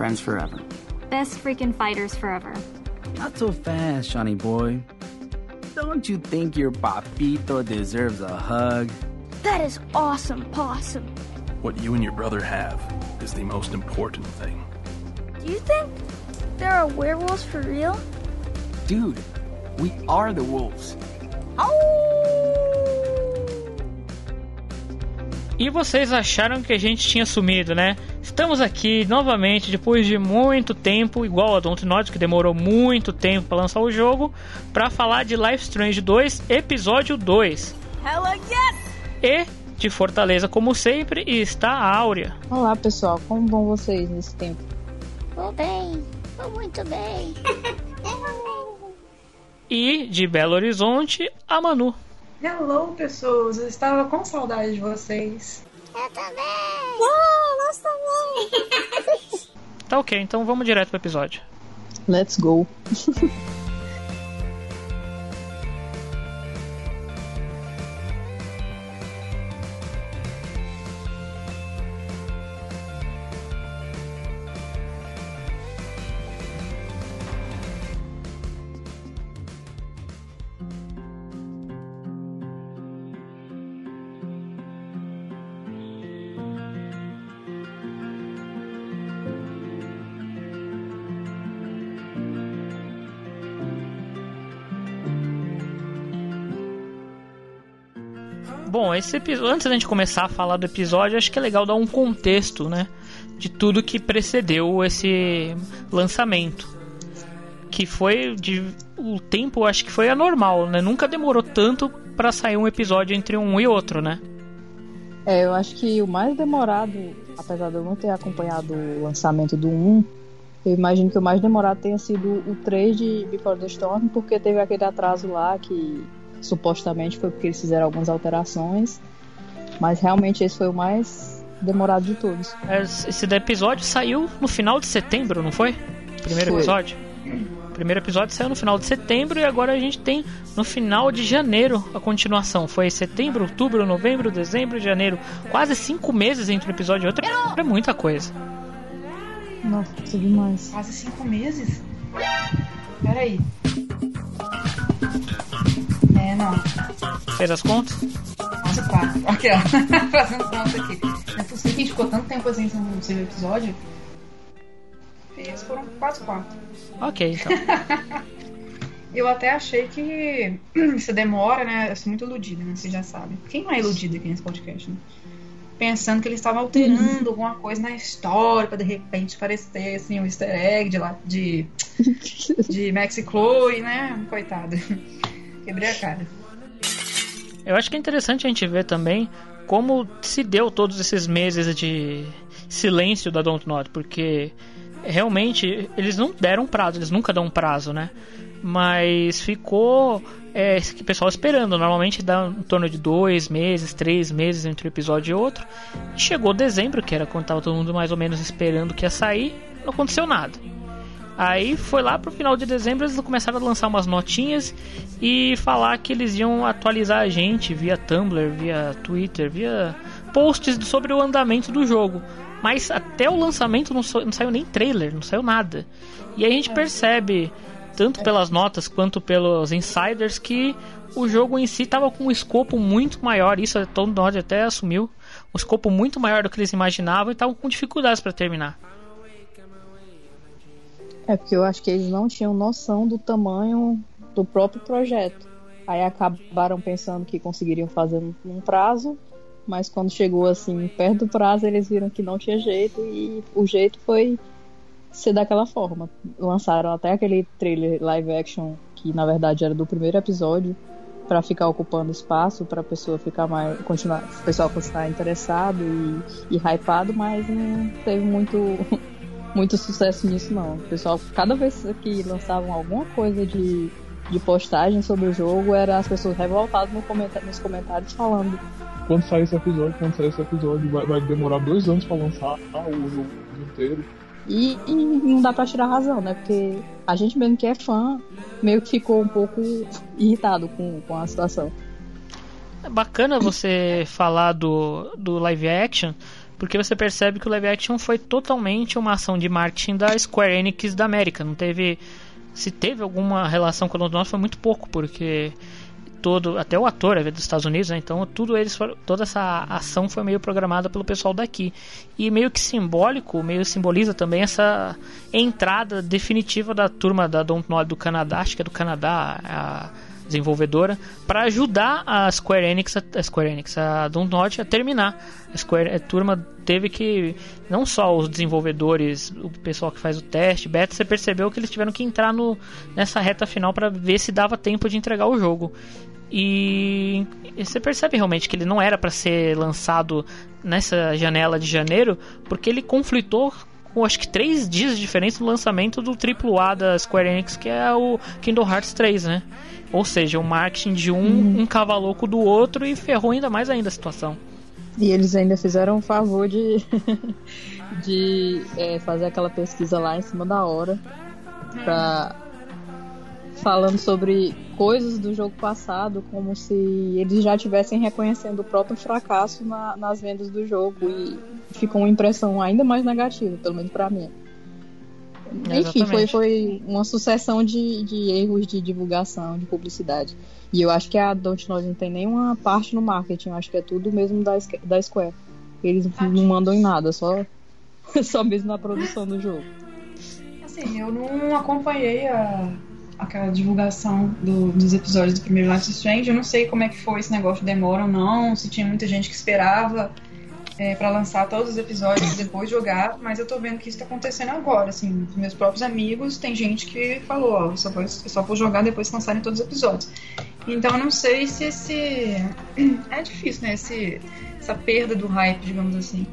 Friends forever. Best freaking fighters forever. Not so fast, Johnny boy. Don't you think your papito deserves a hug? That is awesome, Possum. What you and your brother have is the most important thing. Do you think there are werewolves for real? Dude, we are the wolves. Oh, E vocês acharam que a gente tinha sumido, né? Estamos aqui novamente depois de muito tempo, igual a Dontnod, que demorou muito tempo para lançar o jogo, para falar de Life Strange 2, episódio 2. Hella yes! E de Fortaleza, como sempre, está a Áurea. Olá pessoal, como vão vocês nesse tempo? Tô bem, tô muito bem. E de Belo Horizonte, a Manu. Hello, pessoas. Eu estava com saudade de vocês. Eu também. Oh, nós também. Tá ok, então vamos direto pro episódio. Let's go. Episódio, antes da gente começar a falar do episódio, acho que é legal dar um contexto, né, de tudo que precedeu esse lançamento. Que foi de o tempo, acho que foi anormal, né? Nunca demorou tanto para sair um episódio entre um e outro, né? É, eu acho que o mais demorado, apesar de eu não ter acompanhado o lançamento do 1, eu imagino que o mais demorado tenha sido o 3 de Before the Storm, porque teve aquele atraso lá que supostamente foi porque eles fizeram algumas alterações, mas realmente esse foi o mais demorado de todos. Esse episódio saiu no final de setembro, não foi? Primeiro Foi. episódio? O primeiro episódio saiu no final de setembro e agora a gente tem no final de janeiro a continuação. Foi setembro, outubro, novembro, dezembro, janeiro. Quase cinco meses entre um episódio e outro. É muita coisa. Nossa, é demais. Quase cinco meses? Peraí. É, não. Fez as contas? Quase quatro. Aqui, ó. Fazendo conta aqui. Não é possível que a gente ficou tanto tempo assim sem o episódio. Fez, foram quase quatro. Ok, então. Eu até achei que se demora, né? Eu sou muito iludida, né? Você já sabe. Quem não é iludido aqui nesse podcast, né? Pensando que eles estavam alterando alguma coisa na história pra de repente parecer assim, um easter egg de, lá, de, de Max e Chloe, né? Coitado. Quebrei a cara. Eu acho que é interessante a gente ver também como se deu todos esses meses de silêncio da Dontnod, porque realmente eles não deram prazo, eles nunca dão prazo, né? Mas ficou é, esse pessoal esperando. Normalmente dá em torno de dois meses, três meses entre um episódio e outro. Chegou dezembro, que era quando tava todo mundo mais ou menos esperando que ia sair, não aconteceu nada. Aí foi lá pro final de dezembro eles começaram a lançar umas notinhas e falar que eles iam atualizar a gente via Tumblr, via Twitter, via posts sobre o andamento do jogo. Mas até o lançamento não, não saiu nem trailer, não saiu nada. E aí a gente percebe, tanto pelas notas quanto pelos insiders, que o jogo em si estava com um escopo muito maior. Isso Tom Nod até assumiu. Um escopo muito maior do que eles imaginavam e estavam com dificuldades para terminar. É porque eu acho que eles não tinham noção do tamanho do próprio projeto. Aí acabaram pensando que conseguiriam fazer num- prazo, mas quando chegou assim perto do prazo, eles viram que não tinha jeito e o jeito foi ser daquela forma. Lançaram até aquele trailer live action que na verdade era do primeiro episódio para ficar ocupando espaço para a pessoa ficar mais continuar, o pessoal continuar interessado e, e hypado, mas não teve muito muito sucesso nisso não. O pessoal, cada vez que lançavam alguma coisa de, de postagem sobre o jogo, era as pessoas revoltadas no nos comentários falando. Quando sair esse episódio, quando sair esse episódio, vai, vai demorar dois anos pra lançar ah, o jogo inteiro. E, e não dá pra tirar razão, né? Porque a gente mesmo que é fã, meio que ficou um pouco irritado com, com a situação. É bacana você falar do, do live action, porque você percebe que o live action foi totalmente uma ação de marketing da Square Enix da América. Não teve. Se teve alguma relação com o London foi muito pouco, porque todo, até o ator é dos Estados Unidos, né? então tudo eles foram, toda essa ação foi meio programada pelo pessoal daqui e meio que simbólico, meio simboliza também essa entrada definitiva da turma da Dontnod do Canadá, acho que é do Canadá, a desenvolvedora, para ajudar a Square Enix, a Square Enix, a Dontnod a terminar. A Square a turma teve que não só os desenvolvedores, o pessoal que faz o teste, beta, você percebeu que eles tiveram que entrar no, nessa reta final para ver se dava tempo de entregar o jogo. E, você percebe realmente que ele não era para ser lançado nessa janela de janeiro, porque ele conflitou com acho que três dias de diferença no lançamento do AAA da Square Enix, que é o Kingdom Hearts 3, né? Ou seja, o marketing de um, hum. um cavaloco do outro e ferrou ainda mais ainda a situação. E eles ainda fizeram um favor de, de é, fazer aquela pesquisa lá em cima da hora pra, falando sobre coisas do jogo passado, como se eles já estivessem reconhecendo o próprio fracasso na, nas vendas do jogo e ficou uma impressão ainda mais negativa, pelo menos para mim. Enfim, foi, foi uma sucessão de, de erros de divulgação, de publicidade. E eu acho que a Dontnod não tem nenhuma parte no marketing, eu acho que é tudo mesmo da, da Square. Eles não mandam em nada, só, só mesmo na produção do jogo. Assim, eu não acompanhei a, aquela divulgação do, dos episódios do primeiro Life Strange. Eu não sei como é que foi esse negócio de demora ou não, se tinha muita gente que esperava é, para lançar todos os episódios e depois jogar, mas eu tô vendo que isso tá acontecendo agora, assim, meus próprios amigos, tem gente que falou, ó, só vou, só vou jogar depois que lançarem todos os episódios. Então eu não sei se esse... É difícil, né, esse, essa perda do hype, digamos assim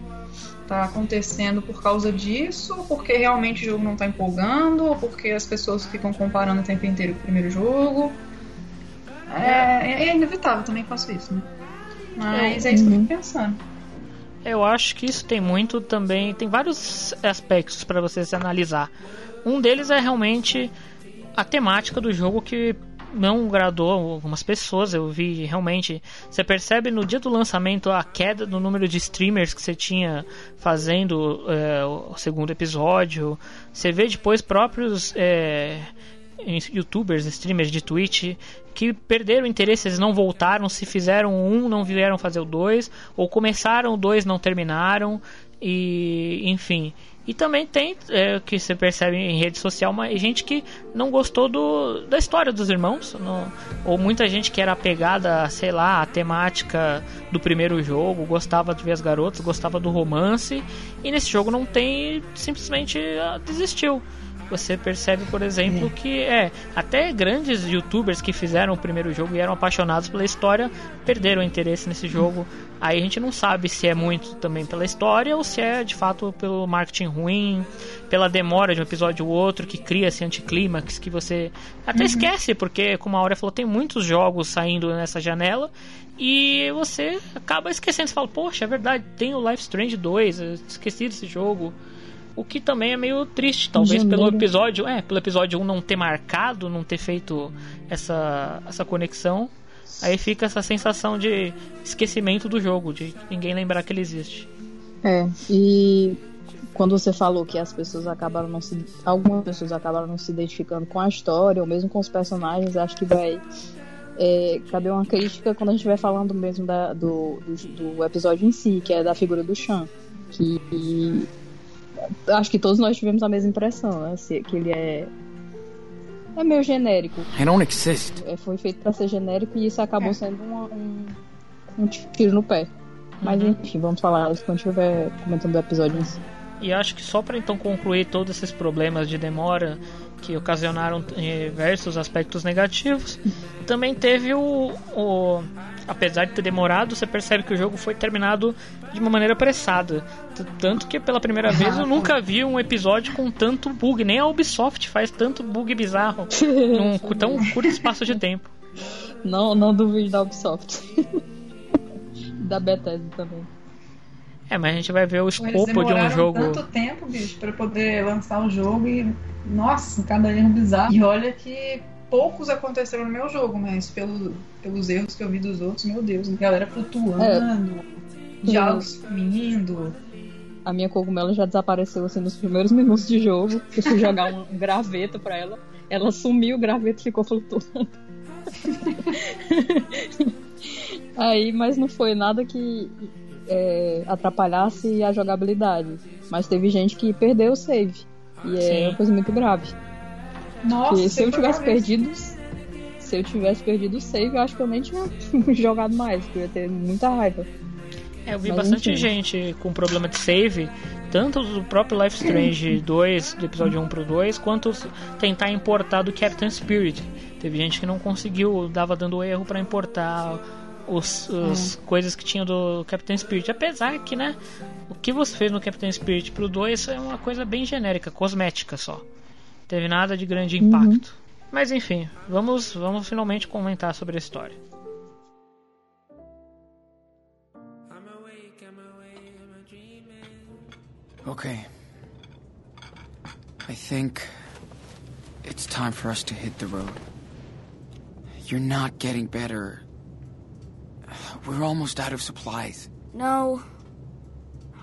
tá acontecendo por causa disso, ou porque realmente o jogo não tá empolgando, ou porque as pessoas ficam comparando o tempo inteiro com o primeiro jogo. É, é inevitável, também faço isso, né? Mas é, é isso que eu fico pensando. Eu acho que isso tem muito também. Tem vários aspectos para você se analisar. Um deles é realmente a temática do jogo que não agradou algumas pessoas. Eu vi realmente. Você percebe no dia do lançamento a queda no número de streamers que você tinha fazendo é, o segundo episódio. Você vê depois próprios. É, youtubers, streamers de Twitch que perderam interesse, eles não voltaram, se fizeram um, não vieram fazer o dois, ou começaram o dois, não terminaram, e enfim. E também tem, é, que você percebe em rede social, uma gente que não gostou do, da história dos irmãos, no, ou muita gente que era apegada, sei lá, à temática do primeiro jogo, gostava de ver as garotas, gostava do romance, e nesse jogo não tem, simplesmente ah, desistiu. Você percebe, por exemplo, que é até grandes youtubers que fizeram o primeiro jogo e eram apaixonados pela história perderam interesse nesse jogo. Aí a gente não sabe se é muito também pela história ou se é de fato pelo marketing ruim, pela demora de um episódio ou outro que cria esse anticlímax que você até uhum. esquece, porque como a Aurea falou, tem muitos jogos saindo nessa janela e você acaba esquecendo, você fala, poxa, é verdade, tem o Life Strange 2, eu esqueci desse jogo. O que também é meio triste, talvez pelo episódio, é, pelo episódio 1 não ter marcado, não ter feito essa, essa conexão. Aí fica essa sensação de esquecimento do jogo, de ninguém lembrar que ele existe. É, e quando você falou que as pessoas acabaram não se. Algumas pessoas acabaram não se identificando com a história, ou mesmo com os personagens, acho que vai é, caber uma crítica quando a gente vai falando mesmo da, do, do, do, episódio em si, que é da figura do Chan. Que acho que todos nós tivemos a mesma impressão, né? que ele é é meio genérico. I don't exist. É, foi feito para ser genérico e isso acabou é. sendo uma, um, um tiro no pé. Mas uhum. enfim, vamos falar isso quando estiver comentando o episódio em si. E acho que só para então concluir todos esses problemas de demora que ocasionaram diversos aspectos negativos, também teve o, o apesar de ter demorado, você percebe que o jogo foi terminado de uma maneira apressada. Tanto que pela primeira vez eu nunca vi um episódio com tanto bug. Nem a Ubisoft faz tanto bug bizarro num tão curto espaço de tempo. Não, não duvido da Ubisoft. da Bethesda também. É, mas a gente vai ver o escopo de um jogo. tanto tempo, bicho, para poder lançar o jogo e. Nossa, cada erro bizarro. E olha que poucos aconteceram no meu jogo, mas pelo, pelos erros que eu vi dos outros, meu Deus, a galera flutuando. É. diálogos fluindo. A minha cogumelo já desapareceu assim nos primeiros minutos de jogo. Eu fui jogar um, um graveto pra ela. Ela sumiu, o graveto ficou flutuando. Aí, mas não foi nada que é, atrapalhasse a jogabilidade. Mas teve gente que perdeu o save. E é Sim. uma coisa muito grave. Nossa, Porque se eu tivesse perdido. Se eu tivesse perdido o save, eu acho que eu nem tinha jogado mais, porque eu ia ter muita raiva. É, eu vi Mas bastante enfim. gente com problema de save, tanto do próprio Life Strange 2, do episódio 1 pro 2, quanto tentar importar do Captain Spirit. Teve gente que não conseguiu, dava dando erro pra importar os, os coisas que tinha do Captain Spirit. Apesar que, né, o que você fez no Captain Spirit pro 2 é uma coisa bem genérica, cosmética só. Teve nada de grande impacto. Mas enfim, vamos, vamos finalmente comentar sobre a história. Okay. I think it's time for us to hit the road. You're not getting better. We're almost out of supplies. No,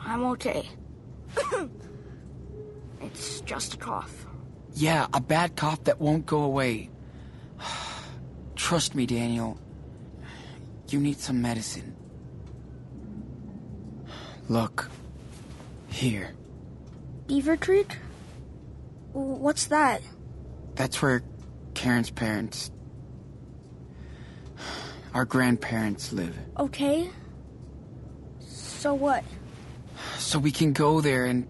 I'm okay. it's just a cough. Yeah, a bad cough that won't go away. Trust me, Daniel. You need some medicine. Look. Here. Beaver Creek? What's that? That's where Karen's parents. Our grandparents live. Okay. So what? So we can go there and.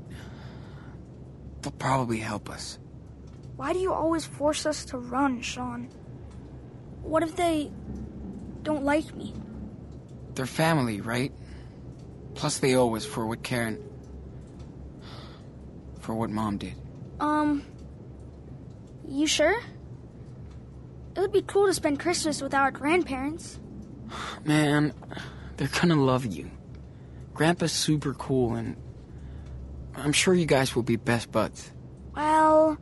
They'll probably help us. Why do you always force us to run, Sean? What if they don't like me? They're family, right? Plus, they owe us for what Karen. For what Mom did. Um, you sure? It would be cool to spend Christmas with our grandparents. Man, they're gonna love you. Grandpa's super cool, and. I'm sure you guys will be best buds. Well,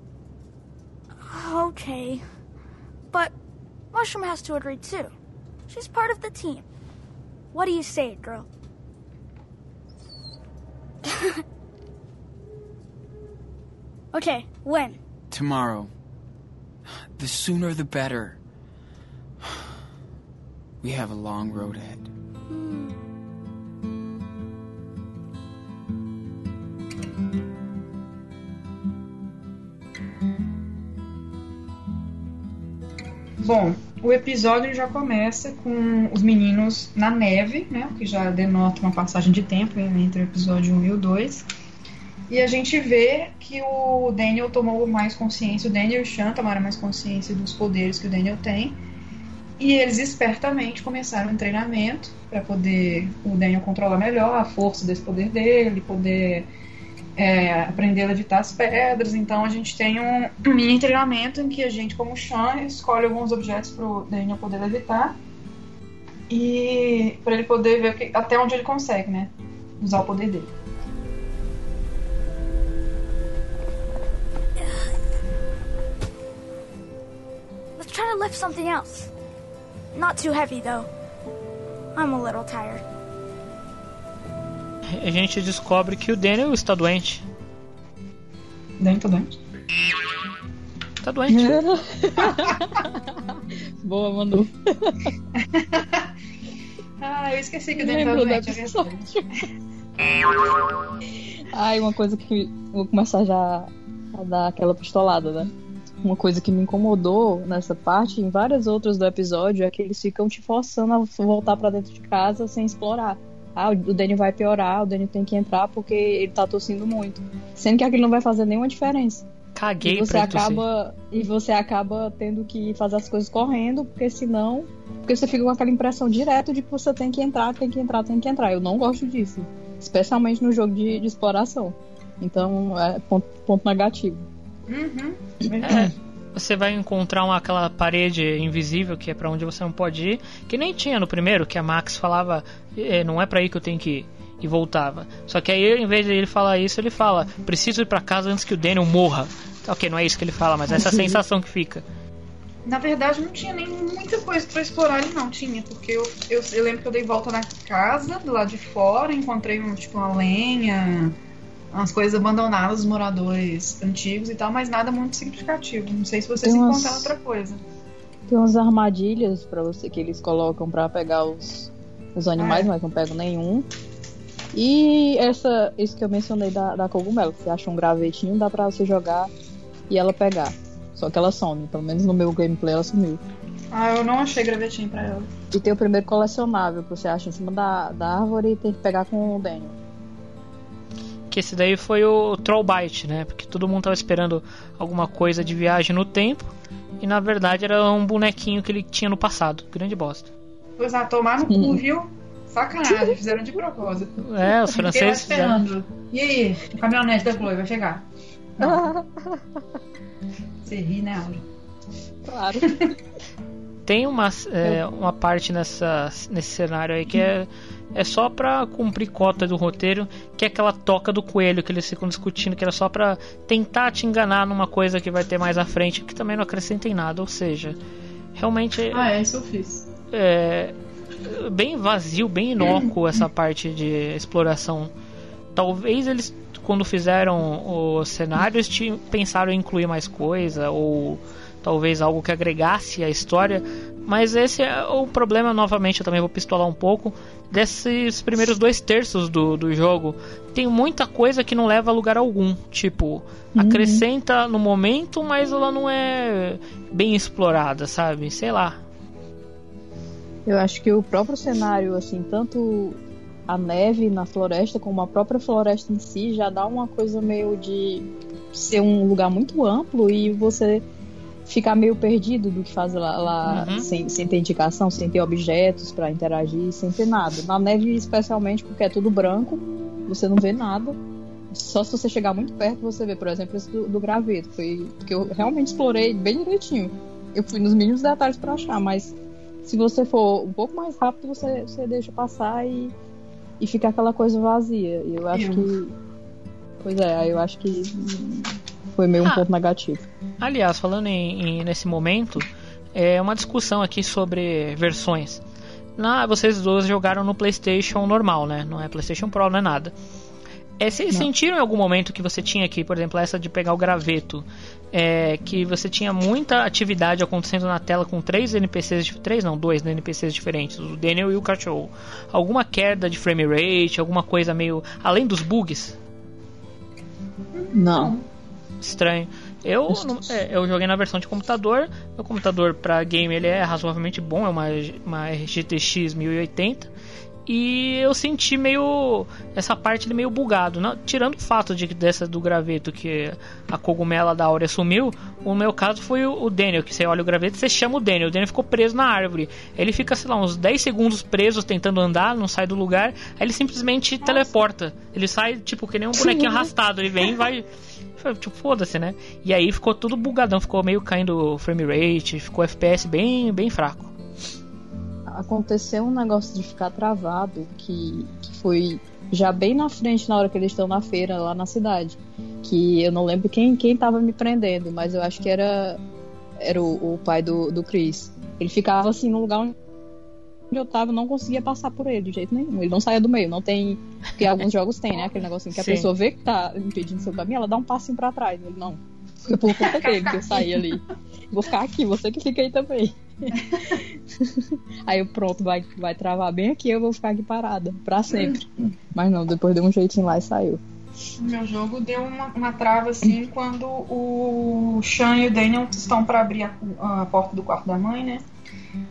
okay. But Mushroom has to agree too. She's part of the team. What do you say, girl? okay, when? Tomorrow. The sooner the better. We have a long road ahead. Bom, o episódio já começa com os meninos na neve, né? O que já denota uma passagem de tempo entre o episódio 1 e o 2. E a gente vê que o Daniel tomou mais consciência, o Daniel e o Sean tomaram mais consciência dos poderes que o Daniel tem. E eles espertamente começaram um treinamento para poder o Daniel controlar melhor a força desse poder dele, poder é, aprender a levitar as pedras. Então a gente tem um, mini treinamento em que a gente, como Sean, escolhe alguns objetos para o Daniel poder levitar e para ele poder ver que- até onde ele consegue, né? Usar o poder dele. Try to lift something else. Not too heavy, though. I'm a little tired. A gente descobre que o Daniel está doente. Daniel tá doente? Tá doente. Boa, Manu. Ah, eu esqueci que o Daniel tá doente. é episódio. Ai, uma coisa que vou começar já a dar aquela pistolada, né? Uma coisa que me incomodou nessa parte, em várias outras do episódio, é que eles ficam te forçando a voltar pra dentro de casa sem explorar. Ah, o Daniel vai piorar, o Daniel tem que entrar porque ele tá tossindo muito. Sendo que aquilo não vai fazer nenhuma diferença. Caguei E você acaba e você acaba tendo que fazer as coisas correndo, porque senão, porque você fica com aquela impressão direto de que você tem que entrar, tem que entrar, tem que entrar. Eu não gosto disso, especialmente no jogo de, de exploração. Então, é ponto, ponto negativo. Uhum. É, você vai encontrar uma, aquela parede invisível que é pra onde você não pode ir, que nem tinha no primeiro, que a Max falava, "É, não é pra aí que eu tenho que ir. E voltava. Só que aí, em vez de ele falar isso, ele fala: Preciso ir pra casa antes que o Daniel morra. Ok, não é isso que ele fala, mas é essa sensação que fica. Na verdade, não tinha nem muita coisa pra explorar ali, não. Tinha, porque eu, eu, eu lembro que eu dei volta na casa, do lado de fora, encontrei um, tipo, uma lenha, umas coisas abandonadas dos moradores antigos e tal, mas nada muito significativo. Não sei se vocês umas- encontraram outra coisa. Tem umas armadilhas pra você que eles colocam pra pegar os, os animais, é. mas não pegam nenhum. E essa, isso que eu mencionei da, da cogumelo, você acha um gravetinho, dá pra você jogar e ela pegar. Só que ela some, pelo menos no meu gameplay ela sumiu. Ah, eu não achei gravetinho pra ela. E tem o primeiro colecionável que você acha em cima da, da árvore e tem que pegar com o Daniel. Que esse daí foi o Trollbite, né? Porque todo mundo tava esperando alguma coisa de viagem no tempo. E na verdade era um bonequinho que ele tinha no passado. Grande bosta. Pois ah, tomar no cu, viu? Sacanagem, fizeram de propósito. É, os franceses fizeram. esperando. E aí, o caminhonete da Chloe vai chegar? Você ri, né, Aura? Claro. Tem uma, é, uma parte nessa, nesse cenário aí que é, é só pra cumprir cota do roteiro, que é aquela toca do coelho que eles ficam discutindo, que era só pra tentar te enganar numa coisa que vai ter mais à frente, que também não acrescenta em nada. Ou seja, realmente Ah, é, isso eu fiz. é bem vazio, bem inócuo essa parte de exploração. Talvez eles, quando fizeram os cenários, ti- pensaram em incluir mais coisa, ou talvez algo que agregasse a história. Mas esse é o problema, novamente, eu também vou pistolar um pouco, desses primeiros dois terços do, do jogo. Tem muita coisa que não leva a lugar algum. Tipo, acrescenta no momento, mas ela não é bem explorada, sabe? Sei lá. Eu acho que o próprio cenário, assim, tanto a neve na floresta como a própria floresta em si já dá uma coisa meio de ser um lugar muito amplo e você ficar meio perdido do que fazer lá, lá Uhum. sem, sem ter indicação, sem ter objetos pra interagir, sem ter nada. Na neve, especialmente porque é tudo branco, você não vê nada. Só se você chegar muito perto você vê, por exemplo, esse do, do graveto. Foi porque eu realmente explorei bem direitinho. Eu fui nos mínimos detalhes pra achar, mas se você for um pouco mais rápido, você, você deixa passar e, e fica aquela coisa vazia. E eu acho Eu. que. Pois é, eu acho que foi meio um Ah. ponto negativo. Aliás, falando em, em- nesse momento, é uma discussão aqui sobre versões. Na, vocês dois jogaram no PlayStation normal, né? Não é PlayStation Pro, não é nada. É, vocês Não. sentiram em algum momento que você tinha aqui, por exemplo, essa de pegar o graveto, é, que você tinha muita atividade acontecendo na tela com três NPCs, três não, dois NPCs diferentes, o Daniel e o cachorro. Alguma queda de frame rate, alguma coisa meio além dos bugs? Não. Estranho. Eu, não- é, eu joguei na versão de computador. Meu computador para game ele é razoavelmente bom, é uma, uma GTX 1080. E eu senti meio essa parte ele meio bugado, Não- tirando o fato de que dessa do graveto que a cogumela da Áurea sumiu. O meu caso foi o, o Daniel, que você olha o graveto, você chama o Daniel, o Daniel ficou preso na árvore. Ele fica, sei lá, uns 10 segundos preso tentando andar, não sai do lugar, aí ele simplesmente teleporta. Ele sai tipo que nem um bonequinho arrastado, ele vem e vai Tipo, foda-se, né? E aí ficou tudo bugadão, ficou meio caindo o frame rate, ficou FPS bem, bem fraco. Aconteceu um negócio de ficar travado que, que foi já bem na frente na hora que eles estão na feira lá na cidade. Que eu não lembro quem, quem tava me prendendo, mas eu acho que era, era o, o pai do, do Chris. Ele ficava assim no lugar onde eu tava, eu não conseguia passar por ele de jeito nenhum. Ele não saía do meio, não tem. Porque alguns jogos tem, né? Aquele negocinho que a Sim. pessoa vê que tá impedindo seu caminho, ela dá um passinho pra trás. Ele não. Foi por conta dele que eu saí ali. Vou ficar aqui, você que fica aí também. Aí eu pronto, vai, vai travar bem aqui, eu vou ficar aqui parada, pra sempre. Mas não, depois deu um jeitinho lá e saiu. O meu jogo deu uma, uma trava assim quando o Sean e o Daniel estão pra abrir a, a porta do quarto da mãe, né?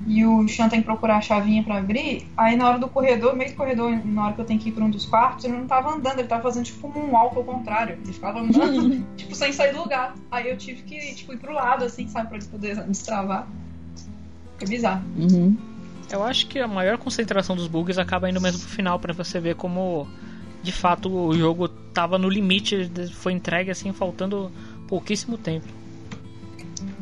E o Sean tem que procurar a chavinha pra abrir. Aí na hora do corredor, meio do corredor, na hora que eu tenho que ir pra um dos quartos, ele não tava andando, ele tava fazendo tipo um walk ao contrário. Ele ficava andando, tipo, sem sair do lugar. Aí eu tive que tipo, ir pro lado, assim, sabe, pra ele poder destravar. É bizarro. Uhum. Eu acho que a maior concentração dos bugs acaba indo mesmo pro final, pra você ver como de fato o jogo tava no limite, foi entregue assim, faltando pouquíssimo tempo.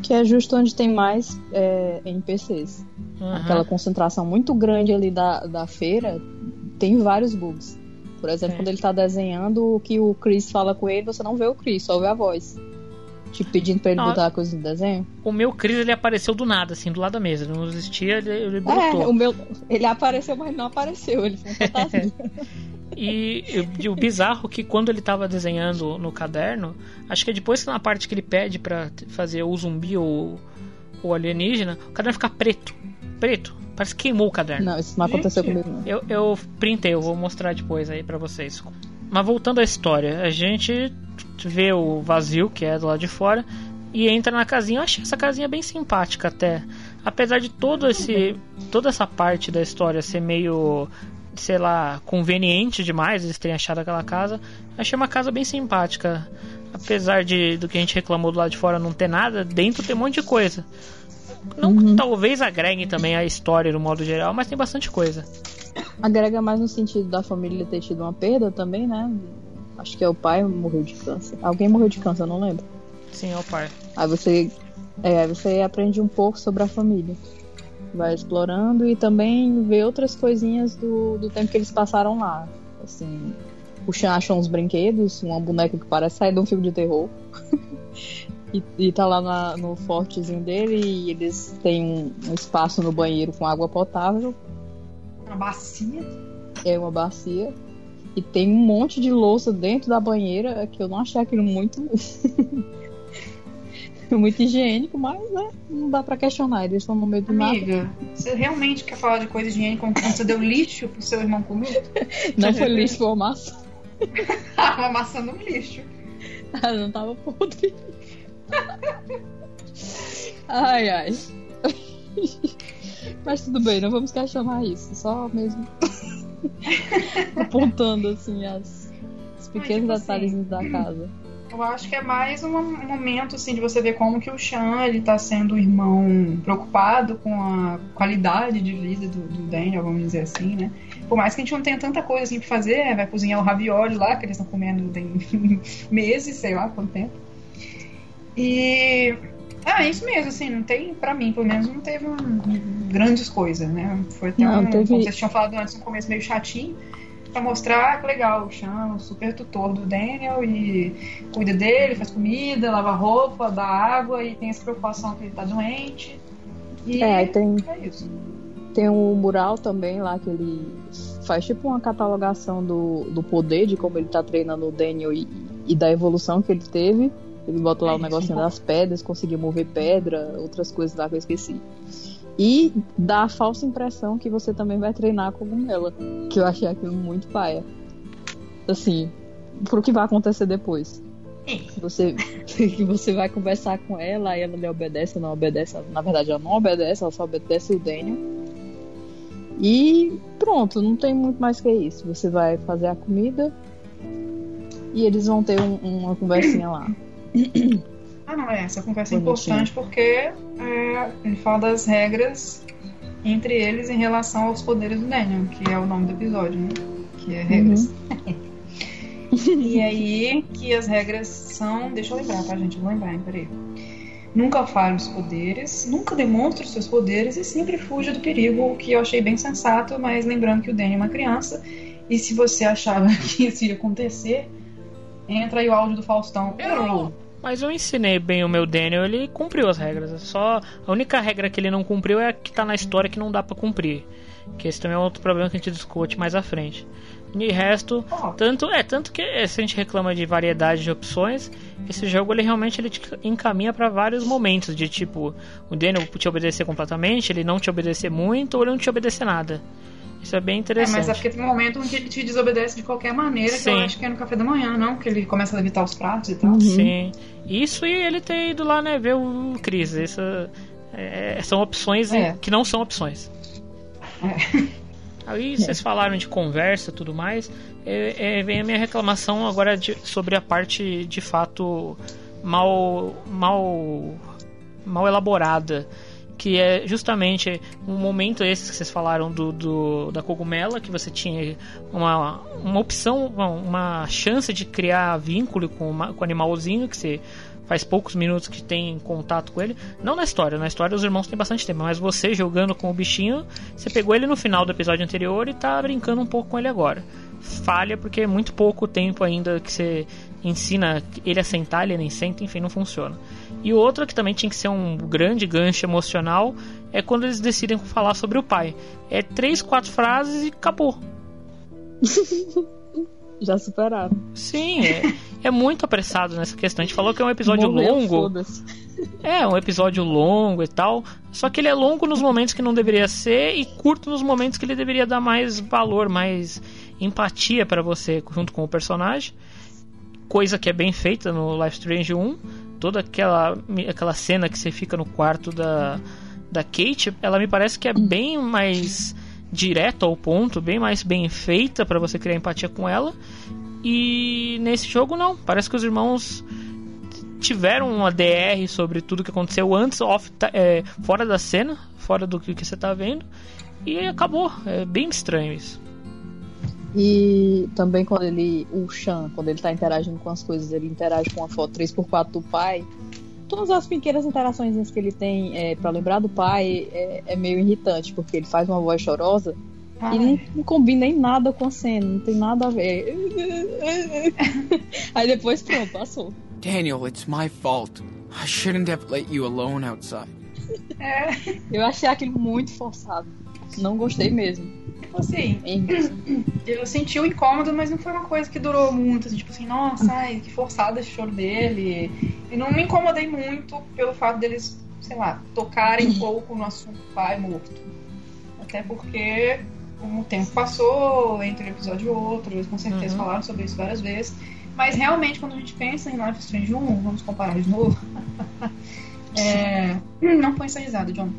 Que é justo onde tem mais é, NPCs. Uhum. Aquela concentração muito grande ali da, da feira tem vários bugs. Por exemplo, É. quando ele tá desenhando o que o Chris fala com ele, você não vê o Chris, só vê a voz. Tipo, pedindo pra ele Não, botar a coisa no desenho? O meu Chris ele apareceu do nada, assim, do lado da mesa. Não existia, ele, ele É, brotou. o meu. Ele apareceu, mas não apareceu. Ele foi um fantasma. E, e o bizarro é que quando ele tava desenhando no caderno, acho que é depois que na parte que ele pede pra t- fazer o zumbi ou o alienígena, o caderno fica preto. Preto. Parece que queimou o caderno. não, isso não aconteceu Gente. comigo, não. Eu, eu printei, eu vou mostrar depois aí pra vocês. Mas voltando à história, a gente vê o vazio que é do lado de fora e entra na casinha. Eu achei essa casinha bem simpática até. Apesar de todo esse toda essa parte da história ser meio sei lá, conveniente demais eles terem achado aquela casa, achei uma casa bem simpática. Apesar de do que a gente reclamou do lado de fora não ter nada, dentro tem um monte de coisa. Não que talvez agregue também a história no modo geral, mas tem bastante coisa. Agrega mais no sentido da família ter tido uma perda também, né? Acho que é o pai morreu de câncer. Alguém morreu de câncer, eu não lembro. Sim, é o pai. Aí você, é, aí você aprende um pouco sobre a família. Vai explorando e também vê outras coisinhas do, do tempo que eles passaram lá. Assim, o Chan achou uns brinquedos, uma boneca que parece sair de um filme de terror. e, e tá lá na- no fortezinho dele e eles têm um, um espaço no banheiro com água potável, Uma bacia. é uma bacia. E tem um monte de louça dentro da banheira que eu não achei aquilo muito muito higiênico, mas né, não dá pra questionar, eles estão no meio do nada. Amiga, você realmente quer falar de coisa higiênica quando você deu lixo pro seu irmão comer? Não foi lixo, foi uma massa. uma maçã no lixo. Ela não tava podre. Ai, ai. Mas tudo bem, não vamos questionar isso. Só mesmo apontando assim as, os pequenos tipo assim, detalhes da casa. Eu acho que é mais um momento assim de você ver como que o Sean ele tá sendo o irmão preocupado com a qualidade de vida do, do Daniel, vamos dizer assim, né? Por mais que a gente não tenha tanta coisa assim pra fazer, vai cozinhar o ravioli lá, que eles estão comendo tem meses, sei lá quanto tempo. E ah, é isso mesmo, assim, não tem, pra mim, pelo menos, não teve um- grandes coisas, né? Foi até Não, um, teve- como vocês tinham falado antes, um começo meio chatinho, pra mostrar que legal, o Sean, super tutor do Daniel, e cuida dele, faz comida, lava roupa, dá água, e tem essa preocupação que ele tá doente. E É, tem, é isso. tem um mural também lá que ele faz tipo uma catalogação do, do poder, de como ele tá treinando o Daniel e, e da evolução que ele teve. Ele bota lá É o isso. negocinho das pedras, conseguiu mover pedra, outras coisas lá que eu esqueci. E dá a falsa impressão que você também vai treinar cogumela. Que eu achei aquilo muito paia. Assim, pro que vai acontecer depois. Você, que você vai conversar com ela, aí ela lhe obedece ou não obedece. Na verdade, ela não obedece, ela só obedece o Daniel. E pronto, não tem muito mais que isso. Você vai fazer a comida e eles vão ter um- uma conversinha lá. Ah, não, é. Essa conversa é importante porque é, ele fala das regras entre eles em relação aos poderes do Daniel, que é o nome do episódio, né? Que é regras. e aí, que as regras são. Deixa eu lembrar, tá, gente? Eu vou lembrar, hein? Peraí. Nunca fale os poderes, nunca demonstre os seus poderes e sempre fuja do perigo, o que eu achei bem sensato, mas lembrando que o Daniel é uma criança. E se você achava que isso ia acontecer, entra aí o áudio do Faustão. Errou! Mas eu ensinei bem o meu Daniel, ele cumpriu as regras. É Só a única regra que ele não cumpriu é a que tá na história que não dá pra cumprir. Que esse também é outro problema que a gente discute mais à frente. De resto, tanto é tanto que eh, se a gente reclama de variedade de opções, esse jogo ele realmente ele te encaminha pra vários momentos de tipo o Daniel te obedecer completamente, ele não te obedecer muito ou ele não te obedecer nada. Isso é bem É, interessante. mas é porque tem um momento em que ele te desobedece de qualquer maneira, que eu Sim. acho que é no café da manhã, não? Que ele começa a levitar os pratos e tal. Uhum. Sim. Isso e ele ter ido lá, né, ver o Chris. Isso é, são opções É. que não são opções. Aí vocês falaram de conversa e tudo mais. É, é, vem a minha reclamação agora de- sobre a parte de fato mal, mal, mal elaborada. Que é justamente um momento esse que vocês falaram do, do- da cogumela, que você tinha uma, uma opção, uma, chance de criar vínculo com, uma- com o animalzinho, que você faz poucos minutos que tem contato com ele. Não na história, na história os irmãos têm bastante tempo, mas você jogando com o bichinho, você pegou ele no final do episódio anterior e tá brincando um pouco com ele agora. Falha porque é muito pouco tempo ainda que você ensina ele a sentar, ele nem senta, enfim, não funciona. E outra que também tinha que ser um grande gancho emocional é quando eles decidem falar sobre o pai. É três, quatro frases e acabou. Já superaram. Sim, é, é muito apressado nessa questão. A gente falou que é um episódio Morreu, longo. É, um episódio longo e tal. Só que ele é longo nos momentos que não deveria ser e curto nos momentos que ele deveria dar mais valor, mais empatia pra você junto com o personagem. Coisa que é bem feita no Life Strange 1. Toda aquela, aquela cena que você fica no quarto da, da Kate, ela me parece que é bem mais direto ao ponto, bem mais bem feita pra você criar empatia com ela. E nesse jogo não, parece que os irmãos tiveram uma DR sobre tudo que aconteceu antes, off, é, fora da cena, fora do que, que você tá vendo, e acabou. É bem estranho isso. E também quando ele, o Chan, quando ele tá interagindo com as coisas, ele interage com a foto 3x4 do pai. Todas as pequenas interações que ele tem é, para lembrar do pai é, é meio irritante, porque ele faz uma voz chorosa Ai, e não, não combina em nada com a cena, não tem nada a ver. Aí depois pronto, passou. Daniel, it's my fault. I shouldn't have let you alone outside. é, Eu achei aquilo muito forçado. Não gostei mesmo. Assim, Hein? eu senti o incômodo, mas não foi uma coisa que durou muito. Assim, tipo assim, nossa, ai, que forçado esse choro dele. E não me incomodei muito pelo fato deles, sei lá, tocarem um pouco no assunto pai morto. Até porque o tempo passou entre um episódio e outro, eles com certeza Uhum. falaram sobre isso várias vezes. Mas realmente, quando a gente pensa em Life is Strange 1, vamos comparar de novo. é... Não põe essa risada, John.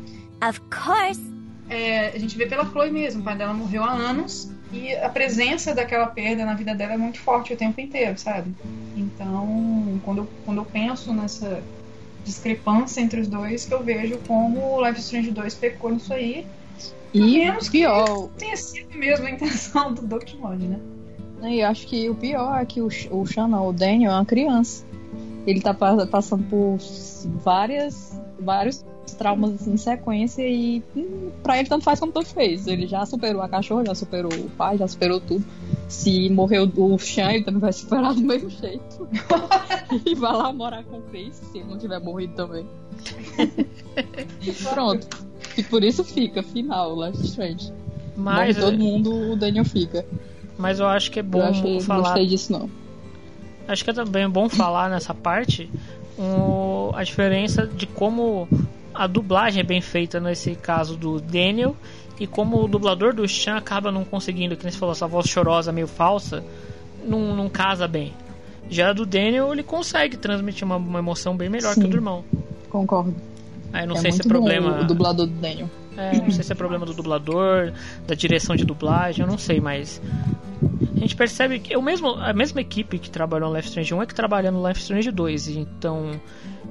Of course. É, a gente vê pela Chloe mesmo, o pai dela morreu há anos e a presença daquela perda na vida dela é muito forte o tempo inteiro, sabe? Então, quando eu, quando eu penso nessa discrepância entre os dois, que eu vejo como o Life Strange 2 pecou nisso aí, E menos que pior, tenha sido mesmo a intenção do Doctmod, né? E acho que o pior é que o, o o Daniel, é uma criança. Ele tá pa- passando por várias, vários traumas assim, em sequência e hum, pra ele tanto faz como tanto fez. Ele já superou a cachorra, já superou o pai, já superou tudo. Se morreu o Sean, ele também vai superar do mesmo jeito. e vai lá morar com o Chris, se ele não tiver morrido também. Pronto. E por isso fica, final, is Strange. Mas, Morre todo mundo, o Daniel fica. mas eu acho que é eu bom achei, não falar. gostei disso não. Acho que é também bom falar nessa parte a diferença de como a dublagem é bem feita nesse caso do Daniel e como o dublador do Chan acaba não conseguindo, que nem você falou, essa voz chorosa meio falsa, não, não casa bem. Já do Daniel, ele consegue transmitir uma, uma emoção bem melhor que o Sim. do irmão. Concordo. Aí não é sei se é problema. o dublador do Daniel. É, não sei se é problema do dublador, da direção de dublagem, eu não sei, mas a gente percebe que o mesmo, a mesma equipe que trabalhou no Life Strange 1 é que trabalha no Life Strange 2, então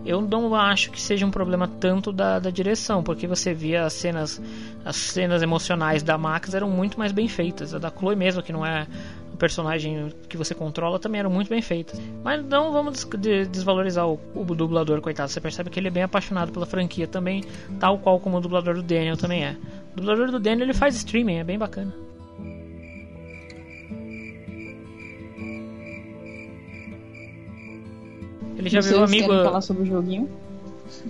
eu não acho que seja um problema tanto da, da direção, porque você via as cenas, as cenas emocionais da Max eram muito mais bem feitas, a da Chloe mesmo, que não é o personagem que você controla, também eram muito bem feitas. Mas não vamos des- de- desvalorizar o, o dublador, coitado. Você percebe que ele é bem apaixonado pela franquia também, tal qual como o dublador do Daniel também é. O dublador do Daniel ele faz streaming, é bem bacana. Ele já Vocês virou amigo. falar sobre o joguinho?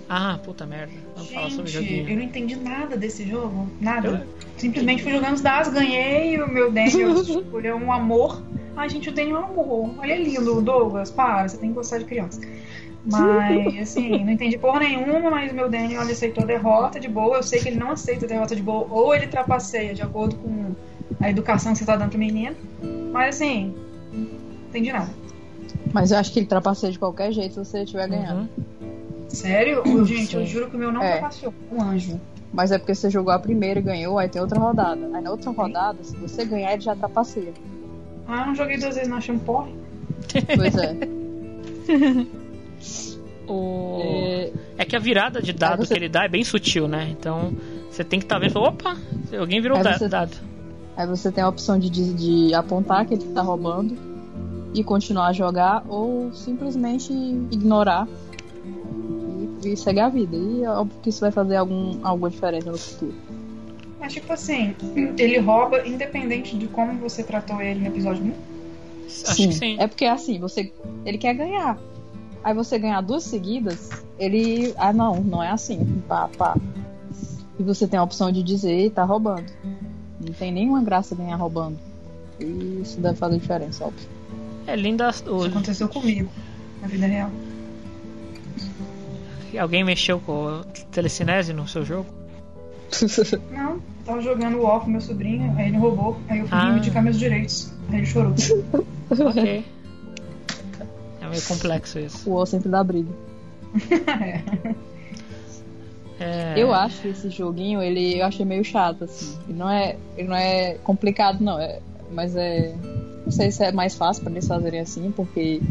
Ah, puta merda. Vamos falar sobre o Gente, joguinho. eu não entendi nada desse jogo. Nada. Eu- Simplesmente fui jogando os dados, ganhei, o meu Daniel escolheu um amor. Ai, gente, o Daniel é um amor. Olha é lindo, Douglas, para, você tem que gostar de criança. Mas, assim, não entendi porra nenhuma, mas o meu Daniel aceitou a derrota de boa. Eu sei que ele não aceita a derrota de boa, ou ele trapaceia de acordo com a educação que você tá dando pro menino. Mas, assim, não entendi nada. Mas eu acho que ele trapaceia de qualquer jeito se você estiver ganhando. Uhum. Sério? Eu, gente, eu Sim. juro que o meu não É. trapaceou. Um anjo. Mas é porque você jogou a primeira e ganhou, aí tem outra rodada. Aí na outra rodada, se você ganhar, ele já trapaceia. Ah, eu não joguei duas vezes, não achei um porre. Pois é. O... É, É que a virada de dado você- que ele dá é bem sutil, né? Então você tem que estar vendo e falar, opa, alguém virou Aí da- você- dado. Aí você tem a opção de, de, de apontar que ele tá roubando e continuar a jogar, ou simplesmente ignorar e, e segue a vida. E é óbvio que isso vai fazer algum, alguma diferença no futuro. Mas, tipo assim, ele rouba independente de como você tratou ele no episódio 1. Acho que sim. É porque assim, você. Ele quer ganhar. Aí você ganhar duas seguidas, ele. Ah não, não é assim. Pá, pá. E você tem a opção de dizer tá roubando. Não tem nenhuma graça ganhar roubando. E isso deve fazer diferença, óbvio. É linda. Isso O... aconteceu comigo, na vida real. Alguém mexeu com o telecinese no seu jogo? Não, tava jogando o off com meu sobrinho, aí ele roubou, aí eu fui Ah. reivindicar meus direitos. Aí ele chorou. Ok. É meio complexo isso. O O sempre dá briga. É... Eu acho que esse joguinho, ele eu achei meio chato, assim. Ele não é, ele não é complicado, não. É, mas é. Não sei se é mais fácil pra eles fazerem assim, porque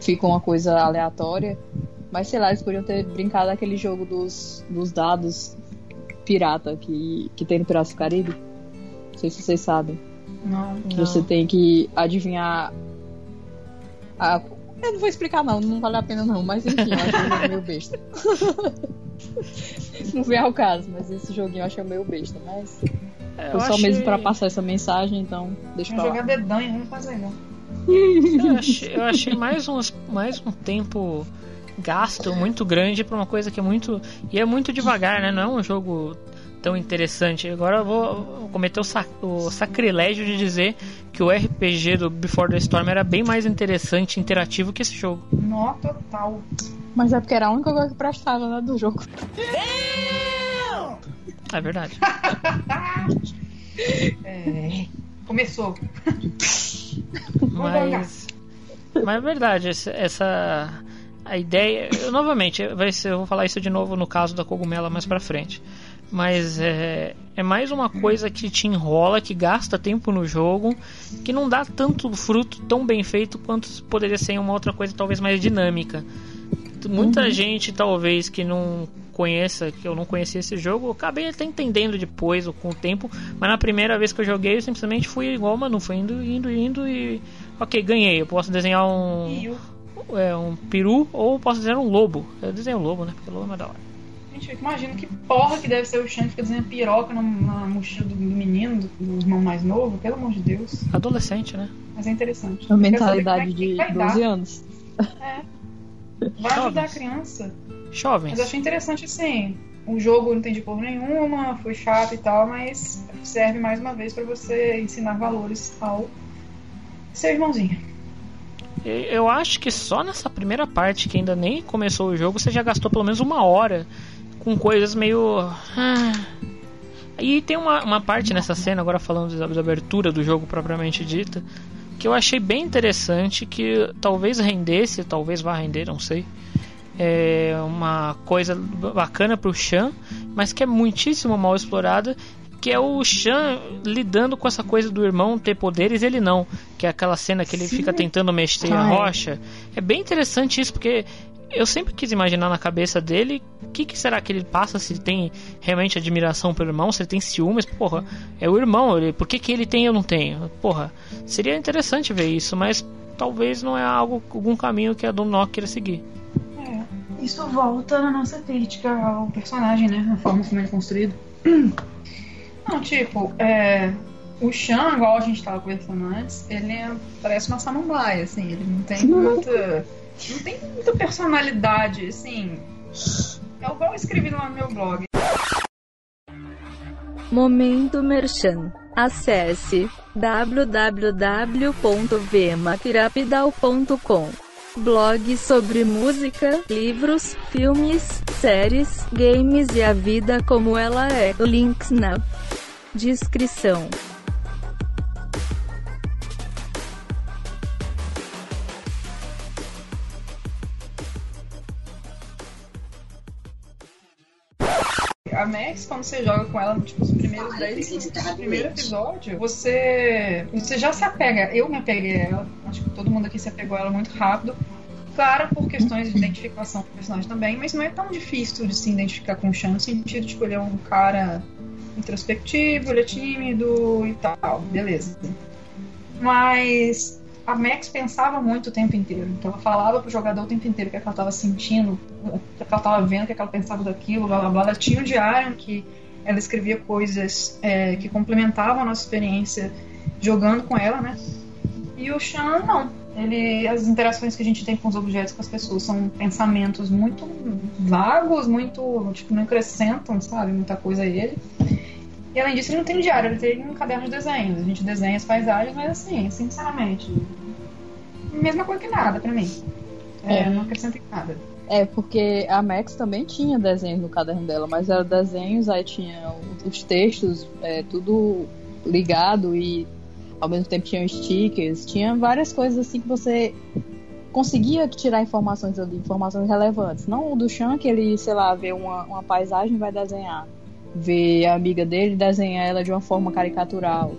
fica uma coisa aleatória. Mas sei lá, eles podiam ter brincado aquele jogo dos, dos dados pirata que, que tem no Piratas do Caribe. Não sei se vocês sabem. Não. Que Não. você tem que adivinhar. A... Eu não vou explicar, não, não vale a pena, não. Mas enfim, eu achei o jogo meio besta. não vem ao caso, mas esse joguinho eu achei meio besta. Mas É, foi eu só achei- mesmo pra passar essa mensagem, então deixa Vamos pra lá. jogar dedanha, vamos fazer não. Eu achei, eu achei mais, uns, mais um tempo gasto muito grande pra uma coisa que é muito. E é muito devagar, né? Não é um jogo tão interessante. Agora eu vou, vou cometer o, sac- o sacrilégio de dizer que o RPG do Before the Storm era bem mais interessante e interativo que esse jogo. Nó total. Mas é porque era a única coisa que prestava, né, do jogo. É verdade. É. Começou. Mas. Mas é verdade, essa. a ideia. Eu, novamente, vai ser, eu vou falar isso de novo no caso da cogumela mais pra frente. Mas é, é mais uma coisa que te enrola, que gasta tempo no jogo, que não dá tanto fruto tão bem feito quanto poderia ser uma outra coisa talvez mais dinâmica. Muita gente talvez que não conheça, que eu não conhecia esse jogo, eu acabei até entendendo depois, ou com o tempo, mas na primeira vez que eu joguei eu simplesmente fui igual o Manu, fui indo, indo, indo e. Ok, ganhei. Eu posso desenhar um, é, um peru ou posso desenhar um lobo. Eu desenho um lobo, né? Porque o lobo é mais da hora. Gente, eu imagino que porra que deve ser o Xan que fica desenhando piroca na, na mochila do, do menino, do, do irmão mais novo, pelo amor de Deus. Adolescente, né? Mas é interessante. A mentalidade é que de vai 12 dar. anos. Vai ajudar a criança. Jovens. Mas eu achei interessante assim. O jogo não tem de cor nenhuma, foi chato e tal, mas serve mais uma vez pra você ensinar valores ao seu irmãozinho. Eu acho que só nessa primeira parte, que ainda nem começou o jogo, você já gastou pelo menos uma hora com coisas meio. ah. E tem uma, uma parte nessa cena, agora falando da abertura do jogo propriamente dita, que eu achei bem interessante, que talvez rendesse, talvez vá render, não sei. É uma coisa bacana pro Chan, mas que é muitíssimo mal explorada, que é o Chan lidando com essa coisa do irmão ter poderes e ele não. Que é aquela cena que ele fica tentando mexer a Ah, é. rocha. É bem interessante isso, porque eu sempre quis imaginar na cabeça dele o que, que será que ele passa, se ele tem realmente admiração pelo irmão, se ele tem ciúmes. Porra, é o irmão, ele, por que, que ele tem e eu não tenho? Porra, seria interessante ver isso, mas talvez não é algo, algum caminho que a Dunnock queira seguir. É, isso volta na nossa crítica ao personagem, né? A forma como ele é construído. Não, tipo, é, o Chan, igual a gente tava conversando antes, ele é- parece uma samambaia, assim, ele não tem muita. Não tem muita personalidade, assim. É igual eu escrevi lá no meu blog. Momento Merchan. Acesse www.vemaquirapidal.com. Blog sobre música, livros, filmes, séries, games e a vida como ela é. Links na descrição. A Max, quando você joga com ela, tipo, os primeiros 10 minutos do primeiro episódio, você, você já se apega. Eu me apeguei a ela, acho que todo mundo aqui se apegou a ela muito rápido. Claro, por questões de identificação com o personagem também, mas não é tão difícil de se identificar com o Sean, no sentido, ele é um cara introspectivo, ele é tímido e tal, beleza. Mas a Max pensava muito o tempo inteiro. Então ela falava pro jogador o tempo inteiro o que, é que ela estava sentindo, o que, é que ela estava vendo, o que, é que ela pensava daquilo, blá blá blá. Ela tinha um diário que ela escrevia coisas é, que complementavam a nossa experiência jogando com ela, né? E o Chan, não. Ele, as interações que a gente tem com os objetos, com as pessoas, são pensamentos muito vagos, muito, tipo, não acrescentam, sabe, muita coisa a ele. E além disso, ele não tem diário, ele tem um caderno de desenhos. A gente desenha as paisagens, mas assim, sinceramente, mesma coisa que nada pra mim. É, É. não acrescenta em nada. É, porque a Max também tinha desenhos no caderno dela, mas eram desenhos, aí tinha os textos, é, tudo ligado e ao mesmo tempo tinha stickers, tinha várias coisas assim que você conseguia tirar informações ali, informações relevantes. Não o do Chan, que ele, sei lá, vê uma, uma paisagem e vai desenhar. Vê a amiga dele e desenha ela de uma forma caricatural.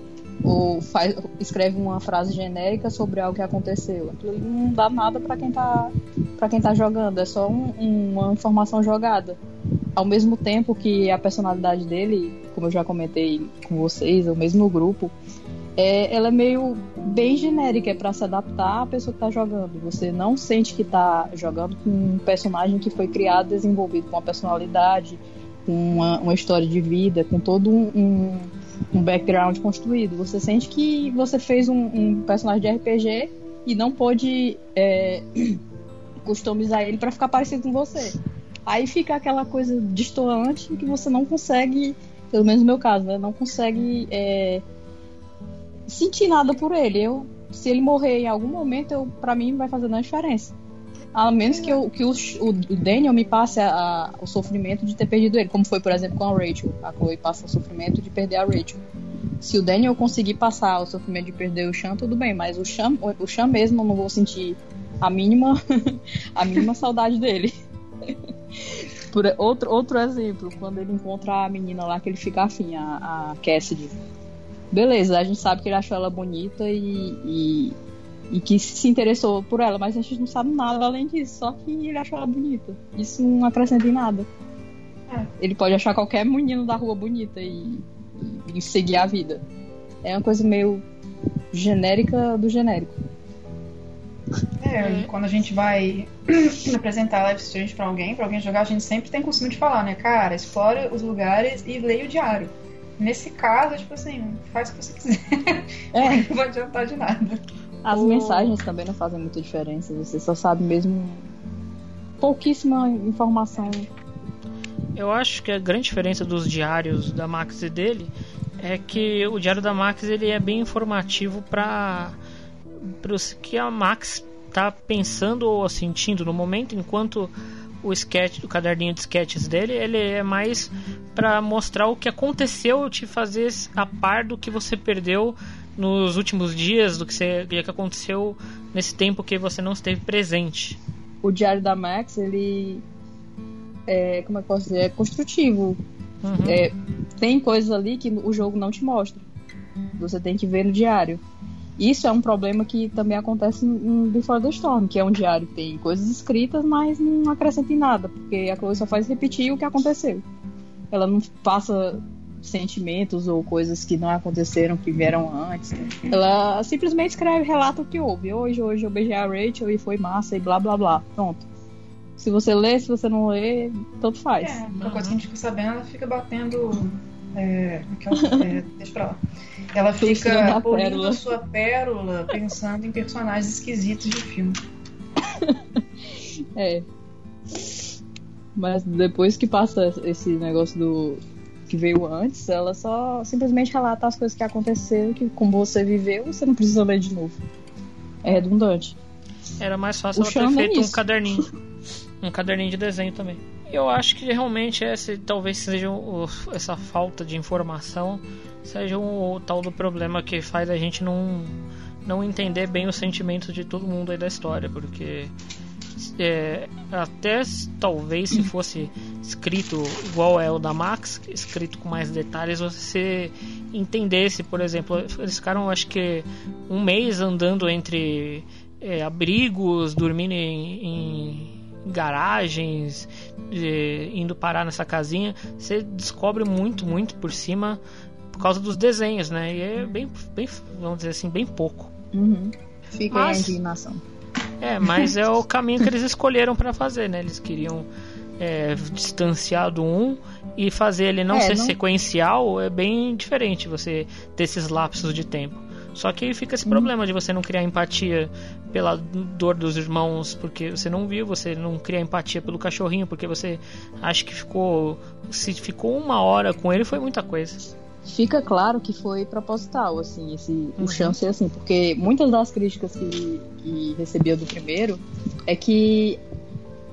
Ou faz, escreve uma frase genérica sobre algo que aconteceu. Aquilo não dá nada pra quem tá para quem tá jogando, é só um- uma informação jogada. Ao mesmo tempo que a personalidade dele, como eu já comentei com vocês, ou mesmo no grupo, é, ela é meio bem genérica, é para se adaptar à pessoa que tá jogando. Você não sente que tá jogando com um personagem que foi criado, desenvolvido com uma personalidade, com uma, uma história de vida, com todo um, um, um background construído. Você sente que você fez um, um personagem de RPG e não pôde é, customizar ele para ficar parecido com você. Aí fica aquela coisa distoante que você não consegue, pelo menos no meu caso, né, não consegue é, sentir nada por ele. Eu, se ele morrer em algum momento, para mim vai fazer nenhuma diferença. A menos que, eu, que o, o, Daniel me passe a- a- o sofrimento de ter perdido ele, como foi, por exemplo, com a Rachel. A Chloe passa o sofrimento de perder a Rachel. Se o Daniel conseguir passar o sofrimento de perder o Chan, tudo bem, mas o Chan, o o mesmo eu não vou sentir a mínima, a mínima saudade dele. Por outro, outro exemplo, quando ele encontra a menina lá que ele fica afim, a, a Cassidy. Beleza, a gente sabe que ele achou ela bonita e, e, e que se interessou por ela, mas a gente não sabe nada além disso, só que ele achou ela bonita. Isso não acrescenta em nada. É. Ele pode achar qualquer menino da rua bonita e, e, e seguir a vida. É uma coisa meio genérica do genérico. É, quando a gente vai apresentar Life Strange pra alguém, pra alguém jogar, a gente sempre tem costume de falar, né? Cara, explore os lugares e leia o diário. Nesse caso, tipo assim, faz o que você quiser. É. Não vai adiantar de nada. As O- mensagens também não fazem muita diferença, você só sabe mesmo pouquíssima informação. Eu acho que a grande diferença dos diários da Max e dele é que o diário da Max ele é bem informativo para os que a Max tá pensando ou sentindo no momento, enquanto o sketch, o caderninho de sketches dele, ele é mais para mostrar o que aconteceu, te fazer a par do que você perdeu nos últimos dias, do que, você, do que aconteceu nesse tempo que você não esteve presente. O diário da Max, ele é, como é que posso dizer, é construtivo. Uhum. É, tem coisas ali que o jogo não te mostra. Você tem que ver no diário. Isso é um problema que também acontece em Before the Storm, que é um diário que tem coisas escritas, mas não acrescenta em nada, porque a Chloe só faz repetir o que aconteceu. Ela não passa sentimentos ou coisas que não aconteceram, que vieram antes. Ela simplesmente escreve, relata o que houve. Hoje, hoje eu beijei a Rachel e foi massa e blá blá blá. Pronto. Se você lê, se você não lê, tanto faz. É, a coisa que a gente fica sabendo, ela fica batendo. É, aquela, é, deixa pra lá. Ela fica polindo a sua pérola pensando em personagens esquisitos de filme. É. Mas depois que passa esse negócio do que veio antes, ela só simplesmente relata as coisas que aconteceram, que como você viveu, você não precisa ler de novo. É redundante. Era mais fácil O ela ter feito um isso. caderninho. Um caderninho de desenho também. Eu acho que realmente esse talvez seja o- essa falta de informação seja o tal do problema que faz a gente não, não entender bem os sentimentos de todo mundo aí da história, porque é, até talvez se fosse escrito igual é o da Max, escrito com mais detalhes, você entendesse, por exemplo, eles ficaram acho que um mês andando entre é, abrigos, dormindo em, em garagens, é, indo parar nessa casinha, você descobre muito, muito por cima por causa dos desenhos, né? E é bem, bem vamos dizer assim, bem pouco. Uhum. Fica aí a Mas- indignação. É, mas é o caminho que eles escolheram para fazer, né? Eles queriam é, distanciar do um e fazer ele não É, ser não- sequencial é bem diferente você ter esses lapsos de tempo. Só que aí fica esse problema de você não criar empatia pela dor dos irmãos porque você não viu, você não cria empatia pelo cachorrinho porque você acha que ficou. Se ficou uma hora com ele foi muita coisa. Fica claro que foi proposital, assim, esse, Uhum. o chance é assim, porque muitas das críticas que, que recebia do primeiro é que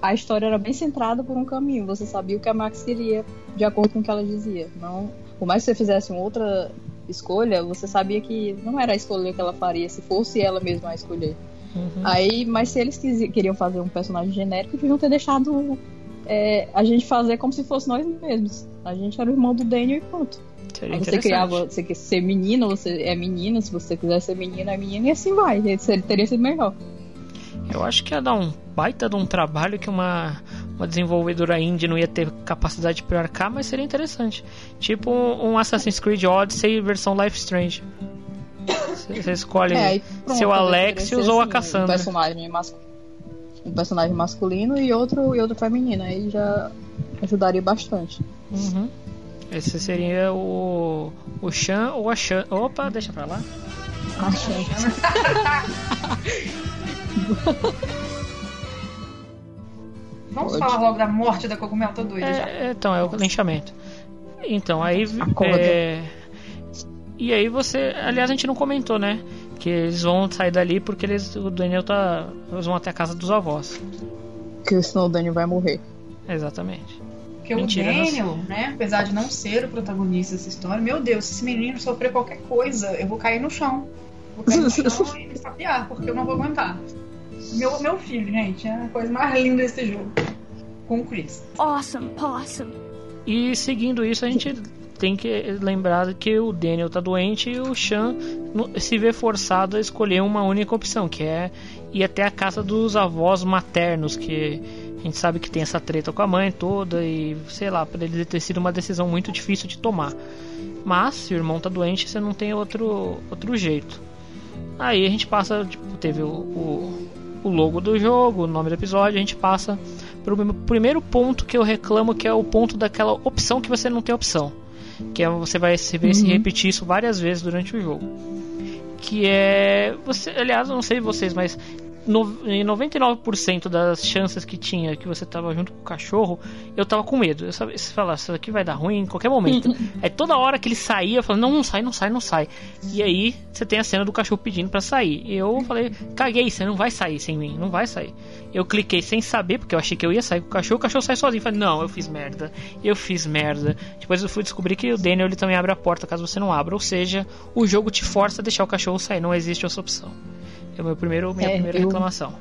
a história era bem centrada por um caminho. Você sabia o que a Max queria, de acordo com o que ela dizia. Não, por mais que você fizesse uma outra escolha, você sabia que não era a escolha que ela faria, se fosse ela mesma a escolher. Uhum. Aí, mas se eles quisi- queriam fazer um personagem genérico, deviam ter deixado é, a gente fazer como se fosse nós mesmos. A gente era o irmão do Daniel e pronto. Seria Aí você criava, você quer ser menina, você é menina, se você quiser ser menina, é menina, e assim vai. Teria sido melhor. Eu acho que ia dar um baita de um trabalho que uma, uma desenvolvedora indie não ia ter capacidade de arcar, mas seria interessante. Tipo um, um Assassin's Creed Odyssey versão Life Strange. Você escolhe É, pronto, seu Alexios ou a assim, Um Cassandra. personagem, mascu- um personagem masculino e outro, e outro feminino. Aí já ajudaria bastante. Uhum. Esse seria o. O Chan ou a Chan. Opa, deixa pra lá. Gente. Vamos Pode. falar logo da morte da cogumelo, tô doida já. É, então, é o linchamento. Então, aí. Acorda. é, E aí você. Aliás, a gente não comentou, né? Que eles vão sair dali porque eles, o Daniel tá. Eles vão até a casa dos avós. Porque senão o Daniel vai morrer. Exatamente. Porque Mentira, o Daniel, né, apesar de não ser o protagonista dessa história, meu Deus, se esse menino sofrer qualquer coisa, eu vou cair no chão. Vou cair no chão e me estapear, porque eu não vou aguentar. Meu, meu filho, gente, é a coisa mais linda desse jogo. Com o Chris. Awesome possum. E seguindo isso, a gente tem que lembrar que o Daniel tá doente e o Chan no- se vê forçado a escolher uma única opção, que é ir até a casa dos avós maternos, que a gente sabe que tem essa treta com a mãe toda e sei lá, para ele ter sido uma decisão muito difícil de tomar. Mas se o irmão tá doente, você não tem outro outro jeito. Aí a gente passa, tipo, teve o, o, o logo do jogo, o nome do episódio, a gente passa pro primeiro ponto que eu reclamo, que é o ponto daquela opção que você não tem opção. Que é você vai se ver se repetir isso várias vezes durante o jogo. Que é. Você, aliás, eu não sei vocês, mas no, em 99% das chances que tinha que você tava junto com o cachorro, eu tava com medo. Eu sabia, se falar, isso aqui vai dar ruim em qualquer momento. aí toda hora que ele saía, eu falava, não, não sai, não sai, não sai. E aí você tem a cena do cachorro pedindo pra sair. E eu falei, caguei, você não vai sair sem mim, não vai sair. Eu cliquei sem saber, porque eu achei que eu ia sair com o cachorro, o cachorro sai sozinho. Eu falei, não, eu fiz merda, eu fiz merda. Depois eu fui descobrir que o Daniel ele também abre a porta caso você não abra. Ou seja, o jogo te força a deixar o cachorro sair, não existe essa opção. É o meu primeiro, minha É, primeira eu- reclamação.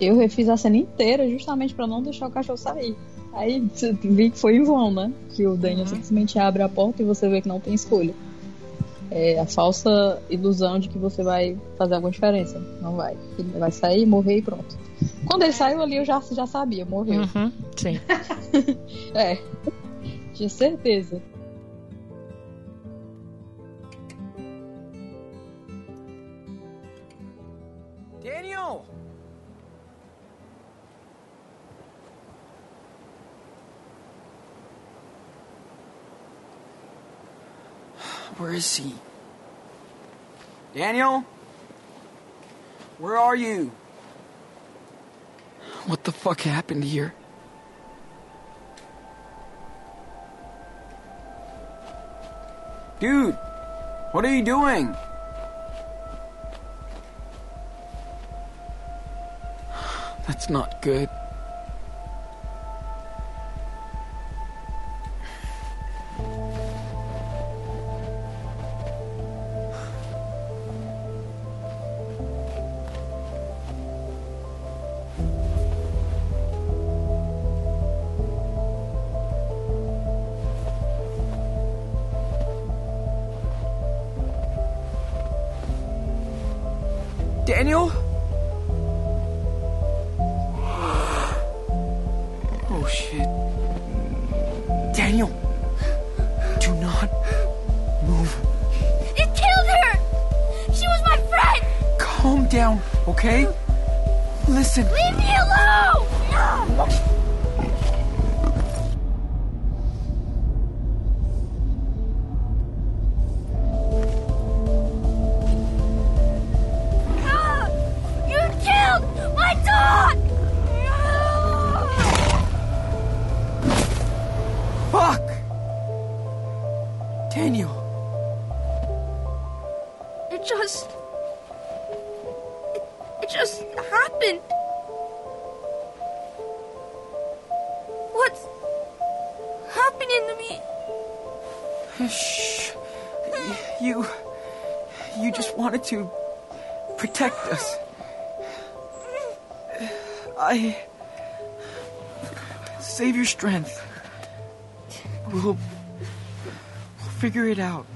Eu refiz a cena inteira justamente pra não deixar o cachorro sair. Aí vi que foi em vão, né? Que o Daniel simplesmente abre a porta e você vê que não tem escolha. É a falsa ilusão de que você vai fazer alguma diferença. Não vai. Ele vai sair, morrer e pronto. Quando ele saiu ali, eu já, já sabia, morreu. Uhum, sim. É. Tinha certeza. Where is he? Daniel? Where are you? What the fuck happened here? Dude, what are you doing? That's not good. Strength. We'll. We'll figure it out.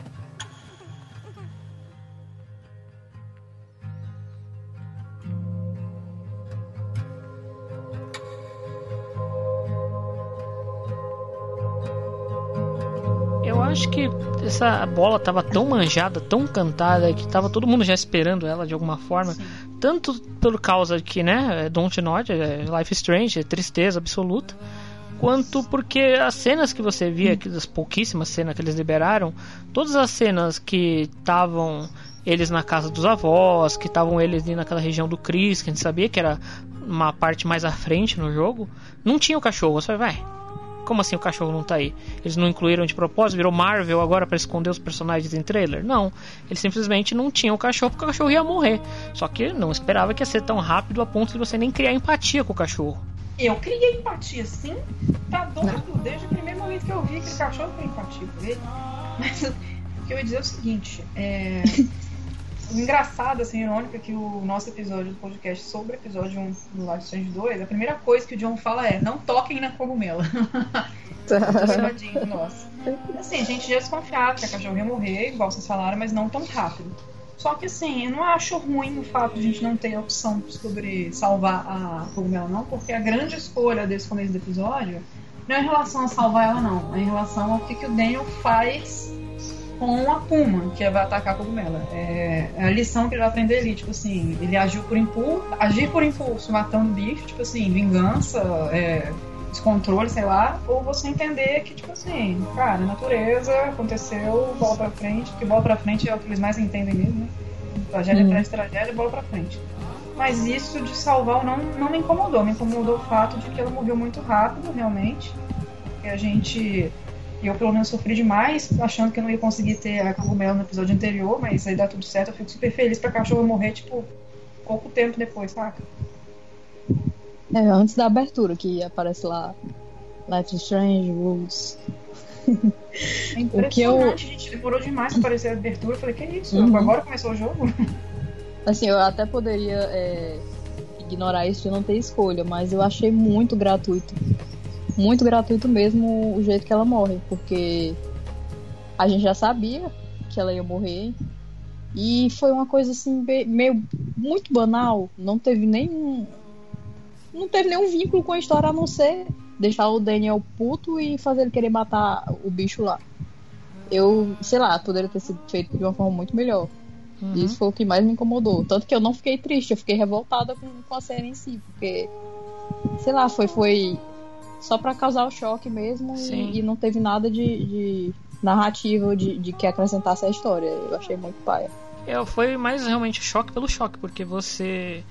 Eu acho que essa bola tava tão manjada, tão cantada, que tava todo mundo já esperando ela de alguma forma. Tanto por causa que, né, é Don't Nod, é Life is Strange, é tristeza absoluta. Quanto porque as cenas que você via, aqui, das pouquíssimas cenas que eles liberaram, todas as cenas que estavam eles na casa dos avós, que estavam eles ali naquela região do Chris, que a gente sabia que era uma parte mais à frente no jogo, não tinha o cachorro. Você vai, vai, como assim o cachorro não tá aí? Eles não incluíram de propósito? Virou Marvel agora para esconder os personagens em trailer? Não. Eles simplesmente não tinham o cachorro porque o cachorro ia morrer. Só que não esperava que ia ser tão rápido a ponto de você nem criar empatia com o cachorro. Eu criei empatia, sim. Tá doido. Desde o primeiro momento que eu vi aquele cachorro, eu criei empatia por ele. Mas o que eu ia dizer é o seguinte: é... o engraçado, assim, irônico, é que o nosso episódio do podcast sobre o episódio 1 do Life Strange 2, a primeira coisa que o John fala é: não toquem na cogumela. Chamadinho nosso. Assim, a gente já desconfiava que a cachorro ia morrer, igual vocês falaram, mas não tão rápido. Só que assim, eu não acho ruim o fato de a gente não ter a opção sobre salvar a cogumela, não, porque a grande escolha desse começo do episódio não é em relação a salvar ela, não. É em relação ao que, que o Daniel faz com a Puma, que vai atacar a cogumela. É, é a lição que ele vai aprender ali, tipo assim, ele agiu por impulso, agir por impulso, matando o bicho, tipo assim, vingança, é, descontrole, sei lá, ou você entender que, tipo assim, cara, natureza, aconteceu, bola pra frente, porque bola pra frente é o que eles mais entendem mesmo, né? Tragédia atrás de tragédia, bola pra frente. Mas isso de salvar não, não me incomodou. Me incomodou o fato de que ela morreu muito rápido, realmente. Que a gente. Eu, pelo menos, sofri demais, achando que eu não ia conseguir ter a cogumelo no episódio anterior, mas aí dá tudo certo. Eu fico super feliz pra cachorro morrer, tipo, pouco tempo depois, saca? É, antes da abertura, que aparece lá Life is Strange, Rules. É impressionante, gente. Demorou demais pra aparecer a abertura. Eu falei, que isso? Uhum. Agora começou o jogo? Assim, eu até poderia é, ignorar isso de não ter escolha, mas eu achei muito gratuito. Muito gratuito mesmo o jeito que ela morre, porque a gente já sabia que ela ia morrer. E foi uma coisa assim, meio muito banal. Não teve nenhum. Não teve nenhum vínculo com a história a não ser deixar o Daniel puto e fazer ele querer matar o bicho lá. Eu, sei lá, poderia ter sido feito de uma forma muito melhor. Uhum. Isso foi o que mais me incomodou. Tanto que eu não fiquei triste, eu fiquei revoltada com, com a série em si, porque, sei lá, foi, foi só pra causar o choque mesmo e, e não teve nada de, de narrativa de, de que acrescentasse a história. Eu achei muito paia. É, foi mais realmente choque pelo choque, porque você.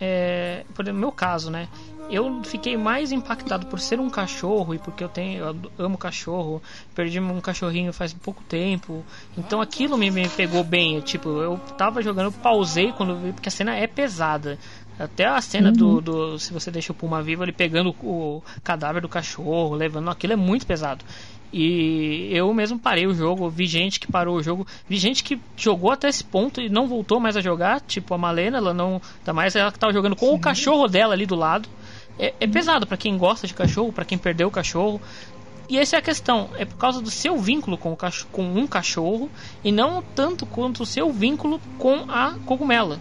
É, por exemplo, meu caso, né? Eu fiquei mais impactado por ser um cachorro e porque eu tenho, eu amo cachorro, perdi um cachorrinho faz pouco tempo, então aquilo me, me pegou bem. Tipo, eu tava jogando, eu pausei quando vi, porque a cena é pesada. Até a cena do, do. Se você deixa o Puma vivo, ele pegando o cadáver do cachorro, levando aquilo é muito pesado. E eu mesmo parei o jogo, vi gente que parou o jogo, vi gente que jogou até esse ponto e não voltou mais a jogar, tipo a Malena, ela não. Ainda mais ela que tava jogando com o cachorro dela ali do lado. É, é pesado pra quem gosta de cachorro, pra quem perdeu o cachorro. E essa é a questão, é por cachorro do seu vínculo com, o cacho- com um cachorro e não tanto quanto o seu vínculo com a cogumela.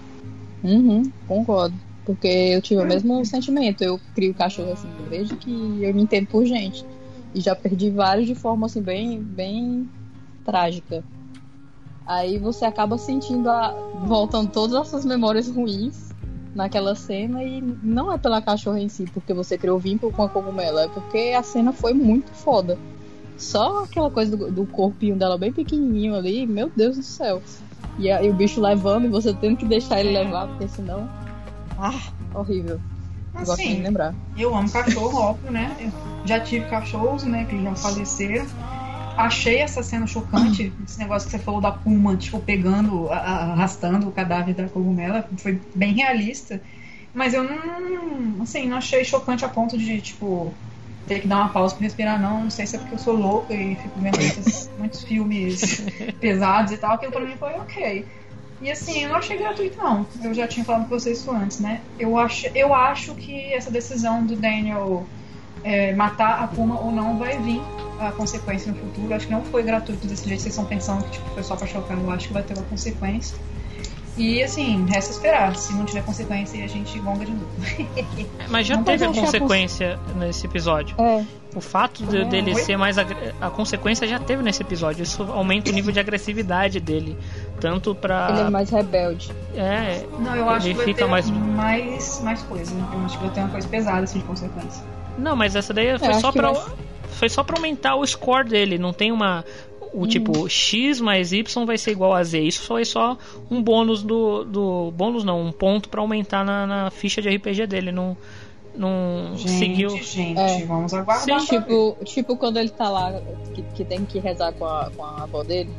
Uhum, concordo. Porque eu tive o mesmo sentimento. Eu crio cachorro assim, desde que eu me entendo por gente. E já perdi vários de forma assim, bem, bem trágica. Aí você acaba sentindo a. voltando todas essas memórias ruins naquela cena e não é pela cachorra em si, porque você criou vínculo com a cogumela, é porque a cena foi muito foda. Só aquela coisa do, do corpinho dela bem pequenininho ali, meu Deus do céu. E, e o bicho levando e você tendo que deixar ele levar, porque senão. Ah, horrível. Gosto de Assim, lembrar. eu amo cachorro, óbvio, né? Eu já tive cachorros, né? Que já faleceram. achei essa cena chocante, esse negócio que você falou da Puma, tipo, pegando, arrastando o cadáver da cogumela, foi bem realista. Mas eu não, assim, não achei chocante a ponto de, tipo, ter que dar uma pausa pra respirar, não. Não sei se é porque eu sou louca e fico vendo muitos, muitos filmes pesados e tal. Aquilo pra mim foi ok. E assim, eu não achei gratuito, não. Eu já tinha falado com vocês isso antes, né? Eu acho, eu acho que essa decisão do Daniel é, matar a Puma ou não vai vir a consequência no futuro. Acho que não foi gratuito desse jeito vocês estão pensando que tipo, foi só pra chocar. Eu acho que vai ter uma consequência. E assim, resta esperar. Se não tiver consequência, a gente gonga de novo. Mas já Não teve a consequência nesse episódio. É, O fato de- Não, dele ser mais. agre- A consequência já teve nesse episódio. Isso aumenta o nível de agressividade dele. Tanto pra. ele é mais rebelde. É, Não, eu acho Ele que vai fica ter mais- mais... mais coisa. Eu acho que vai ter uma coisa pesada assim de consequência. Não, mas essa daí foi acho só pra. vai- Foi só pra aumentar o score dele. Não tem uma. O Hum. tipo, X mais Y vai ser igual a Z. Isso foi só um bônus do. do bônus não, um ponto pra aumentar na, na ficha de RPG dele. Não. Não Gente, seguiu. gente, É. vamos aguardar. Sim. Tipo, tipo quando ele tá lá, que, que tem que rezar com a, com a avó dele,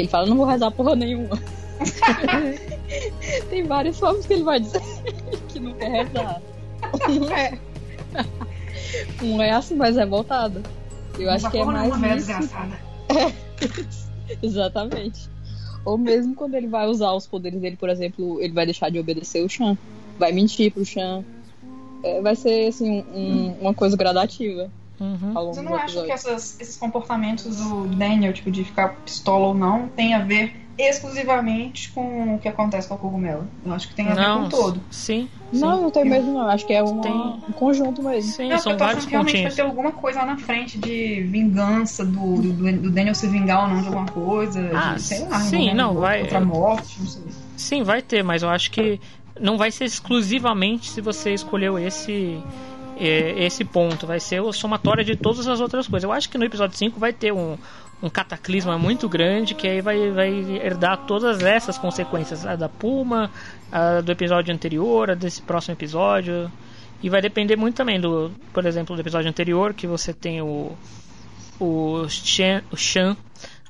que ele fala, não vou rezar porra nenhuma. tem várias formas que ele vai dizer que não quer rezar. Um é. Um é assim, mais revoltado. Eu acho Essa que é não mais uma velha isso. desgraçada. Exatamente. Ou mesmo quando ele vai usar os poderes dele, por exemplo, ele vai deixar de obedecer o Chan. Vai mentir pro Chan. É, vai ser, assim, um- uma coisa gradativa Uhum. ao longo Você do não acha que essas- esses comportamentos do Daniel, tipo, de ficar pistola ou não, tem a ver exclusivamente com o que acontece com a cogumelo? Eu acho que tem a ver Não, com todo. sim. Não, não tem mesmo não. Acho que é uma- Tem- um conjunto mesmo. Sim, Não, são eu tô vários achando que realmente vai ter alguma coisa lá na frente de vingança do, do, do Daniel se vingar ou não de alguma coisa, Ah, de, sei lá, sim, não, de vai- outra morte, não sei. Sim, vai ter, mas eu acho que não vai ser exclusivamente se você escolheu esse esse ponto. Vai ser a somatória de todas as outras coisas. Eu acho que no episódio 5 vai ter um, um cataclisma muito grande que aí vai, vai herdar todas essas consequências. A da Puma, a do episódio anterior, a desse próximo episódio. E vai depender muito também do, por exemplo, do episódio anterior, que você tem o o o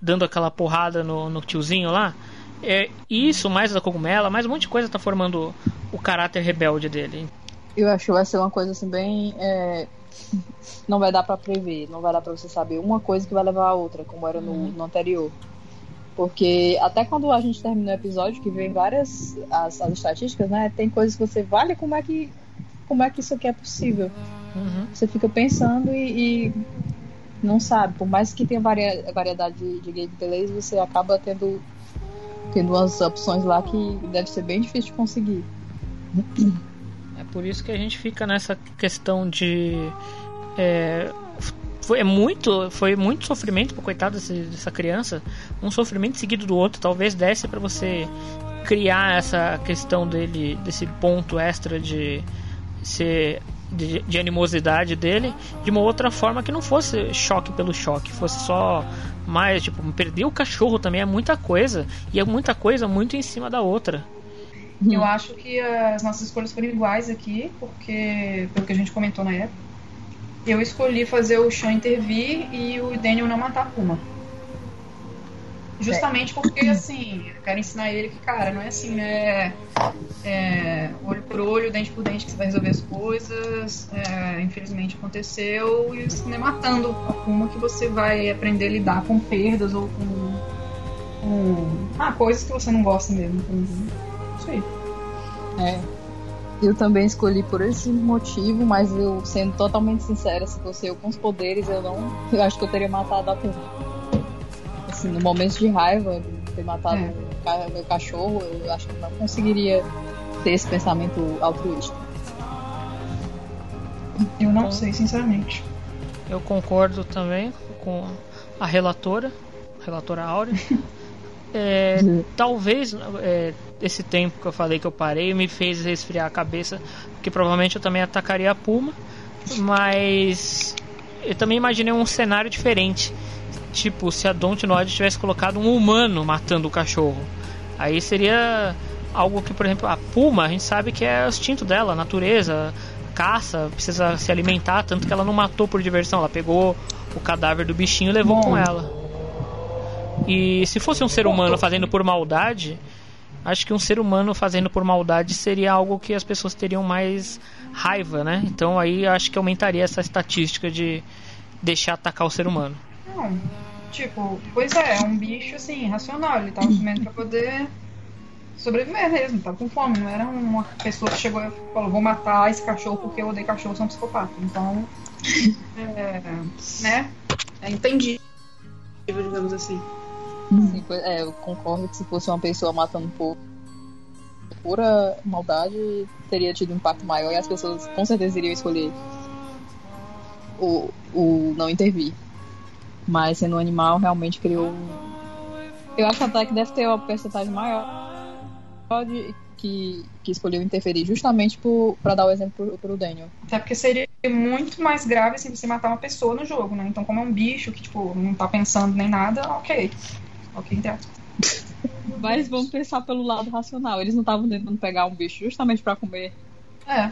dando aquela porrada no, no tiozinho lá. É, isso, mais a cogumela, mais um monte de coisa tá formando o caráter rebelde dele. Eu acho que vai ser uma coisa assim bem. é, Não vai dar pra prever, não vai dar pra você saber uma coisa que vai levar a outra, como era no, no anterior. Porque até quando a gente termina o episódio, que vem várias as, as estatísticas, né? Tem coisas que você vale como é que como é que isso aqui é possível. Uhum. Você fica pensando e, e não sabe. Por mais que tenha varia, variedade de, de gameplays, você acaba tendo tendo umas opções lá que deve ser bem difícil de conseguir. Por isso que a gente fica nessa questão de. É, foi, é muito, foi muito sofrimento pro coitado dessa criança. Um sofrimento seguido do outro. Talvez desse para você criar essa questão dele, desse ponto extra de ser. De, de animosidade dele de uma outra forma que não fosse choque pelo choque, fosse só mais tipo perder o cachorro também é muita coisa e é muita coisa muito em cima da outra. Eu acho que as nossas escolhas foram iguais aqui, porque, pelo que a gente comentou na época, eu escolhi fazer o Sean intervir e o Daniel não matar a Puma. Justamente porque, assim, eu quero ensinar ele que, cara, não é assim, né? É, olho por olho, dente por dente que você vai resolver as coisas. É, infelizmente aconteceu, e não é matando a Puma que você vai aprender a lidar com perdas ou com. com ah, coisas que você não gosta mesmo. Isso É. Eu também escolhi por esse motivo, mas eu, sendo totalmente sincera, se fosse eu com os poderes, eu não. Eu acho que eu teria matado a Puma. Assim, no momento de raiva, de ter matado É. o meu cachorro, eu acho que eu não conseguiria ter esse pensamento altruísta. Eu não sei, sinceramente. Eu concordo também com a relatora, a relatora Áurea. É, talvez é, esse tempo que eu falei que eu parei me fez resfriar a cabeça, porque provavelmente eu também atacaria a Puma, mas eu também imaginei um cenário diferente. Tipo, se a Dontnod tivesse colocado um humano matando o cachorro. Aí seria algo que, por exemplo, a Puma, a gente sabe que é o instinto dela, a natureza, caça, precisa se alimentar, tanto que ela não matou por diversão, ela pegou o cadáver do bichinho e levou Bom. com ela. E se fosse um ser humano fazendo por maldade, acho que um ser humano fazendo por maldade seria algo que as pessoas teriam mais raiva, né? Então aí acho que aumentaria essa estatística de deixar atacar o ser humano. Não. Tipo, pois é, é um bicho assim, racional. Ele tava comendo pra poder sobreviver mesmo, tava com fome. Não era uma pessoa que chegou e falou, vou matar esse cachorro porque eu odeio cachorro, sou um psicopata. Então, é, né? É entendível, digamos assim. É, eu concordo que se fosse uma pessoa matando por pura maldade, teria tido um impacto maior e as pessoas com certeza iriam escolher o, o não intervir. Mas sendo um animal, realmente criou. Eu acho até que deve ter uma percentagem maior de, que, que escolheu interferir, justamente por, pra dar o exemplo pro, pro Daniel. Até porque seria muito mais grave assim, você matar uma pessoa no jogo, né? Então, como é um bicho que, tipo, não tá pensando nem nada, ok. Então. Mas vamos pensar pelo lado racional. Eles não estavam tentando pegar um bicho justamente pra comer. É.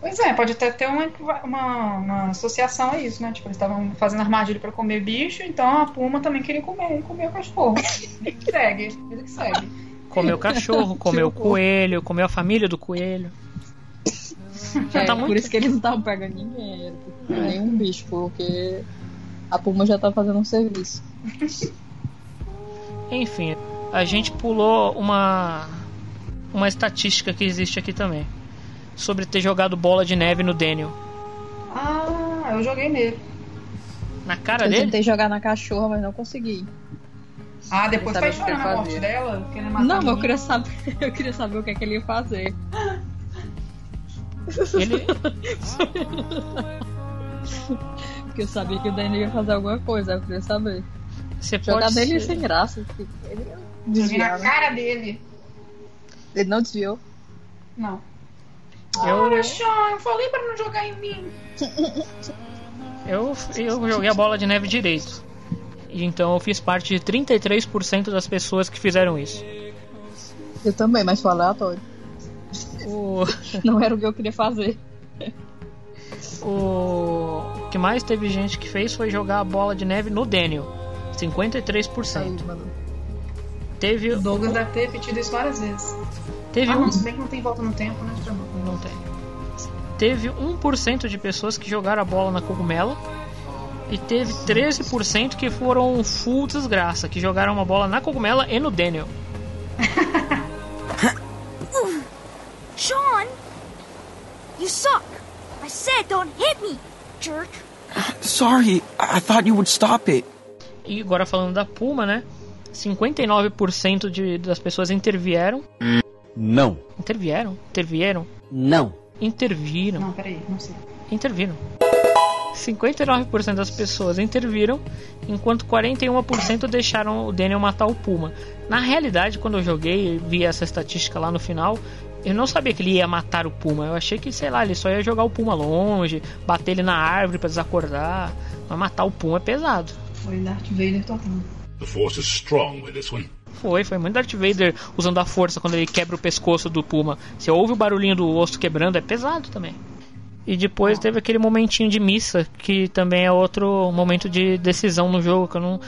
Pois é, pode até ter uma, uma, uma associação a isso, né? Tipo, eles estavam fazendo armadilha pra comer bicho, então a puma também queria comer, comer o cachorro. Segue, ele que segue. Comeu cachorro, comeu coelho, comeu a família do coelho. Já É, tá Por muito. isso que eles não estavam pegando ninguém, tipo, nenhum bicho, porque a Puma já tá fazendo um serviço. Enfim, a gente pulou uma uma estatística que existe aqui também sobre ter jogado bola de neve no Daniel. Ah, eu joguei nele. Na cara eu dele? tentei jogar na cachorra, mas não consegui. Ah, depois Eu tá sabia o que chorando a eu morte dela? Matar Não, mas eu queria saber, eu queria saber o que é que ele ia fazer. Ele Porque eu sabia que o Daniel ia fazer alguma coisa, eu queria saber. Você Jogar pode nele ser- sem graça. porque Ele desviar, na né? cara dele. Ele não desviou. Não. Eu- Ora, Sean, eu falei pra não jogar em mim. Eu, eu joguei a bola de neve direito. E então eu fiz parte de 33% das pessoas que fizeram isso. Eu também, mas foi aleatório. O, Não era o que eu queria fazer. o que mais teve gente que fez foi jogar a bola de neve no Daniel. 53%. Aí, mano. Teve, O Douglas deve ter repetido isso várias vezes. teve Ah, um não, se bem que não tem volta no tempo, né? Não tem. Teve 1% de pessoas que jogaram a bola na cogumela. E teve 13% que foram full desgraça, que jogaram uma bola na cogumela e no Daniel. Sean! You suck! I said don't hit me, jerk! Sorry, I thought you would stop it. E agora falando da Puma, né? 59% de, das pessoas intervieram. Não. Intervieram? Intervieram? Não. Interviram. Não, peraí, não sei. Interviram. 59% das pessoas interviram, enquanto 41% deixaram o Daniel matar o Puma. Na realidade, quando eu joguei e vi essa estatística lá no final, eu não sabia que ele ia matar o Puma. Eu achei que, sei lá, ele só ia jogar o Puma longe, bater ele na árvore pra desacordar. Mas matar o Puma é pesado. Foi Darth Vader total. The force is strong with this one. Foi, foi muito Darth Vader usando a força quando ele quebra o pescoço do Puma. Você ouve o barulhinho do osso quebrando, é pesado também. E depois teve aquele momentinho de missa, que também é outro momento de decisão no jogo. Que eu não...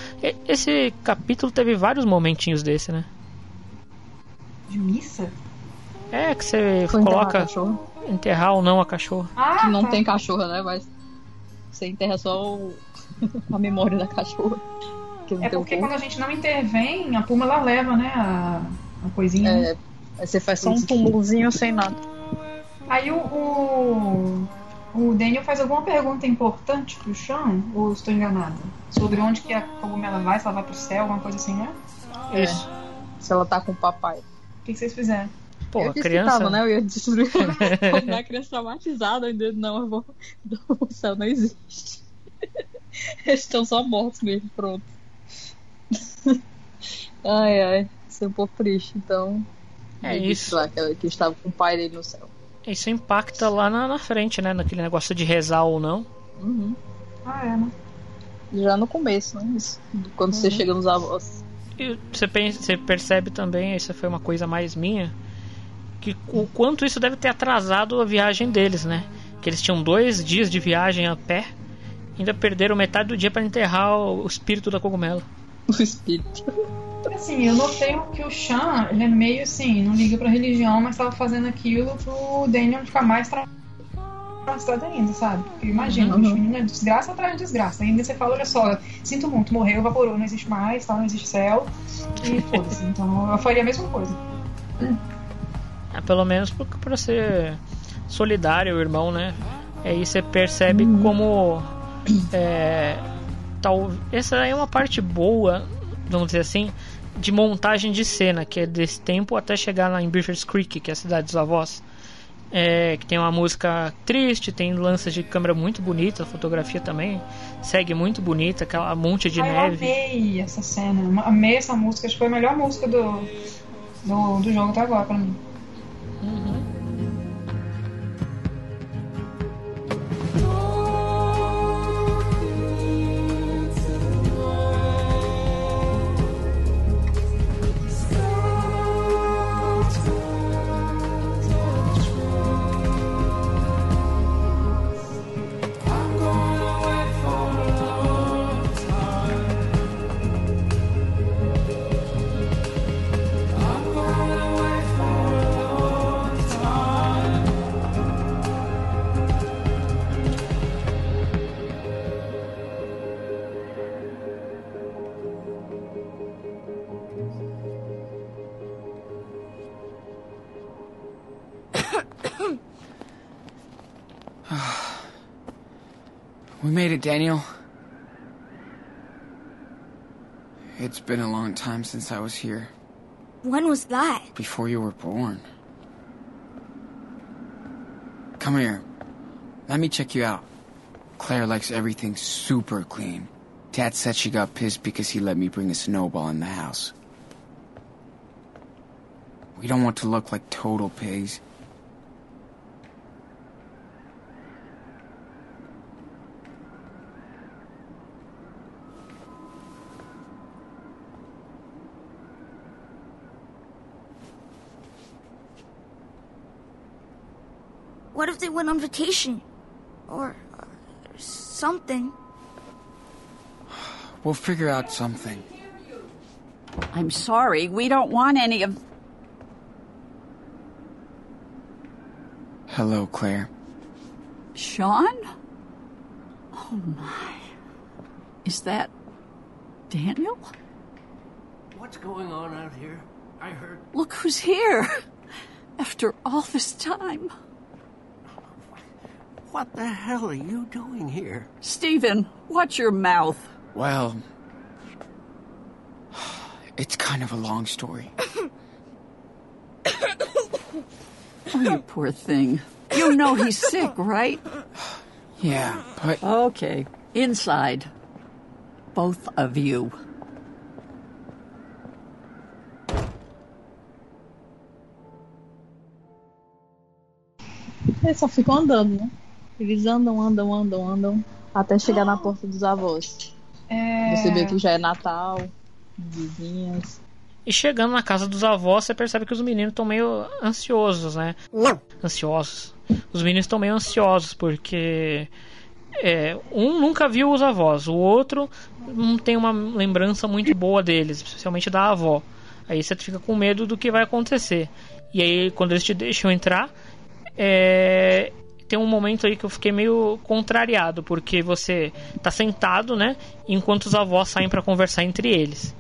Esse capítulo teve vários momentinhos desse, né? De missa? É que você Foi enterrar coloca cachorra. enterrar ou não a cachorra. Ah, Que não tá. tem cachorra, né? Mas você enterra só o- a memória da cachorra. É porque quando a gente não intervém, a Puma ela leva, né? A, a coisinha. É, aí você faz só um túmulozinho sem nada. Aí o, o, o Daniel faz alguma pergunta importante pro Sean, ou estou enganada? Sobre onde que a cogumela vai, se ela vai pro céu, alguma coisa assim, né? É. Isso. Se ela tá com o papai. O que, que vocês fizeram? Pô, eu criança. tava, né? Eu ia destruir a criança traumatizada. Ainda não, eu vou. O céu não existe. Eles estão só mortos mesmo, pronto. ai, ai. Isso é um pouco triste, então. É isso. Lá, que, que estava com o pai dele no céu. Isso impacta lá na, na frente, né? Naquele negócio de rezar ou não. Uhum. Ah, é, né? Já no começo, né? Isso, Quando você chega nos avós. E você, pensa, você percebe também, essa foi uma coisa mais minha, que o quanto isso deve ter atrasado a viagem deles, né? Que eles tinham dois dias de viagem a pé, ainda perderam metade do dia para enterrar o, o espírito da cogumelo. O espírito. Assim, eu notei que o Chan, ele é meio assim, não liga pra religião, mas tava fazendo aquilo pro Daniel ficar mais traumatizado ainda, sabe? Porque imagina, Uhum. o menino é desgraça atrás de desgraça. Ainda você fala, olha só, sinto muito, morreu, evaporou, não existe mais, tal, não existe céu. E foda-se. Então eu faria a mesma coisa. É, pelo menos pra ser solidário, o irmão, né? Aí você percebe como. É, tal, essa é uma parte boa, vamos dizer assim, de montagem de cena, que é desse tempo até chegar lá em Beavers Creek, que é a cidade dos avós. É, que tem uma música triste, tem lanças de câmera muito bonita, a fotografia também segue muito bonita, aquela monte de Ai, eu neve. amei essa cena, amei essa música, acho que foi a melhor música do, do, do jogo até agora pra mim. We made it, Daniel. It's been a long time since I was here, When was that? before you were born. Come here. Let me check you out. Claire likes everything super clean. Dad said she got pissed because he let me bring a snowball in the house. We don't want to look like total pigs. Went on vacation? Or, or something? We'll figure out something. I'm sorry, we don't want any of. Hello, Claire. Sean? Oh my. Is that. Daniel? What's going on out here? I heard. Look who's here! After all this time. What the hell are you doing here? Stephen, watch your mouth. Well, it's kind of a long story. Oh, you poor thing. You know he's sick, right? Yeah, but. Okay. Inside. Both of you. Eles só ficam andando, né? Eles andam, andam, andam, andam, até chegar na porta dos avós. É... Você vê que já é Natal, vizinhas. E chegando na casa dos avós, você percebe que os meninos estão meio ansiosos, né? Não. Ansiosos. Os meninos estão meio ansiosos porque é, um nunca viu os avós, o outro não tem uma lembrança muito boa deles, especialmente da avó. Aí você fica com medo do que vai acontecer. E aí, quando eles te deixam entrar, é, tem um momento aí que eu fiquei meio contrariado, porque você tá sentado, né? Enquanto os avós saem para conversar entre eles.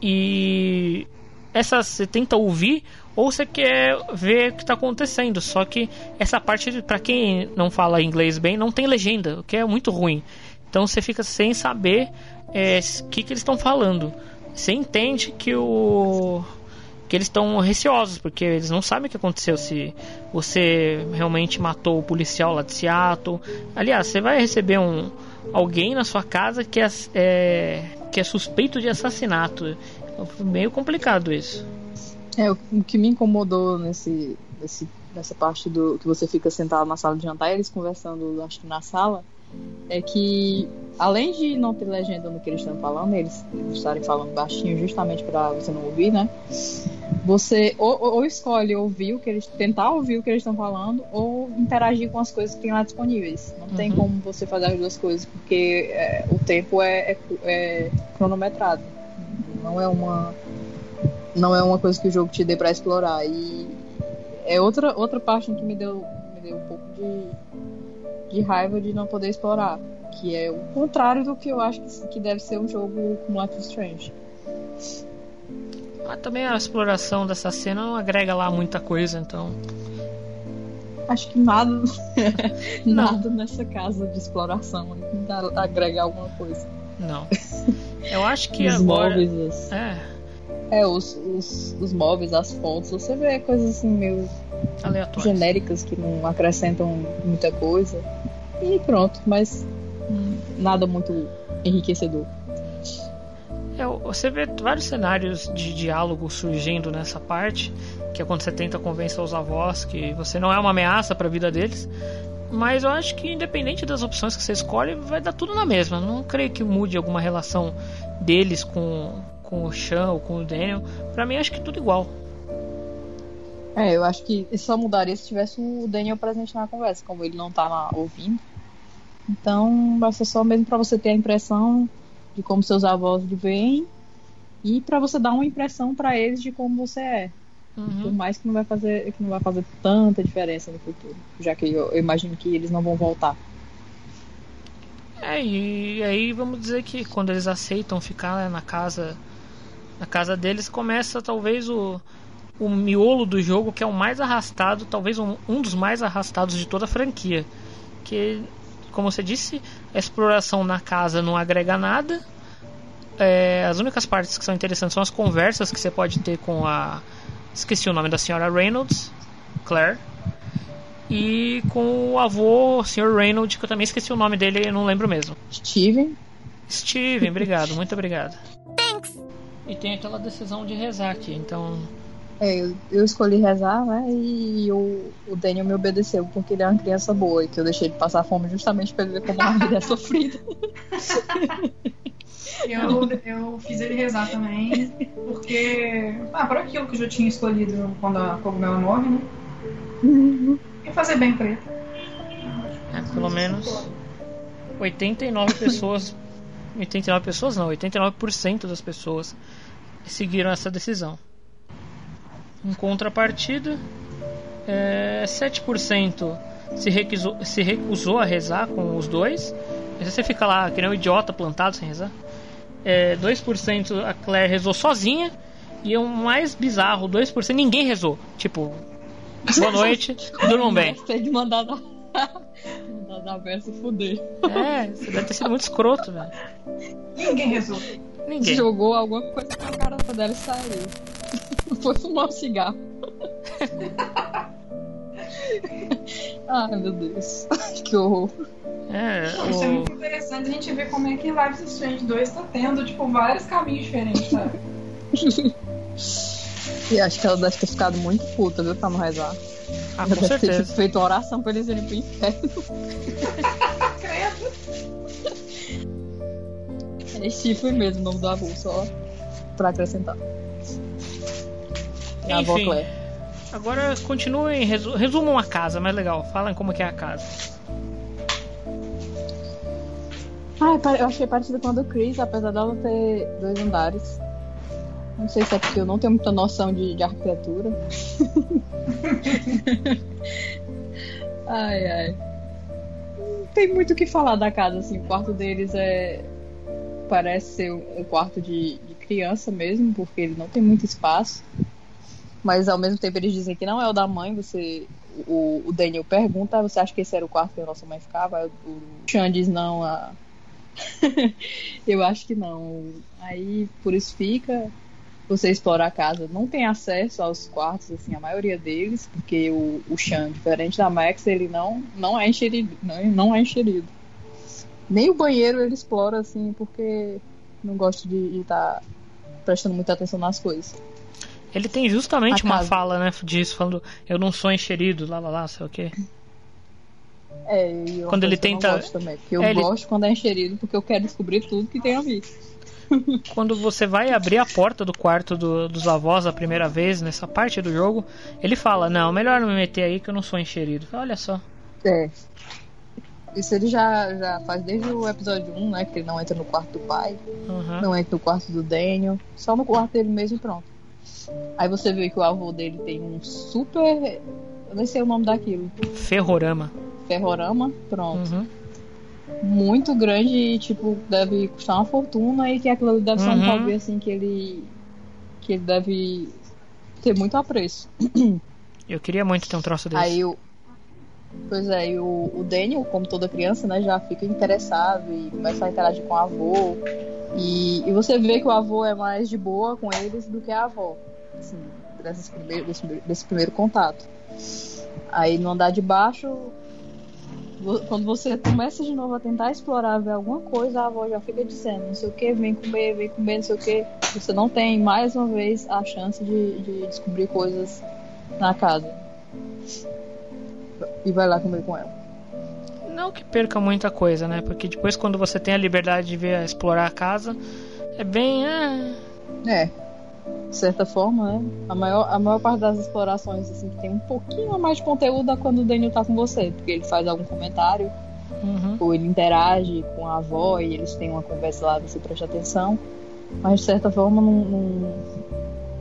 E essa você tenta ouvir ou você quer ver o que está acontecendo. Só que essa parte, para quem não fala inglês bem, não tem legenda, o que é muito ruim. Então você fica sem saber o que, que eles estão falando. Você entende que o que eles estão receosos, porque eles não sabem o que aconteceu, se você realmente matou o policial lá de Seattle. Aliás, você vai receber um alguém na sua casa que é, é que é suspeito de assassinato. Meio complicado isso. É, o que me incomodou nesse, nesse, nessa parte do que você fica sentado na sala de jantar, eles conversando, acho que na sala, é que além de não ter legenda no que eles estão falando, eles, eles estarem falando baixinho justamente para você não ouvir, né? Você ou, ou, escolhe ouvir o que eles tentar ouvir o que eles estão falando ou interagir com as coisas que tem lá disponíveis. Não uhum. tem como você fazer as duas coisas porque é, o tempo é, é, é, cronometrado. Não é uma não é uma coisa que o jogo te dê para explorar e é outra outra parte que me deu me deu um pouco de, de raiva de não poder explorar, que é o contrário do que eu acho que, que deve ser um jogo como Life is Strange. Mas também a exploração dessa cena não agrega lá muita coisa, então. Acho que nada, nada nessa casa de exploração agrega alguma coisa. Não. Eu acho que os agora. Móveis. É. É, os, os, os móveis, as fontes, você vê coisas assim meio Aleatórias. genéricas que não acrescentam muita coisa. E pronto, mas nada muito enriquecedor. É, você vê vários cenários de diálogo surgindo nessa parte, que é quando você tenta convencer os avós que você não é uma ameaça para a vida deles. Mas eu acho que independente das opções que você escolhe, vai dar tudo na mesma. Não creio que mude alguma relação deles com, com o Sean ou com o Daniel. Pra mim, acho que tudo igual. É, eu acho que só mudaria se tivesse o Daniel presente na conversa, como ele não tá lá ouvindo. Então, vai ser só mesmo para você ter a impressão de como seus avós lhe veem e para você dar uma impressão para eles de como você é. Uhum. Por mais que não vai fazer que não vai fazer tanta diferença no futuro, já que eu, eu imagino que eles não vão voltar. É, e aí vamos dizer que quando eles aceitam ficar na casa na casa deles começa talvez o, o miolo do jogo que é o mais arrastado, talvez um, um dos mais arrastados de toda a franquia. Que, como você disse, a exploração na casa não agrega nada. É, as únicas partes que são interessantes são as conversas que você pode ter com a. Esqueci o nome da senhora Reynolds, Claire. E com o avô, o Sr. Reynolds, que eu também esqueci o nome dele, eu não lembro mesmo. Steven. Steven, obrigado, muito obrigado. Thanks. E tem aquela decisão de rezar aqui, então. É, eu, eu escolhi rezar, né? E o, o Daniel me obedeceu, porque ele é uma criança boa e que eu deixei ele passar fome justamente pra ele ver como a vida é sofrida. Eu, eu fiz ele rezar também, porque. Ah, por aquilo que eu já tinha escolhido quando a cogumelo morre, né? E fazer bem pra ele. É, pelo menos 89 pessoas. 89 pessoas não, 89% das pessoas seguiram essa decisão. Em contrapartida, é, 7% se recusou, se recusou a rezar com os dois. E você fica lá que nem um idiota plantado sem rezar. É, 2% a Claire rezou sozinha. E o mais bizarro, 2% ninguém rezou. Tipo, boa noite, durmam bem. Tem de mandar dar. mandar dar verso fuder. É, você deve ter sido muito escroto, velho. Ninguém rezou. Ninguém. Jogou alguma coisa na cara dela e saiu. Foi fumar um cigarro. Ai meu Deus. que horror. É, Isso é muito interessante a gente ver como é que Life is Strange 2 tá tendo, tipo, vários caminhos diferentes, sabe? e acho que ela deve ter ficado muito puta, viu, pra não rezar. Ah, com deve certeza. ter feito uma oração pra eles irem pro inferno. é Chifre mesmo o nome do avô, só pra acrescentar. É a avó Enfim, Claire. agora continuem, resu resumam a casa, mais legal. Falem como que é a casa. Ah, eu achei parecida com a do Chris, apesar dela ter dois andares. Não sei se é porque eu não tenho muita noção de, de arquitetura. ai, ai. Não tem muito o que falar da casa, assim. O quarto deles é. Parece ser um quarto de, de criança mesmo, porque ele não tem muito espaço. Mas ao mesmo tempo eles dizem que não é o da mãe, você. O, o Daniel pergunta, "Ah, você acha que esse era o quarto que a nossa mãe ficava? O Sean diz não, a, eu acho que não. Aí por isso fica. Você explora a casa, não tem acesso aos quartos, assim, a maioria deles, porque o, o Chan, diferente da Max, ele não, não é encherido. Não, não é encherido. Nem o banheiro ele explora, assim, porque não gosta de estar tá prestando muita atenção nas coisas. Ele tem justamente A uma casa. fala, né, disso, falando eu não sou encherido, lá lá lá, sei o quê. É, e Quando ele que eu tenta- gosto também, porque eu É, ele- gosto quando é encherido, porque eu quero descobrir tudo que tem ali. Quando você vai abrir a porta do quarto do- dos avós a primeira vez, nessa parte do jogo, ele fala, não, melhor não me meter aí que eu não sou encherido. Olha só. É. Isso ele já, já faz desde o episódio 1, né? Que ele não entra no quarto do pai, Uhum. não entra no quarto do Daniel, só no quarto dele mesmo e pronto. Aí você vê que o avô dele tem um super. Eu nem sei o nome daquilo. Ferrorama. Ferrorama, pronto. Uhum. Muito grande e, tipo, deve custar uma fortuna e que aquilo deve ser um Uhum. hobby assim que ele. que ele deve ter muito apreço. Eu queria muito ter um troço desse. Aí o. Pois é, e o, o Daniel, como toda criança, né, já fica interessado e começa a interagir com o avô. E, e você vê que o avô é mais de boa com eles do que a avó. Assim, desses primeiros, desse, desse primeiro contato. Aí no andar de baixo, quando você começa de novo a tentar explorar, ver alguma coisa, a avó já fica dizendo, não sei o que, vem comer, vem comer, não sei o que. Você não tem mais uma vez a chance de, de descobrir coisas na casa. E vai lá comer com ela. Não que perca muita coisa, né? Porque depois quando você tem a liberdade de ver explorar a casa, é bem. ah, É. De certa forma, né? A maior, a maior parte das explorações, assim, que tem um pouquinho a mais de conteúdo é quando o Daniel tá com você. Porque ele faz algum comentário, uhum. ou ele interage com a avó e eles têm uma conversa lá, você presta atenção. Mas de certa forma não, não,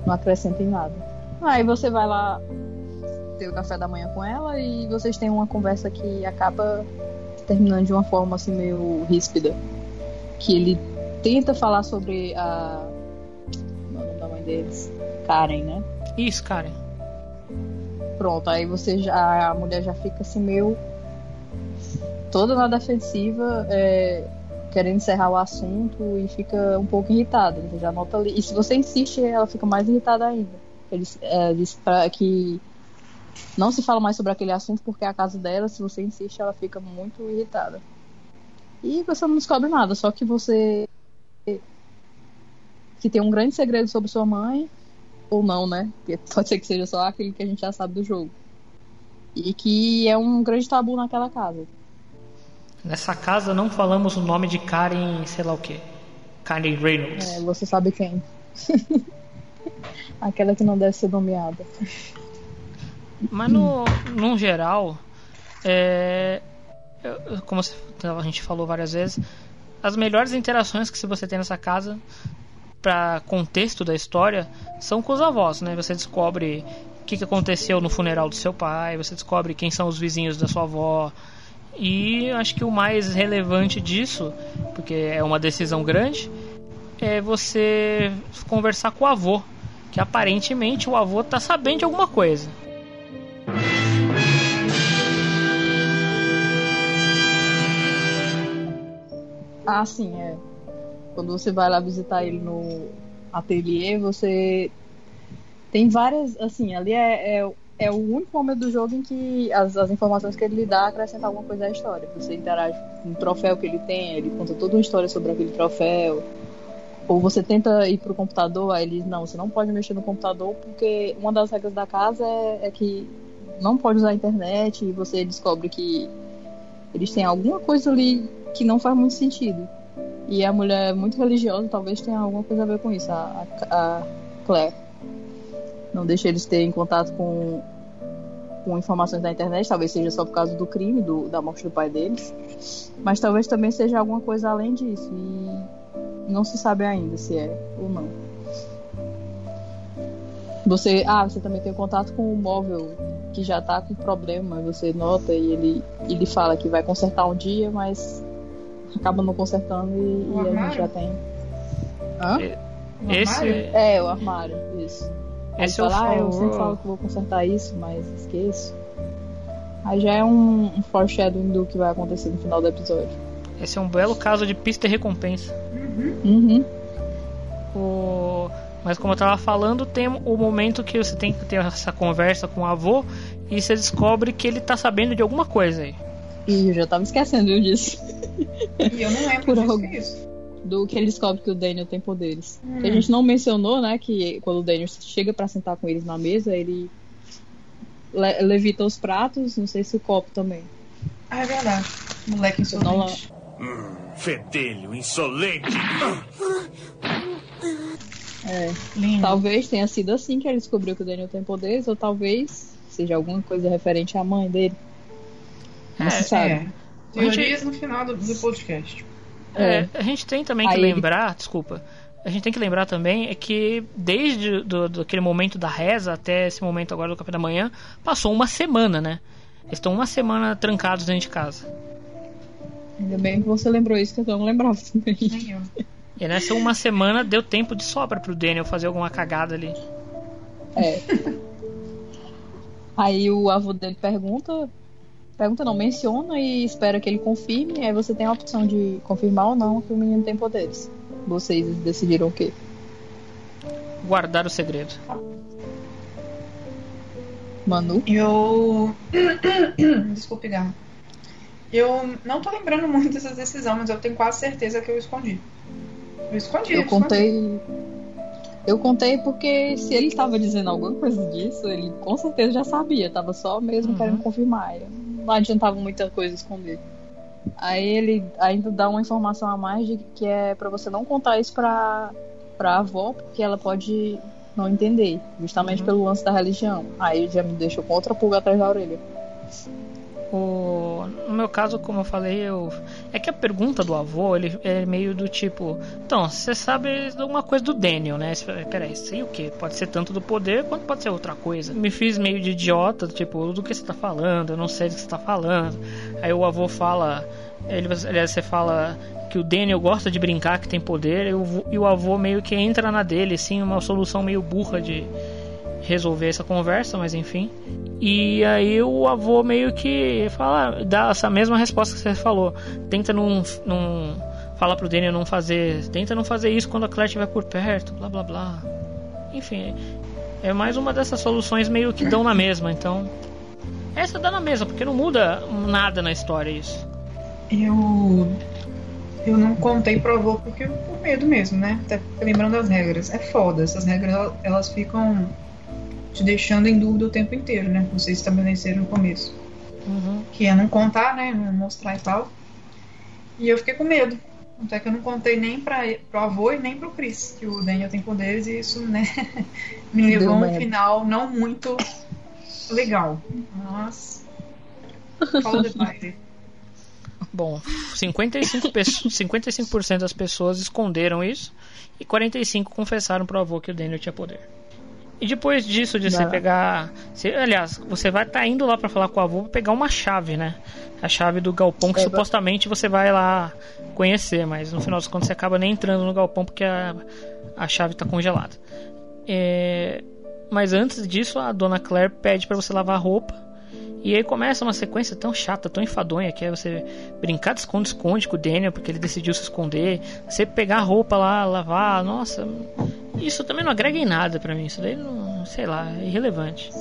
não acrescenta em nada. Aí você vai lá ter o café da manhã com ela e vocês têm uma conversa que acaba terminando de uma forma assim meio ríspida. Que ele tenta falar sobre a. Não, o nome da mãe deles. Karen, né? Isso, Karen. Pronto, aí você já. A mulher já fica assim meio. toda na defensiva, é, querendo encerrar o assunto e fica um pouco irritada. Você já nota ali. E se você insiste, ela fica mais irritada ainda. Ele é, diz pra, que não se fala mais sobre aquele assunto porque é a casa dela. Se você insiste, ela fica muito irritada. E você não descobre nada, só que você. que tem um grande segredo sobre sua mãe, ou não, né? Porque pode ser que seja só aquele que a gente já sabe do jogo. E que é um grande tabu naquela casa. Nessa casa não falamos o nome de Karen, sei lá o que. Karen Reynolds. É, você sabe quem. Aquela que não deve ser nomeada. Mas no, no geral, é, como a gente falou várias vezes, as melhores interações que você tem nessa casa para contexto da história são com os avós, né? Você descobre o que, que aconteceu no funeral do seu pai, você descobre quem são os vizinhos da sua avó. E acho que o mais relevante disso, porque é uma decisão grande, é você conversar com o avô, que aparentemente o avô tá sabendo de alguma coisa. Ah, sim, é. Quando você vai lá visitar ele no ateliê, você tem várias. Assim, ali é, é, é o único momento do jogo em que as, as informações que ele lhe dá acrescentam alguma coisa à história. Você interage com um troféu que ele tem, ele conta toda uma história sobre aquele troféu. Ou você tenta ir pro computador, aí ele diz, não, você não pode mexer no computador porque uma das regras da casa é, é que não pode usar a internet e você descobre que eles têm alguma coisa ali que não faz muito sentido. E a mulher é muito religiosa, talvez tenha alguma coisa a ver com isso, a, a, Claire. Não deixa eles terem contato com, com informações da internet, talvez seja só por causa do crime, do, da morte do pai deles. Mas talvez também seja alguma coisa além disso. E não se sabe ainda se é ou não. Você, ah, você também tem contato com o móvel que já tá com problema, você nota e ele, ele fala que vai consertar um dia, mas acaba não consertando e, e a gente já tem. Hã? O Esse, armário? É, o armário, isso. Aí esse é fala, ah, eu sempre falo que vou consertar isso, mas esqueço. Aí já é um, um foreshadowing do que vai acontecer no final do episódio. esse é um belo caso de pista e recompensa. Uhum. O... Mas como eu tava falando, tem o momento que você tem que ter essa conversa com o avô e você descobre que ele tá sabendo de alguma coisa aí. E eu já tava esquecendo disso. E eu não lembro Por disso, algo. isso. Do que ele descobre que o Daniel tem poderes. Hum. A gente não mencionou, né? Que quando o Daniel chega pra sentar com eles na mesa, ele le- levita os pratos, não sei se o copo também. Ah, é verdade. Moleque Não, insolente. Hum, fedelho, insolente. É. Lindo. Talvez tenha sido assim que ele descobriu que o Daniel tem poderes, ou talvez seja alguma coisa referente à mãe dele. Não É, se sabe. É. Teorias no final do, do podcast. É, a gente tem também que Aí- lembrar, desculpa, a gente tem que lembrar também é que desde do, do- aquele momento da reza até esse momento agora do café da manhã, passou uma semana, né? Eles estão uma semana trancados dentro de casa. Ainda bem que você lembrou isso, que eu não lembrava também. E nessa uma semana deu tempo de sobra pro Daniel fazer alguma cagada ali. É. Aí o avô dele pergunta. Pergunta não, menciona e espera que ele confirme. Aí você tem a opção de confirmar ou não que o menino tem poderes. Vocês decidiram o quê? Guardar o segredo. Manu? Eu. Desculpe, Garra. Eu não tô lembrando muito dessa decisão, mas eu tenho quase certeza que eu escondi. Eu escondi. Eu contei. Eu contei porque se ele estava dizendo alguma coisa disso, ele com certeza já sabia. Tava só mesmo querendo confirmar. Não adiantava muita coisa esconder. Aí ele ainda dá uma informação a mais de que é pra você não contar isso pra, pra avó, porque ela pode não entender, justamente pelo lance da religião. Aí já me deixou com outra pulga atrás da orelha. O... No meu caso, como eu falei, eu... é que a pergunta do avô ele é meio do tipo: Então, você sabe alguma coisa do Daniel, né? Peraí, sei o que? Pode ser tanto do poder quanto pode ser outra coisa. Me fiz meio de idiota, tipo, do que você tá falando, eu não sei do que você tá falando. Aí o avô fala: ele, aliás, você fala que o Daniel gosta de brincar, que tem poder, e o, e o avô meio que entra na dele, assim, uma solução meio burra de resolver essa conversa, mas enfim. E aí o avô meio que fala, dá essa mesma resposta que você falou. Tenta não, não falar pro Daniel não fazer, tenta não fazer isso quando a Claire estiver por perto, blá blá blá. Enfim, é mais uma dessas soluções meio que dão na mesma, então essa dá na mesma, porque não muda nada na história isso. Eu. Eu não contei pro avô porque por medo mesmo, né? Até lembrando das regras. É foda, essas regras elas ficam te deixando em dúvida o tempo inteiro, né? Vocês estabeleceram no começo. Que é não contar, né? Não mostrar e tal. E eu fiquei com medo. Até que eu não contei nem pra, pro avô e nem pro Chris, que o Daniel tem poderes e isso, né? me levou a um final não muito legal. Mas. Fala detalhe. Bom, 55%, pe- 55% das pessoas esconderam isso e 45% confessaram pro avô que o Daniel tinha poder. E depois disso, de você pegar. você- aliás, você vai estar indo lá pra falar com o avô pra pegar uma chave, né? A chave do galpão que É, supostamente você vai lá conhecer, mas no final das contas você acaba nem entrando no galpão porque a, a chave tá congelada. É, mas antes disso, a dona Claire pede pra você lavar a roupa. E aí começa uma sequência tão chata, tão enfadonha, que é você brincar de esconde-esconde com o Daniel, porque ele decidiu se esconder. Você pegar a roupa lá, lavar, nossa. Isso também não agrega em nada pra mim. Isso daí não, sei lá, é irrelevante.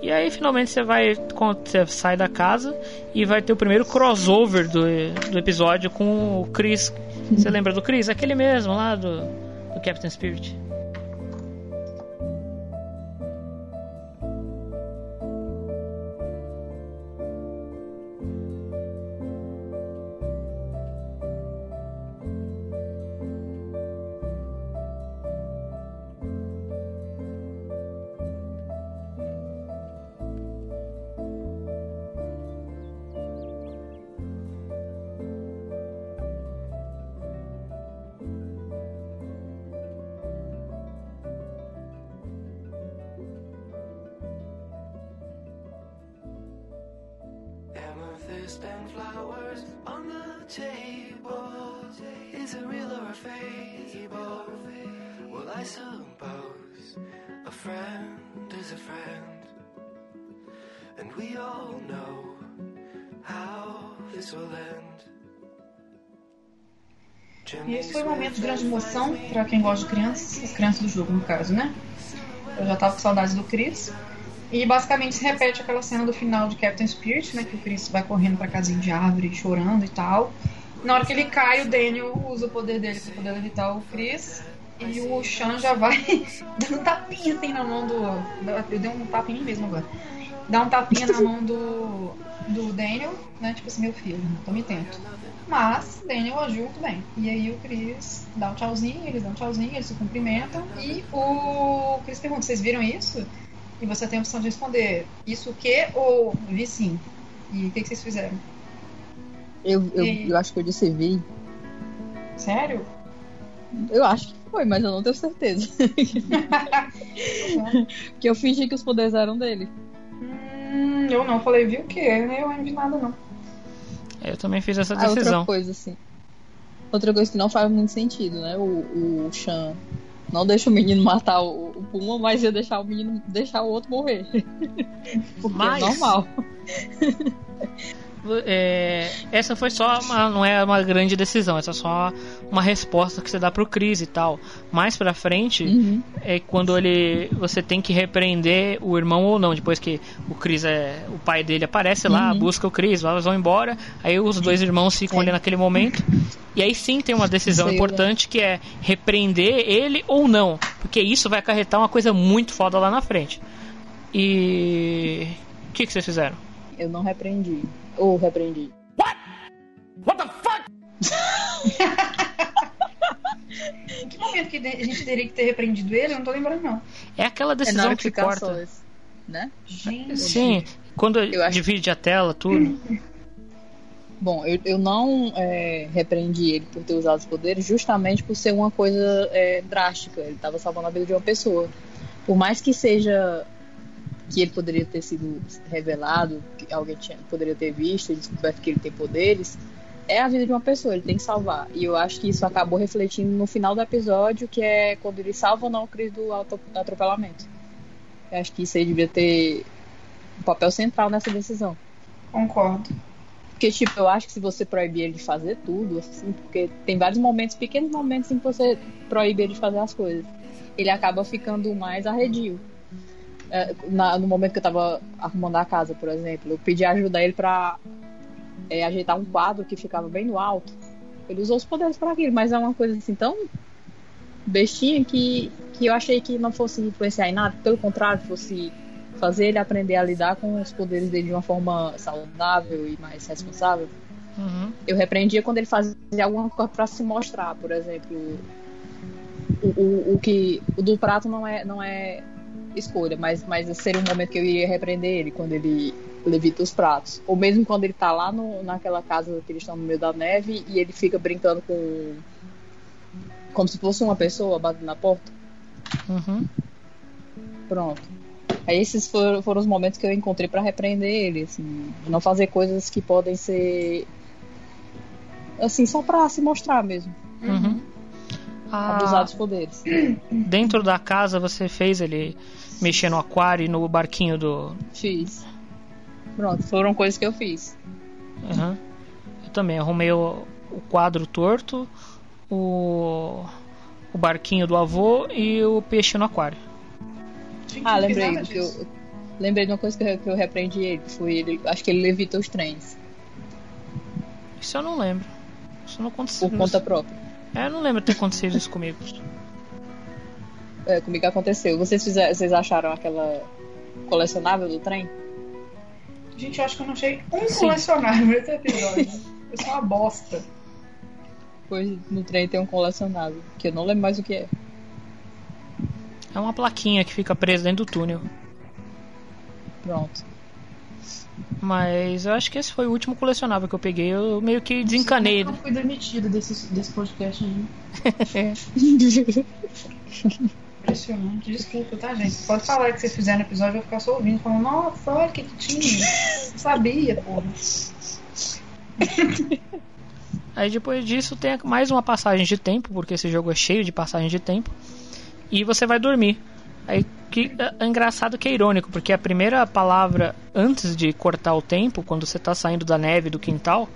E aí finalmente você vai. Você sai da casa e vai ter o primeiro crossover do, do episódio com o Chris. Você lembra do Chris? Aquele mesmo lá do, do Captain Spirit. Table. Is it real or a fable? Well, I suppose a friend is a friend. And we all know how this will end. E esse foi um momento de grande emoção pra quem gosta de crianças, as crianças do jogo, no caso, né? Eu já tava com saudades do Chris. E basicamente se repete aquela cena do final de Captain Spirit, né? Que o Chris vai correndo pra casinha de árvore, chorando e tal. Na hora que ele cai, o Daniel usa o poder dele pra poder evitar o Chris. E o Sean já vai dando um tapinha assim na mão do. Eu dei um tapinha mesmo agora. Dá um tapinha na mão do, do Daniel, né? Tipo assim, meu filho, tome tento. Mas Daniel agiu muito bem. E aí o Chris dá um tchauzinho, eles dão um tchauzinho, eles se cumprimentam. E o Chris pergunta: vocês viram isso? E você tem a opção de responder isso o quê ou vi sim. E o que, que vocês fizeram? Eu, eu, E- eu acho que eu disse vi. Sério? Eu acho que foi, mas eu não tenho certeza. Porque eu fingi que os poderes eram dele. Hum, eu não falei, viu o quê? Eu nem lembro de nada, não. Eu também fiz essa Ah, outra decisão. coisa, assim. Outra coisa que não faz muito sentido, né? O, o Chan não deixa o menino matar o, o Puma, mas ia deixar o menino deixar o outro morrer. Porque Mas- é normal. É, essa foi só uma, não é uma grande decisão, essa é só uma resposta que você dá pro Chris e tal. Mais pra frente Uhum. é quando ele você tem que repreender o irmão ou não, depois que o Chris é o pai dele aparece lá, Uhum. busca o Chris, eles vão embora, aí os dois irmãos ficam É. ali naquele momento. E aí sim tem uma decisão importante que é repreender ele ou não, porque isso vai acarretar uma coisa muito foda lá na frente. E o que que vocês fizeram? Eu não repreendi. Ou repreendi. Em que momento que a gente teria que ter repreendido ele? Eu não tô lembrando, não. É aquela É decisão hora que corta. sós, né? Gente. Sim, quando Eu acho- divide a tela, tudo. Bom, eu, eu não é, repreendi ele por ter usado os poderes justamente por ser uma coisa é, drástica. Ele estava salvando a vida de uma pessoa. Por mais que seja que ele poderia ter sido revelado, que alguém tinha, poderia ter visto e descoberto que ele tem poderes, é a vida de uma pessoa, ele tem que salvar. E eu acho que isso acabou refletindo no final do episódio, que é quando ele salva ou não o Chris do atropelamento. Eu acho que isso aí devia ter um papel central nessa decisão. Concordo. Porque, tipo, eu acho que se você proibir ele de fazer tudo, assim, porque tem vários momentos, pequenos momentos em que você proíbe ele de fazer as coisas. Ele acaba ficando mais arredio. É, na- no momento que eu tava arrumando a casa, por exemplo, eu pedi ajuda a ele pra é, ajeitar um quadro que ficava bem no alto. Ele usou os poderes para aquilo, mas é uma coisa assim tão bestinha que, que eu achei que não fosse influenciar em nada, pelo contrário, fosse fazer ele aprender a lidar com os poderes dele de uma forma saudável e mais responsável. Uhum. Eu repreendia quando ele fazia alguma coisa para se mostrar, por exemplo, o, o, o que o do prato não é não é escolha, mas mas seria um momento que eu iria repreender ele quando ele levita os pratos, ou mesmo quando ele tá lá no, naquela casa que eles estão no meio da neve e ele fica brincando com como se fosse uma pessoa batendo na porta. Uhum. Pronto. Aí esses foram, foram os momentos que eu encontrei para repreender ele, assim, de não fazer coisas que podem ser assim só para se mostrar mesmo, Uhum. Ah, abusar dos poderes. dentro da casa você fez ele mexer no aquário e no barquinho do. Fiz. Pronto, foram coisas que eu fiz. Uhum. Eu também arrumei o, o quadro torto, o, o barquinho do avô e o peixe no aquário. Gente, Ah, lembrei que eu, lembrei de uma coisa que eu, que eu repreendi ele, foi ele, acho que ele levita os trens Isso eu não lembro. Isso não aconteceu. por conta própria. É, eu não lembro de ter acontecido isso comigo. É, comigo aconteceu. Vocês fizeram, vocês acharam aquela colecionável do trem? Gente, eu acho que eu não achei um Sim. colecionável nesse episódio. Foi só uma bosta. Pois no trem tem um colecionável, que eu não lembro mais o que é. É uma plaquinha que fica presa dentro do túnel. Pronto. Mas eu acho que esse foi o último colecionável que eu peguei. Eu meio que desencanei. Eu fui demitido desse, desse podcast ainda. Impressionante. Desculpa, tá, gente? Pode falar que vocês fizeram episódio, eu vou ficar só ouvindo, falando, nossa, olha que tinha. Não sabia, porra. Aí depois disso tem mais uma passagem de tempo, porque esse jogo é cheio de passagem de tempo. E você vai dormir. Aí que é é engraçado que é irônico, porque a primeira palavra antes de cortar o tempo, quando você tá saindo da neve do quintal,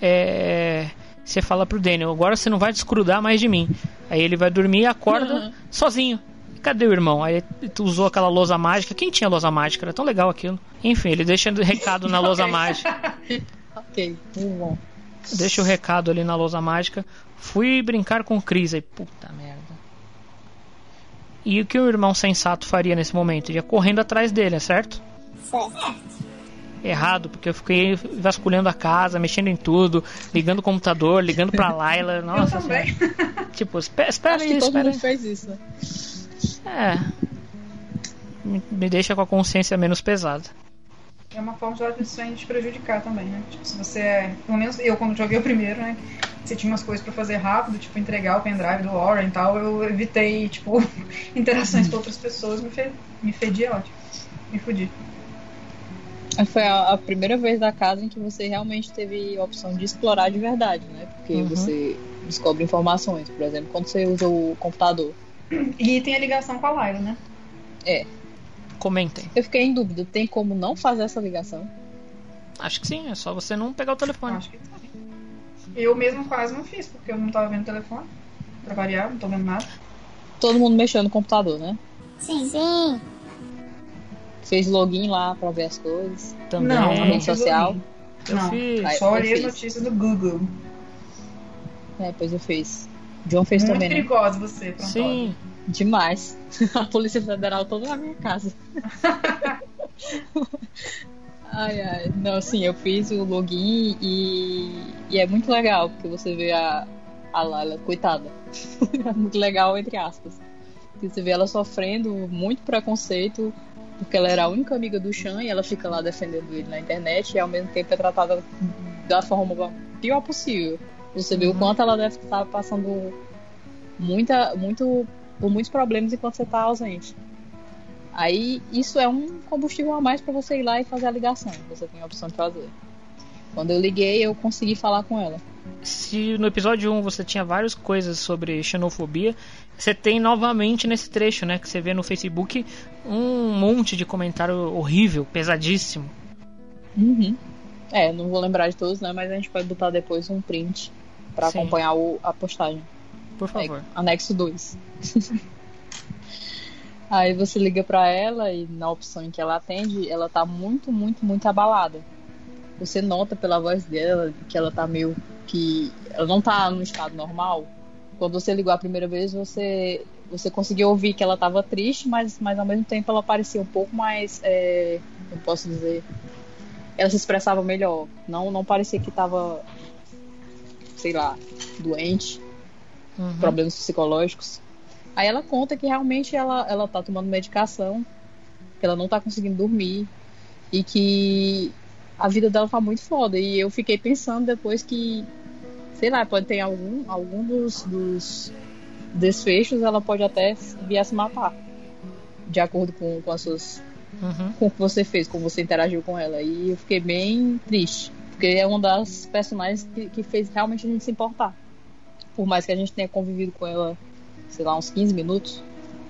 é você fala pro Daniel, agora você não vai desgrudar mais de mim. Aí ele vai dormir e acorda Uhum. sozinho. Cadê o irmão? Aí tu usou aquela lousa mágica. Quem tinha lousa mágica? Era tão legal aquilo. Enfim, ele deixa recado na lousa mágica. Ok, muito bom. Deixa o recado ali na lousa mágica. Fui brincar com o Chris aí. Puta merda. E o que o irmão sensato faria nesse momento? Ia correndo atrás dele, é certo? Errado, porque eu fiquei vasculhando a casa, mexendo em tudo, ligando o computador, ligando pra Laila. Nossa eu também. Tipo, espera, espera Acho aí, que todo espera mundo aí. fez isso, né? É. Me, me deixa com a consciência menos pesada. É uma forma de ela te prejudicar também, né? Tipo, se você é. Pelo menos eu, quando joguei o primeiro, né? Você tinha umas coisas pra fazer rápido, tipo, entregar o pendrive do Warren e tal. Eu evitei, tipo, interações com outras pessoas, me, fe... me fedi, ótimo. Me fudi. Foi a, a, primeira vez da casa em que você realmente teve a opção de explorar de verdade, né? Porque uhum. você descobre informações, por exemplo, quando você usa o computador. E tem a ligação com a Laila, né? É. Comentem. Eu fiquei em dúvida, tem como não fazer essa ligação? Acho que sim, é só você não pegar o telefone. Acho que sim. Eu mesmo quase não fiz, porque eu não tava vendo o telefone. Pra variar, não tô vendo nada. Todo mundo mexendo no computador, né? Sim, sim. Fez login lá pra ver as coisas. Também. Não, na rede social. Eu não, fiz. Só olhei as notícias do Google. É, pois eu fiz. John fez Muito também. Muito né? perigoso você, pronto. Sim. Demais. A Polícia Federal toda na minha casa. ai, ai. Não, assim, eu fiz o login e, e é muito legal, porque você vê a, a Lala, coitada. é muito legal, entre aspas. Você vê ela sofrendo muito preconceito, porque ela era a única amiga do Chan e ela fica lá defendendo ele na internet e ao mesmo tempo é tratada da forma pior possível. Você vê uhum. o quanto ela deve estar passando muita, muito, por muitos problemas enquanto você está ausente. Aí isso é um combustível a mais para você ir lá e fazer a ligação. Você tem a opção de fazer. Quando eu liguei, eu consegui falar com ela. Se no episódio 1 você tinha várias coisas sobre xenofobia, você tem novamente nesse trecho, né, que você vê no Facebook um monte de comentário horrível, pesadíssimo. Uhum. É, não vou lembrar de todos, né, mas a gente pode botar depois um print para acompanhar o, a postagem. Por favor. É, anexo 2. Aí você liga para ela e na opção em que ela atende, ela tá muito, muito, muito abalada. Você nota pela voz dela que ela tá meio que ela não tá no estado normal. Quando você ligou a primeira vez, você você conseguiu ouvir que ela tava triste, mas, mas ao mesmo tempo ela parecia um pouco mais, é, eu posso dizer, ela se expressava melhor. Não não parecia que tava sei lá, doente, uhum. problemas psicológicos. Aí ela conta que realmente ela, ela tá tomando medicação, que ela não tá conseguindo dormir e que a vida dela tá muito foda. E eu fiquei pensando depois que, sei lá, pode ter algum, algum dos, dos desfechos, ela pode até vir a se matar. De acordo com, com as suas. Uhum. com o que você fez, como você interagiu com ela. E eu fiquei bem triste. Porque é uma das personagens que, que fez realmente a gente se importar. Por mais que a gente tenha convivido com ela, sei lá, uns 15 minutos.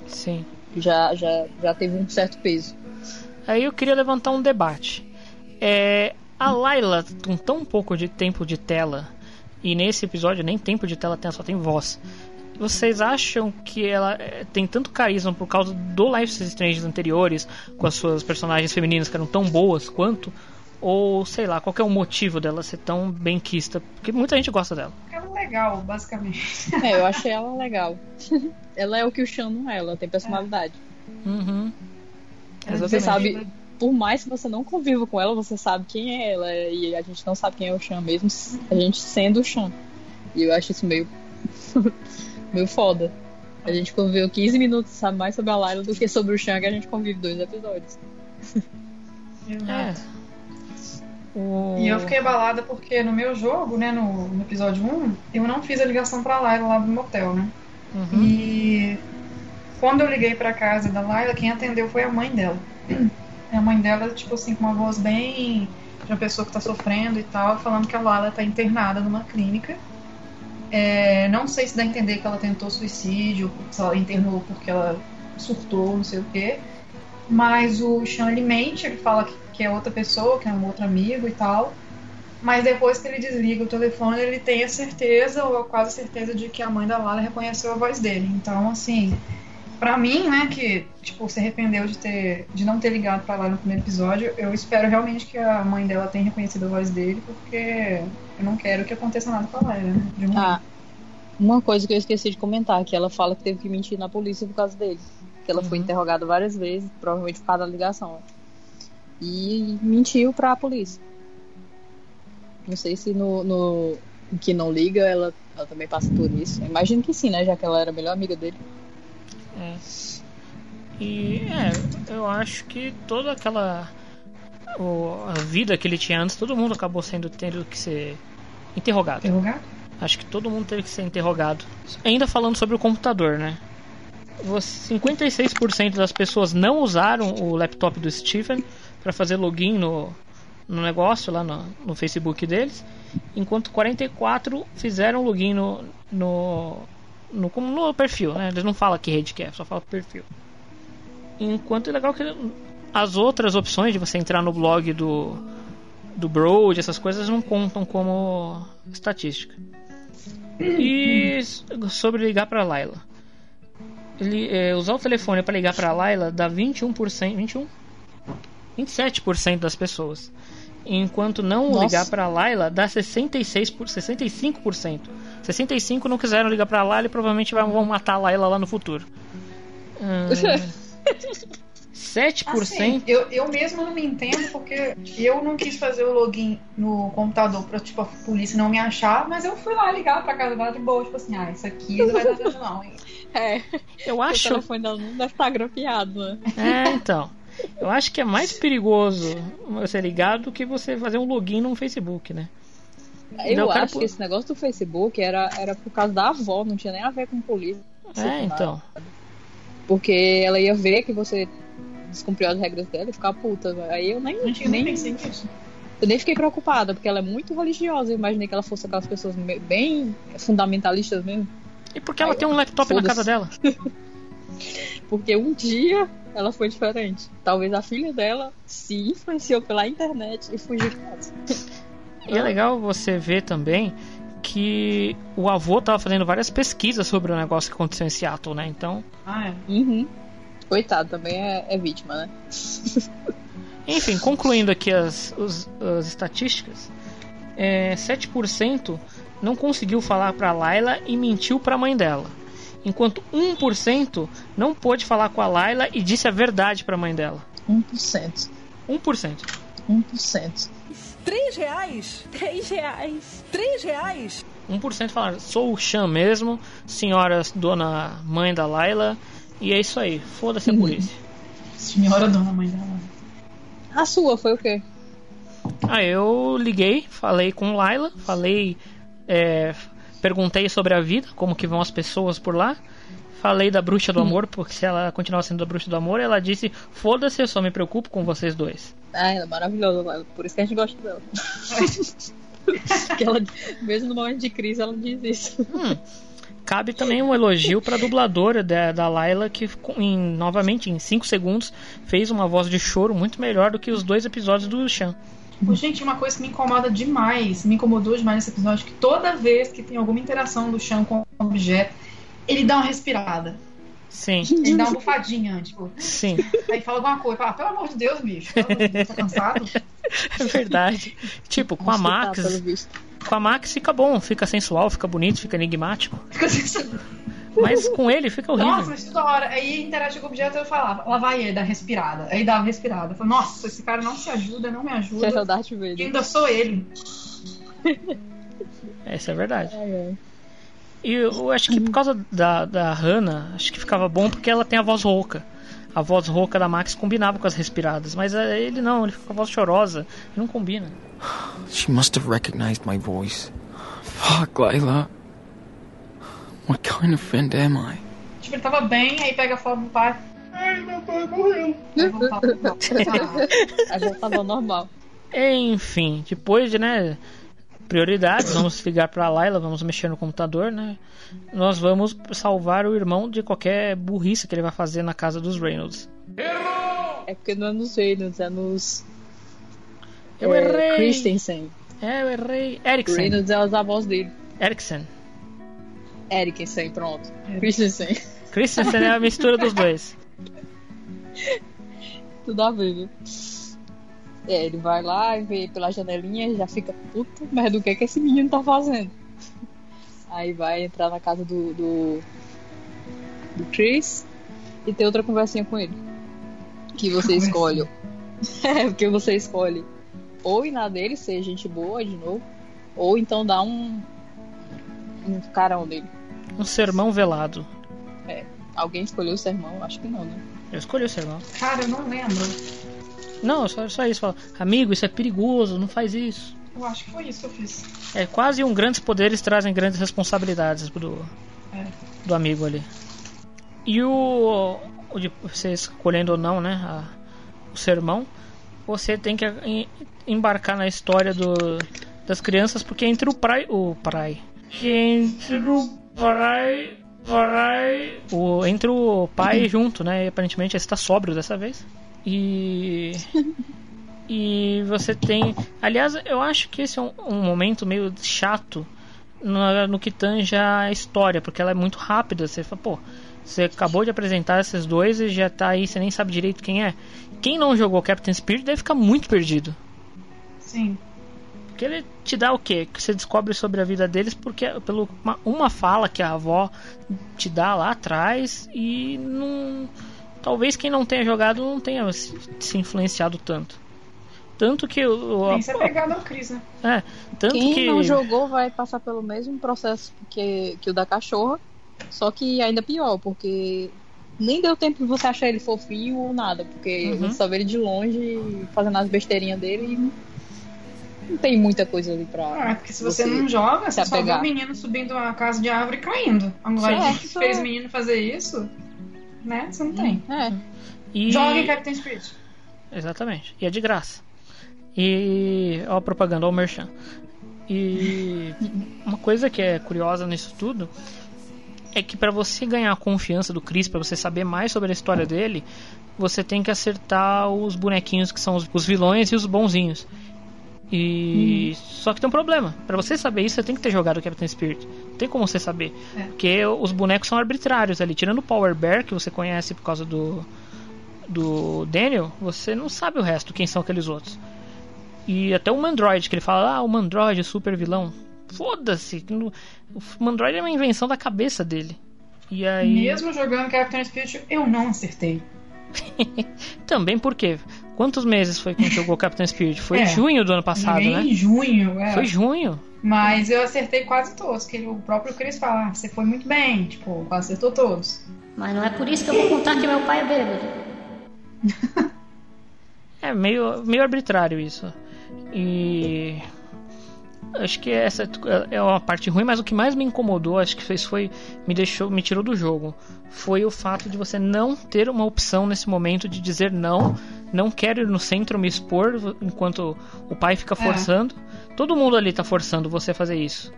Sim. Já, já, já teve um certo peso. Aí eu queria levantar um debate. É, a Layla, com tão pouco de tempo de tela, e nesse episódio nem tempo de tela tem, só tem voz. Vocês acham que ela é, tem tanto carisma por causa do Life is Strange anteriores, com as suas personagens femininas que eram tão boas quanto? Ou, sei lá, qual é o motivo dela ser tão bem quista? Porque muita gente gosta dela. Ela é legal, basicamente. É, eu achei ela legal. ela é o que o Chan não é, ela tem personalidade. É. Uhum. Você sabe, por mais que você não conviva com ela, você sabe quem é ela. E a gente não sabe quem é o Chan, mesmo a gente sendo o Chan. E eu acho isso meio. meio foda. A gente conviveu 15 minutos, sabe mais sobre a Layla do que sobre o Chan, que a gente convive dois episódios. É. E eu fiquei abalada porque no meu jogo, né, no, no, episódio 1, eu não fiz a ligação pra Layla lá do motel, né? Uhum. E quando eu liguei pra casa da Layla, quem atendeu foi a mãe dela. A mãe dela, tipo assim, com uma voz bem de uma pessoa que tá sofrendo e tal, falando que a Layla tá internada numa clínica. É, não sei se dá a entender que ela tentou suicídio, se ela internou porque ela surtou, não sei o quê. Mas o Sean ele mente, ele fala que que é outra pessoa, que é um outro amigo e tal. Mas depois que ele desliga o telefone, ele tem a certeza, ou quase certeza, de que a mãe da Lala reconheceu a voz dele. Então, assim, para mim, né, que tipo, se arrependeu de ter de não ter ligado para lá no primeiro episódio, eu espero realmente que a mãe dela tenha reconhecido a voz dele, porque eu não quero que aconteça nada com a Layla, né? De ah, uma coisa que eu esqueci de comentar, que ela fala que teve que mentir na polícia por causa dele. Que ela uhum. foi interrogada várias vezes, provavelmente por causa da ligação e mentiu para a polícia. Não sei se no, no que não liga ela, ela também passa por isso. Imagino que sim, né? Já que ela era a melhor amiga dele. É. E é, eu acho que toda aquela. O, vida que ele tinha antes, todo mundo acabou sendo tendo que ser interrogado. Interrogado? Acho que todo mundo teve que ser interrogado. Ainda falando sobre o computador, né? Você- 56% das pessoas não usaram o laptop do Stephen para fazer login no, no negócio lá no, no Facebook deles, enquanto 44 fizeram login no no, no, no perfil, né? Eles não falam que rede que é, só falam perfil. Enquanto é legal que as outras opções de você entrar no blog do do Broad, essas coisas não contam como estatística. E sobre ligar para Laila. Ele, é, usar o telefone para ligar para Laila dá 21%, 21? 27% das pessoas. Enquanto não Nossa. ligar para Laila dá 66 por 65%. 65 não quiseram ligar para Laila e provavelmente vai- vão matar a Laila lá no futuro. Hum, 7% Assim, eu, eu mesma não me entendo porque eu não quis fazer o login no computador pra, tipo, a polícia não me achar, mas eu fui lá ligar pra casa dela de boa, tipo assim, ah, isso aqui não vai dar certo não, hein? É. Eu acho- O telefone dela não deve estar grampeado, né? É, então. Eu acho que é mais perigoso você ligar do que você fazer um login no Facebook, né? Eu acho pô- que esse negócio do Facebook era, era por causa da avó, não tinha nem a ver com polícia. É, então. Porque ela ia ver que você descumpriu as regras dela e ficar puta. Aí eu nem, Eu nem nem, pensei nisso. eu nem fiquei preocupada, porque ela é muito religiosa. Eu imaginei que ela fosse aquelas pessoas bem fundamentalistas mesmo. E porque ela tem um laptop na casa dela? Porque um dia ela foi diferente. Talvez a filha dela se influenciou pela internet e fugiu de casa. E é legal você ver também que o avô tava fazendo várias pesquisas sobre o negócio que aconteceu em Seattle, né? Então, Ah, é. Uhum. Coitado, também é, é vítima, né? enfim, concluindo aqui as, os- as estatísticas, é, 7% não conseguiu falar pra Laila e mentiu pra mãe dela. Enquanto 1% não pôde falar com a Laila e disse a verdade pra mãe dela. 1%. 1%. 1%. Três reais? Três reais. Três reais? 1% falaram, sou o Chan mesmo, senhora dona mãe da Laila, e é isso aí, foda-se a polícia. Senhora dona mãe dela. A sua foi o quê? Aí eu liguei, falei com Laila, falei, é, perguntei sobre a vida, como que vão as pessoas por lá. Falei da bruxa do amor, porque se ela continuar sendo a bruxa do amor, ela disse: Foda-se, eu só me preocupo com vocês dois. Ah, ela é maravilhosa, por isso que a gente gosta dela. Porque ela, mesmo no momento de crise, ela diz isso. Cabe também um elogio pra dubladora da, da Laila, que em, novamente em 5 segundos fez uma voz de choro muito melhor do que os dois episódios do Chan. Pô, Gente, uma coisa que me incomoda demais, me incomodou demais nesse episódio, que toda vez que tem alguma interação do chão com o objeto, ele dá uma respirada. Sim. Ele dá uma bufadinha, tipo. Sim. Aí fala alguma coisa, fala, pelo amor de Deus, bicho, pelo amor de Deus, tá cansado? É verdade. Tipo, com a tá, Max. Com a Max fica bom, fica sensual, fica bonito, fica enigmático. Fica assim, Mas com ele fica horrível. Nossa, mas toda hora. Aí interage com o objeto eu falava, lá vai ele, dá respirada. Aí dava respirada. Eu falei, nossa, esse cara não se ajuda, não me ajuda. É o Darth E ainda sou ele. Essa é verdade. Ai, ai. E eu acho que por causa da, da Hannah, acho que ficava bom porque ela tem a voz rouca. A voz rouca da Max combinava com as respiradas, mas eh, ele não, ele fica com a voz chorosa, não combina. She must have recognized my voice. Fuck, Layla. What kind of friend am I? Tipo, ele tava bem, aí pega a foto do pai. Ai, meu pai morreu. Aí voltava pro normal. Enfim, depois de, né, prioridades, vamos ligar pra Layla, vamos mexer no computador, né? Nós vamos salvar o irmão de qualquer burrice que ele vai fazer na casa dos Reynolds. É porque não é nos Reynolds, é nos. Eu é, errei. Christensen. É, eu errei. Eriksen. Reynolds é os avós dele. Eriksen. Eriksen, pronto. Christensen. Christensen é a mistura dos dois. Tudo a ver, viu? É, ele vai lá e vê pela janelinha e já fica puta merda, o que é que esse menino tá fazendo? Aí vai entrar na casa do, do, do Chris e ter outra conversinha com ele. Que você escolhe. É, porque você escolhe ou ir na dele, ser gente boa de novo, ou então dar um, um carão nele. Um sermão velado. É. Alguém escolheu o sermão? Acho que não, né? Eu escolhi o sermão. Cara, eu não lembro. Não, só, só isso. Fala, amigo, isso é perigoso, não faz isso. Eu acho que foi isso que eu fiz. É quase um grandes poderes trazem grandes responsabilidades do, É. do amigo ali. E o, o de você escolhendo ou não, né, a- o sermão, você tem que em- embarcar na história do, das crianças, porque entre o prai, o prai, entre o o entre o pai junto, né, e aparentemente ele está sóbrio dessa vez. E e você tem. Aliás, eu acho que esse é um, um momento meio chato no, no que tange a história, porque ela é muito rápida. Você fala, pô, você acabou de apresentar esses dois e já tá aí, você nem sabe direito quem é. Quem não jogou Captain Spirit deve ficar muito perdido. Sim. Porque ele te dá o quê? Que você descobre sobre a vida deles porque pelo uma, uma fala que a avó te dá lá atrás e não. Talvez quem não tenha jogado não tenha se, se influenciado tanto. Tanto que o. Tem que ser pegado ao Chris, né? É, tanto Quem que. não jogou vai passar pelo mesmo processo que, que o da cachorra, só que ainda pior, porque nem deu tempo de você achar ele fofinho ou nada, porque Uhum. você só vê ele de longe fazendo as besteirinhas dele e não tem muita coisa ali pra. Ah, porque se você, não joga, você só vê o menino subindo a casa de árvore e caindo. Agora, Sim, o que é, fez o menino fazer isso, né? Você não tem. É. E... Joga em Captain Spirit. Exatamente. E é de graça. E. Ó, a propaganda, ó, o Merchan. E. Uma coisa que é curiosa nisso tudo é que para você ganhar a confiança do Chris, para você saber mais sobre a história dele, você tem que acertar os bonequinhos que são os, os vilões e os bonzinhos. E só que tem um problema. Para você saber isso, você tem que ter jogado Captain Spirit. Não tem como você saber, É. porque os bonecos são arbitrários ali. Tirando o Power Bear que você conhece por causa do do Daniel, você não sabe o resto, quem são aqueles outros. E até o Mandroid, que ele fala, ah, o Mandroid é super vilão. Foda-se, o Mandroid é uma invenção da cabeça dele. E aí. Mesmo jogando Captain Spirit, eu não acertei. Também porque. Quantos meses foi que a gente jogou Captain Spirit? Foi É. em junho do ano passado, né? em junho, é. Foi junho. Mas eu acertei quase todos, que o próprio Chris fala, ah, você foi muito bem, tipo, quase acertou todos. Mas não é por isso que eu vou contar que meu pai é bêbado. É meio, meio arbitrário isso. E. Acho que essa é uma parte ruim, mas o que mais me incomodou, acho que fez foi. Me deixou. Me tirou do jogo. Foi o fato de você não ter uma opção nesse momento de dizer não. Não quero ir no centro me expor enquanto o pai fica É. forçando. Todo mundo ali tá forçando você a fazer isso.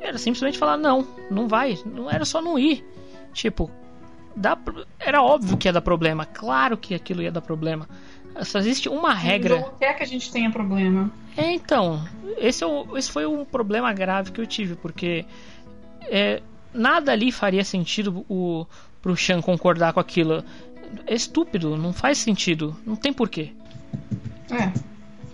Era simplesmente falar não, não vai. Não era só não ir. Tipo, dá, era óbvio que ia dar problema. Claro que aquilo ia dar problema. Só existe uma regra. jogo quer que a gente tenha problema. É, então, esse, é o- esse foi um problema grave que eu tive, porque é, nada ali faria sentido o, pro Shan concordar com aquilo. É estúpido, não faz sentido, não tem porquê. É.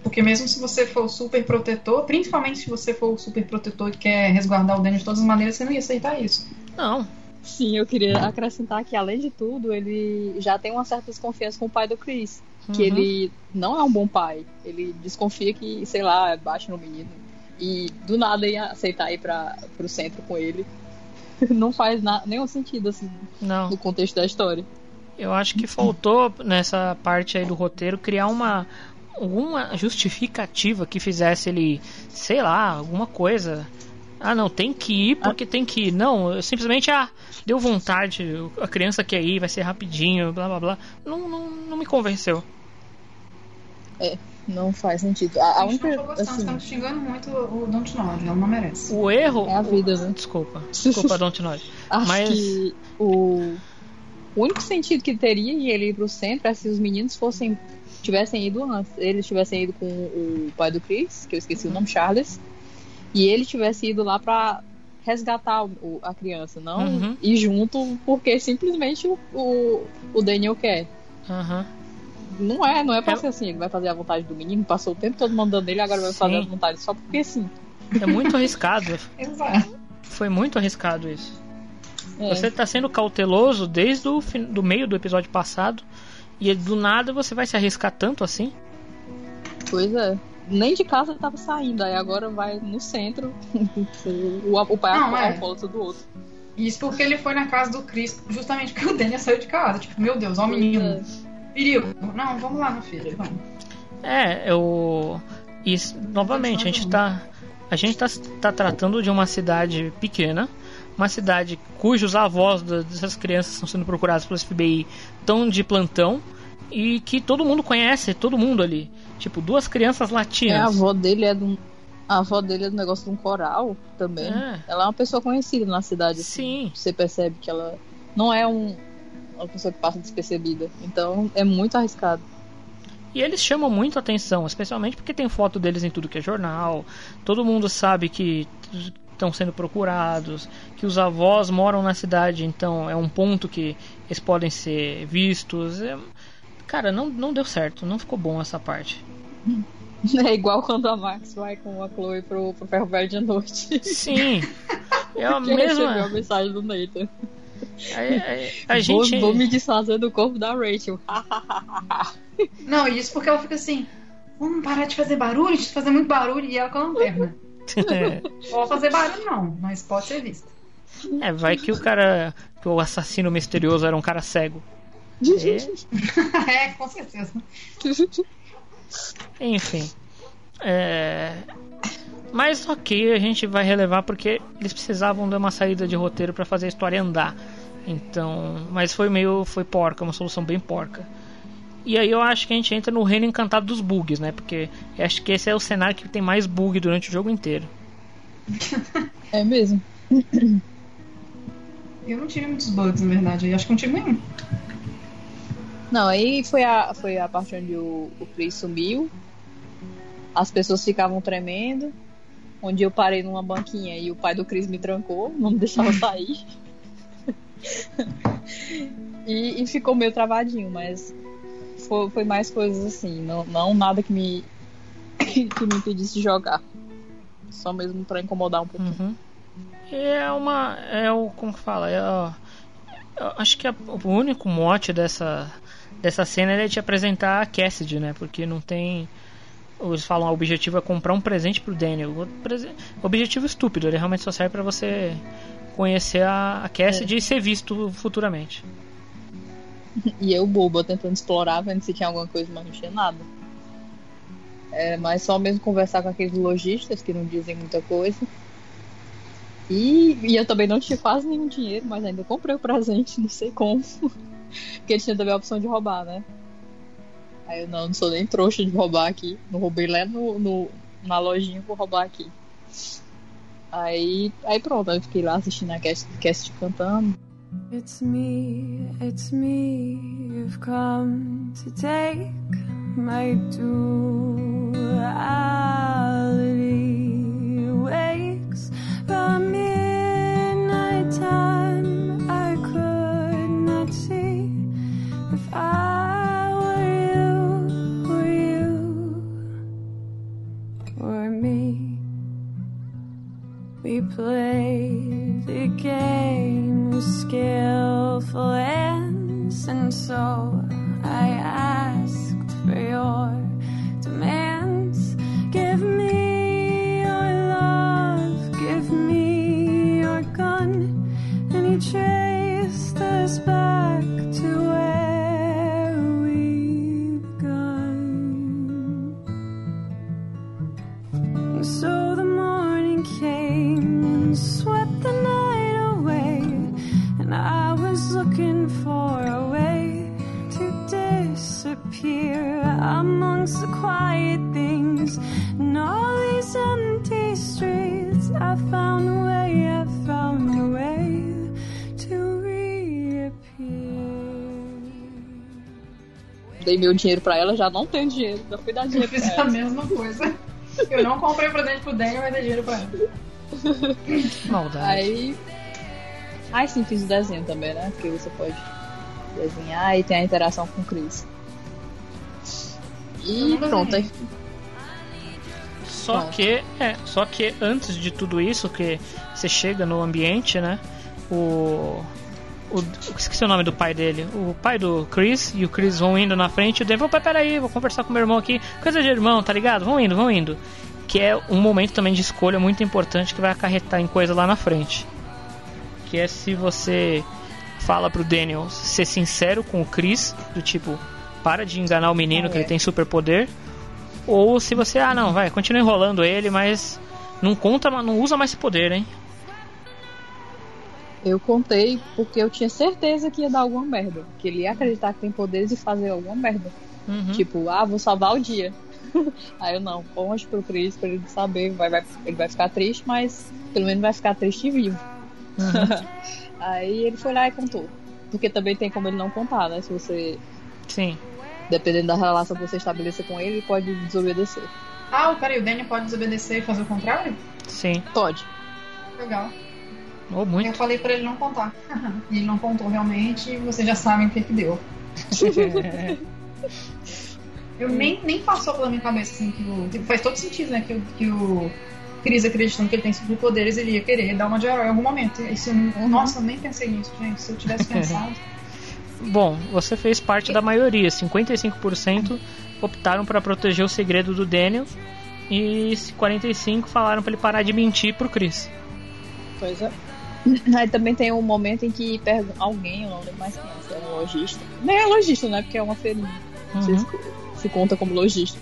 Porque mesmo se você for o super protetor, principalmente se você for o super protetor e quer resguardar o Daniel de todas as maneiras, você não ia aceitar isso. Não. Sim, eu queria acrescentar que, além de tudo, ele já tem uma certa desconfiança com o pai do Chris. Que Uhum. ele não é um bom pai. Ele desconfia que, sei lá, bate no menino. E do nada ia aceitar ir para pro centro com ele. Não faz na, nenhum sentido, assim, Não. no contexto da história. Eu acho que faltou nessa parte aí do roteiro criar uma alguma justificativa que fizesse ele, sei lá, alguma coisa. Ah, não, tem que ir porque tem que ir. Não, eu simplesmente, ah, deu vontade, a criança quer ir, vai ser rapidinho, blá blá blá. Não, não, não me convenceu. É, não faz sentido. A, a A gente única. não gostando, Assim, estamos xingando muito o Don't Nod, ela não merece. O erro. É a vida, né? Desculpa, desculpa, Don't Nod. acho Mas que o, o único sentido que teria em ele ir pro centro é se os meninos fossem. tivessem ido antes. Eles tivessem ido com o pai do Chris, que eu esqueci o nome, Charles. E ele tivesse ido lá pra resgatar o- a criança, não Uhum. ir junto porque simplesmente o, o, o Daniel quer. Aham. Não é, não é pra ser assim. Ele vai fazer a vontade do menino, passou o tempo todo mandando ele, agora vai fazer Sim. a vontade só porque sim. É muito arriscado. Exato. Foi muito arriscado isso. É. Você tá sendo cauteloso desde o do meio do episódio passado e do nada você vai se arriscar tanto assim? Pois é. Nem de casa tava saindo, aí agora vai no centro. o, o pai Não, é é. alcoólatra do outro. Isso porque ele foi na casa do Chris, justamente porque o Daniel saiu de casa. Tipo, meu Deus, ó o menino. Perigo. Não, vamos lá, meu filho, vamos. É, eu. E, novamente, a gente tá. A gente tá, tá tratando de uma cidade pequena, uma cidade cujos avós dessas crianças estão sendo procurados pelo FBI estão de plantão e que todo mundo conhece, todo mundo ali. Tipo, duas crianças latinas. É, a avó dele é do, a avó dele é do negócio de um coral também. É. Ela é uma pessoa conhecida na cidade. Sim. Você percebe que ela não é um, uma pessoa que passa despercebida. Então é muito arriscado. E eles chamam muito atenção, especialmente porque tem foto deles em tudo que é jornal. Todo mundo sabe que estão sendo procurados, que os avós moram na cidade, então é um ponto que eles podem ser vistos. É... Cara, não, não deu certo, não ficou bom essa parte. É igual quando a Max vai com a Chloe pro, pro Ferro Verde à noite. Sim. É a mesma. recebeu a mensagem do Nathan. A, a, a gente... vou, vou me desfazer do corpo da Rachel. Não, isso porque ela fica assim: vamos parar de fazer barulho, de fazer muito barulho, e ela com a lanterna. Vou fazer barulho, não, mas pode ser vista. É, vai que o cara. que o assassino misterioso era um cara cego. É, é com certeza. Enfim. É... Mas ok, a gente vai relevar porque eles precisavam de uma saída de roteiro para fazer a história andar. Então, mas foi meio foi porca, uma solução bem porca. E aí eu acho que a gente entra no reino encantado dos bugs, né? Porque acho que esse é o cenário que tem mais bug durante o jogo inteiro. É mesmo. Eu não tive muitos bugs, na verdade. Eu acho que não tive nenhum. Não, aí foi a, foi a parte onde o, o Chris sumiu. As pessoas ficavam tremendo. Onde eu parei numa banquinha e o pai do Chris me trancou, não me deixava sair. e, e, ficou meio travadinho, mas foi, foi mais coisas assim. Não, não nada que me, que me impedisse de jogar. Só mesmo para incomodar um pouquinho. Uhum. É uma. É o. Como que fala? É, eu acho que a, o único mote dessa, dessa cena é te apresentar a Cassidy, né? Porque não tem. Eles falam o objetivo é comprar um presente pro Daniel. O, prese... objetivo estúpido, ele realmente só serve para você conhecer a, a Cassidy é. e ser visto futuramente. E eu, boba, tentando explorar, vendo se tinha alguma coisa, mas não tinha nada. É, mas só mesmo conversar com aqueles lojistas que não dizem muita coisa. E, e, eu também não tinha quase nenhum dinheiro, mas ainda comprei o presente, não sei como. Porque tinha também a opção de roubar, né? Aí eu não, não sou nem trouxa de roubar aqui. Não roubei lá no, no, na lojinha, vou roubar aqui. Aí, aí pronto, eu fiquei lá assistindo a cast, cast cantando. It's me, it's me, you've come to take my duality wakes. The midnight time I could not see. If I We played the game with skillful ends, and so I asked for your demands. Give me your love, give me your gun, and you traced us back to the night away, and I was looking for a way to disappear amongst the quiet things and all these empty streets. I found a way, I found a way to reappear. Dei meu dinheiro pra ela, já não tenho dinheiro. Já fui dar Eu dinheiro fiz pra a ela. mesma coisa. Eu não comprei presente pro Daniel, mas dei dinheiro pra ela. Maldade. Aí. Aí sim, fiz o desenho também, né? Porque você pode desenhar e tem a interação com o Chris. E pronto, aí. Só Bom. que, é, só que antes de tudo isso, que você chega no ambiente, né? O. O, esqueci o nome do pai dele. O pai do Chris e o Chris vão indo na frente. E o opa, peraí, vou conversar com meu irmão aqui. Coisa de irmão, tá ligado? Vão indo, vão indo. Que é um momento também de escolha muito importante que vai acarretar em coisa lá na frente. Que é se você fala pro Daniel ser sincero com o Chris, do tipo, para de enganar o menino Ah, que é. ele tem superpoder. Ou se você, ah não, vai, continua enrolando ele, mas não conta, não usa mais esse poder, hein? Eu contei porque eu tinha certeza que ia dar alguma merda. Que ele ia acreditar que tem poderes e fazer alguma merda. Uhum. Tipo, ah, vou salvar o dia. Aí eu não, conte pro Chris pra ele saber. Vai, vai, ele vai ficar triste, mas pelo menos vai ficar triste e vivo. Uhum. Aí ele foi lá e contou. Porque também tem como ele não contar, né? Se você. Sim. Dependendo da relação que você estabelecer com ele, ele pode desobedecer. Ah, peraí, o Daniel pode desobedecer e fazer o contrário? Sim. Pode. Legal. Oh, muito. Eu falei pra ele não contar. e ele não contou realmente e vocês já sabem o que que deu. Eu nem, nem passou pela minha cabeça assim que o. que Faz todo sentido, né? Que, o- que o Chris acreditando que ele tem superpoderes, ele ia querer dar uma de herói em algum momento. Isso, não- Nossa, eu nem pensei nisso, gente. Se eu tivesse pensado. Bom, você fez parte da maioria. 55% optaram para proteger o segredo do Daniel e 45 falaram para ele parar de mentir pro Chris. Pois é. Aí também tem um momento em que alguém, eu não lembro mais quem é, se é um lojista. Nem é lojista, né? Porque é uma feirinha. Não sei se, conta como lojista.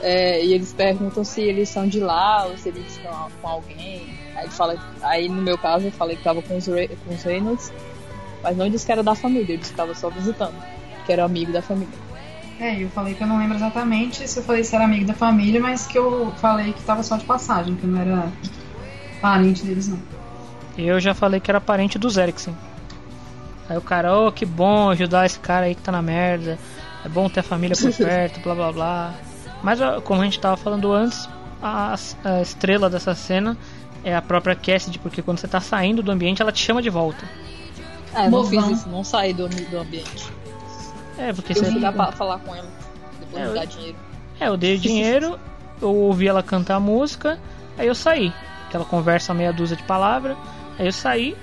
É, e eles perguntam se eles são de lá ou se eles estão com alguém. Aí, ele fala, aí no meu caso eu falei que tava com os, Re- com os Reynolds, mas não disse que era da família, ele disse que tava só visitando, que era amigo da família. É, eu falei que eu não lembro exatamente se eu falei se era amigo da família, mas que eu falei que tava só de passagem, que não era parente deles, não. Eu já falei que era parente dos Eriksen. Aí o cara, oh, que bom ajudar esse cara aí que tá na merda. É bom ter a família por perto, blá blá blá. Mas como a gente tava falando antes, a, a estrela dessa cena é a própria Cassidy, porque quando você tá saindo do ambiente, ela te chama de volta. Ah, eu não fiz isso, não saí do, do ambiente. É, porque Eu você. fui lá pra falar com ela, depois É, eu- dar dinheiro. É, eu dei o dinheiro, eu ouvi ela cantar a música, aí eu saí. Ela conversa meia dúzia de palavras, aí eu saí,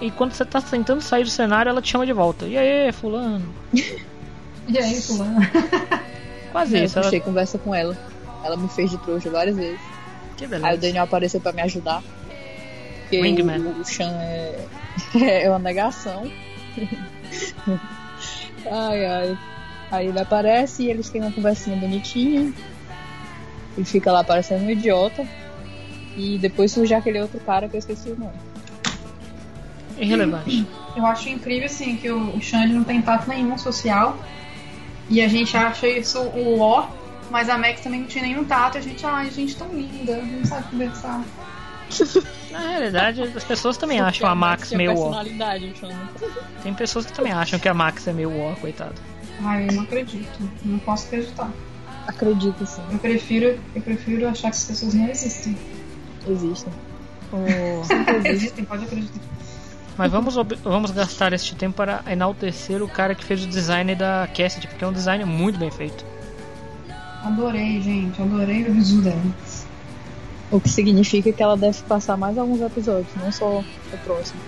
e quando você tá tentando sair do cenário, ela te chama de volta. E aí, fulano? E aí, fulano? Quase eu isso. Ela... puxei conversa com ela. Ela me fez de trouxa várias vezes. Que beleza. Aí o Daniel apareceu pra me ajudar. Porque Wingman. o, o Sean é, é uma negação. ai, ai. Aí ele aparece e eles têm uma conversinha bonitinha. Ele fica lá parecendo um idiota. E depois surge aquele outro cara que eu esqueci o nome. Irrelevante. Eu acho incrível, assim, que o, ele não tem tato nenhum social. E a gente acha isso o ó, mas a Max também não tinha nenhum tato. E a gente, ai, gente, tão linda, não sabe conversar. Na realidade, as pessoas também Porque acham a Max tinha meio ó. Tem pessoas que também acham que a Max é meio ó, coitado. Ai, eu não acredito. Não posso acreditar. Acredito sim. Eu prefiro, eu prefiro achar que as pessoas não existem. Existem. O- existem, pode acreditar. Mas vamos, vamos gastar este tempo para enaltecer o cara que fez o design da Cassidy, porque é um design muito bem feito. Adorei, gente. Adorei o visu dela. O que significa que ela deve passar mais alguns episódios, não só o próximo.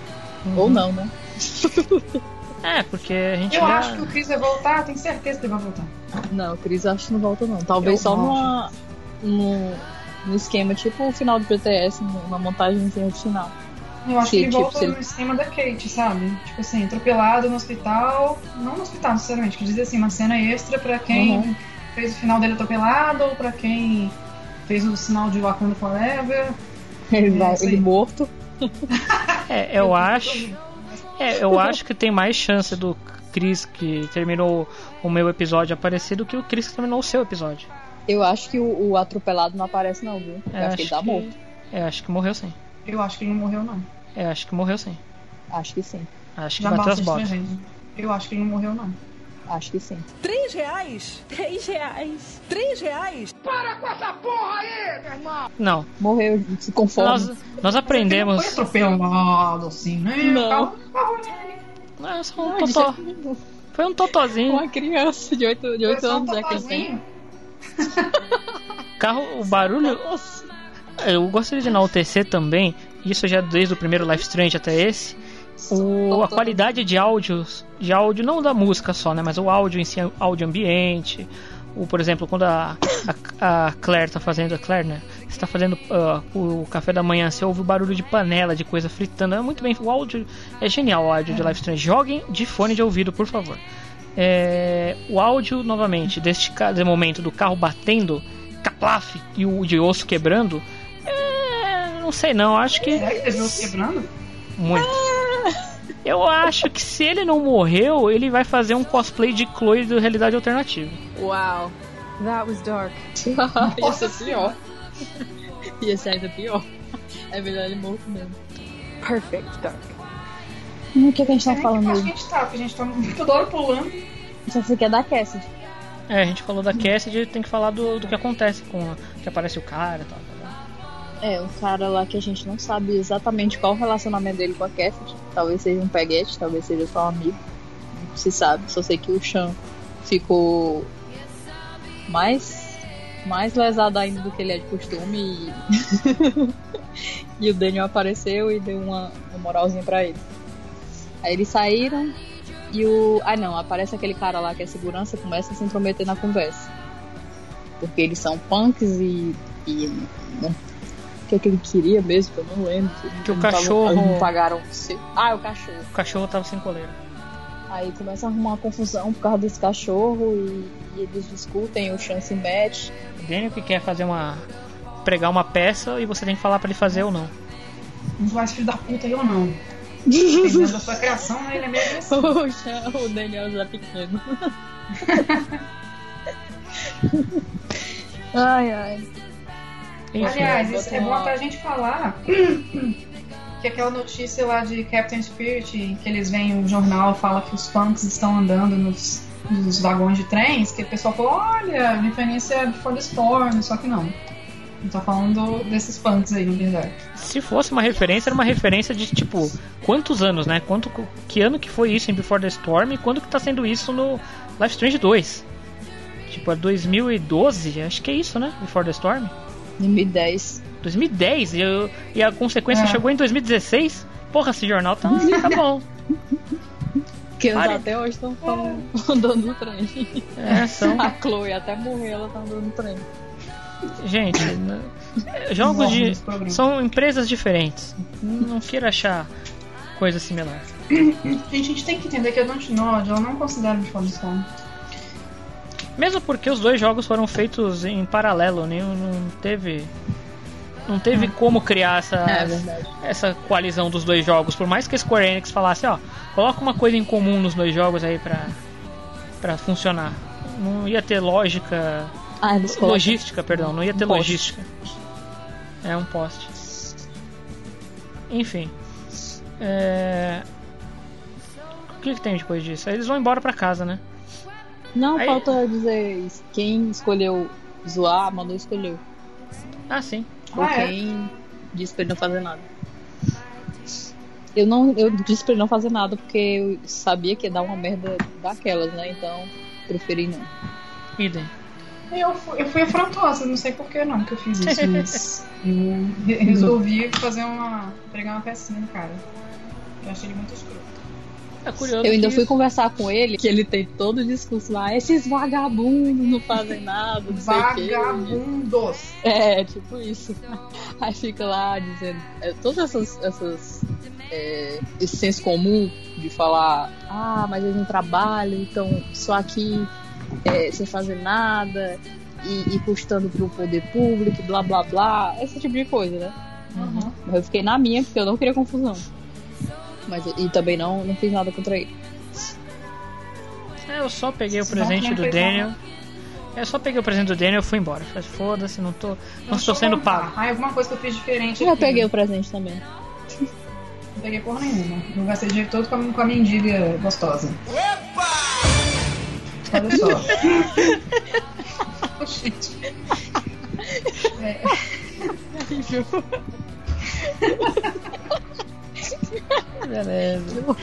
Uhum. Ou não, né? É, porque a gente Eu já... acho que o Chris vai voltar, tenho certeza que ele vai voltar. Não, o Chris acho que não volta não. Talvez Eu só numa, no, no esquema tipo o final do BTS, uma montagemzinha de final. Eu acho Se, que ele tipo, volta se no esquema da Kate, sabe? Tipo assim, atropelado no hospital. Não no hospital, necessariamente. Que diz assim, uma cena extra pra quem Uhum. fez o final dele atropelado ou pra quem fez o sinal de Wakanda Forever. Ele, É, ele morto. É, eu acho... É, eu acho que tem mais chance do Chris que terminou o meu episódio aparecer do que o Chris que terminou o seu episódio. Eu acho que o, o atropelado não aparece não, viu? Eu É, acho que ele tá morto. É, acho que morreu sim. Eu acho que ele não morreu, não. É, acho que morreu sim. Acho que sim. Acho que Já bateu as botas. Eu acho que ele não morreu, não. Acho que sim. Três reais? Três reais? Três reais? Para com essa porra aí, meu irmão! Não. Morreu, se conforme. Nós, nós aprendemos. Foi atropelado, assim, né? Não. Ah, só um Não, totó. Foi um totozinho. Uma criança de 8, de só um anos é que ele tem. totozinho. Carro, o barulho. Eu gostaria de enaltecer também, isso já desde o primeiro Life Strange até esse, o, a qualidade de áudios, de áudio não da música só, né, mas o áudio em si, áudio ambiente. O, por exemplo, quando a, a, a Claire tá fazendo, a Claire, né, está fazendo ah, o café da manhã, você ouve o barulho de panela, de coisa fritando, é muito bem, o áudio é genial, o áudio de Life Strange. Joguem de fone de ouvido, por favor. É, o áudio, novamente, deste desse momento do carro batendo, caplaf, e o de osso quebrando, é, não sei não, acho que. Que teve osso quebrando? Muito. Eu acho que se ele não morreu, ele vai fazer um cosplay de Chloe do Realidade Alternativa. Uau. That was dark. Ia ser pior. Ia ser ainda pior. É melhor ele morto mesmo. Perfect dark. O que, que a gente tá É, falando que mesmo? que a gente tá, porque a gente tá toda hora pulando. Só você quer da Cassidy. É, a gente falou da Cassidy, tem que falar do, do que acontece com a, que aparece o cara e tal. É, um cara lá que a gente não sabe exatamente qual o relacionamento dele com a Cassidy. Talvez seja um peguete, talvez seja só um amigo. Não se sabe. Só sei que o Sean ficou mais, mais lesado ainda do que ele é de costume. E, e o Daniel apareceu e deu uma, uma moralzinha pra ele. Aí eles saíram e o. Ah não, aparece aquele cara lá que é segurança começa a se intrometer na conversa. Porque eles são punks e. e o que é que ele queria mesmo, que eu não lembro. Que o Não tavam- cachorro- Não pagaram. Ah, é o cachorro. O cachorro tava sem coleira. Aí começa a arrumar uma confusão por causa desse cachorro e, e eles discutem, o Chance match. O Daniel que quer fazer uma. pregar uma peça e você tem que falar pra ele fazer ou não. Não vai ser filho da puta aí ou não. Dependendo da sua criação, né, ele é meio agressivo. o, Sean- o Daniel já pequeno. ai, ai. Aliás, Bota isso é bom até a gente falar que aquela notícia lá de Captain Spirit, que eles veem o jornal, fala que os punks estão andando nos, nos vagões de trens, que o pessoal falou, olha, referência é Before the Storm, só que não. Não tá falando desses punks aí, na verdade. Se fosse uma referência, era uma referência de tipo, quantos anos, né? Quanto, que ano que foi isso em Before the Storm e quando que tá sendo isso no Life Strange 2? Tipo, é 2012? Acho que é isso, né? Before the Storm? 2010. 2010? E, eu- e a consequência É. chegou em 2016? Porra, esse jornal tá, tá bom. Que eles Pare. até hoje estão andando no trem. É, são- A Chloe até morrer, ela tá andando no trem. Gente, jogos de. São empresas diferentes. Não queira achar coisa similar. Gente, a gente tem que entender que a Dontnod, ela não considera Before the Storm. Mesmo porque os dois jogos foram feitos em paralelo, né? não teve. Não teve como criar essa, É essa coalizão dos dois jogos. Por mais que a Square Enix falasse, ó, coloca uma coisa em comum nos dois jogos aí pra, pra funcionar. Não ia ter lógica. Ah, logística, perdão, não ia ter um logística. É um poste. Enfim. É... O que, que tem depois disso? Eles vão embora pra casa, né? Não, Aí- falta dizer quem escolheu zoar, mandou escolher. Ah, sim. Ou Ah, é? quem disse pra ele não fazer nada. Eu não, eu disse pra ele não fazer nada porque eu sabia que ia dar uma merda daquelas, né? Então, preferi não. Idem. Eu fui, eu fui afrontosa, não sei por que não que eu fiz isso, mas eu re- resolvi fazer uma. pregar uma pecinha no cara. Eu achei ele muito escroto. É curioso. Eu ainda que- fui conversar com ele, que ele tem todo o discurso lá, esses vagabundos não fazem nada, não sei o quê. Vagabundos! É, tipo isso. Aí fica lá dizendo é, todas essas, essas é, esse senso comum de falar, ah, mas eles não trabalham, então só aqui é, sem fazer nada e, e custando pro poder público, blá blá blá, esse tipo de coisa, né? Uhum. Mas eu fiquei na minha porque eu não queria confusão. Mas e também não, não fiz nada contra ele. É, eu só peguei o presente não do Daniel. Eu só peguei o presente do Daniel e fui embora. Falei, foda-se, não tô. Não estou sendo pago. Ah, alguma coisa que eu fiz diferente Eu aqui. peguei o presente também. Não peguei porra nenhuma. Eu gastei dinheiro todo com a, com a mendiga gostosa. Olha só. Oh, Gente. É. Beleza.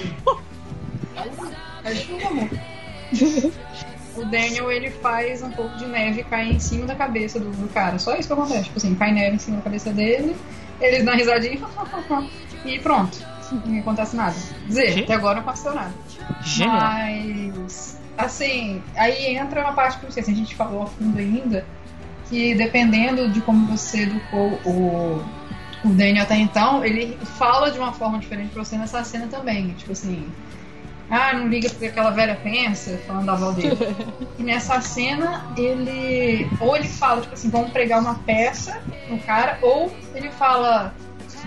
É chuva, amor. O Daniel, ele faz um pouco de neve cair em cima da cabeça do, do cara. Só isso que acontece. Tipo assim, cai neve em cima da cabeça dele, eles dão risadinha e pronto. Não acontece nada. Quer dizer, até agora não aconteceu nada. Genial. Mas, assim, aí entra uma parte que se a gente falou a fundo ainda, que dependendo de como você educou o, o Daniel até então, ele fala de uma forma diferente pra você nessa cena também. Tipo assim, Ah, não liga porque aquela velha pensa, falando da avó dele. e nessa cena, ele. Ou ele fala, tipo assim, vamos pregar uma peça no cara, ou ele fala,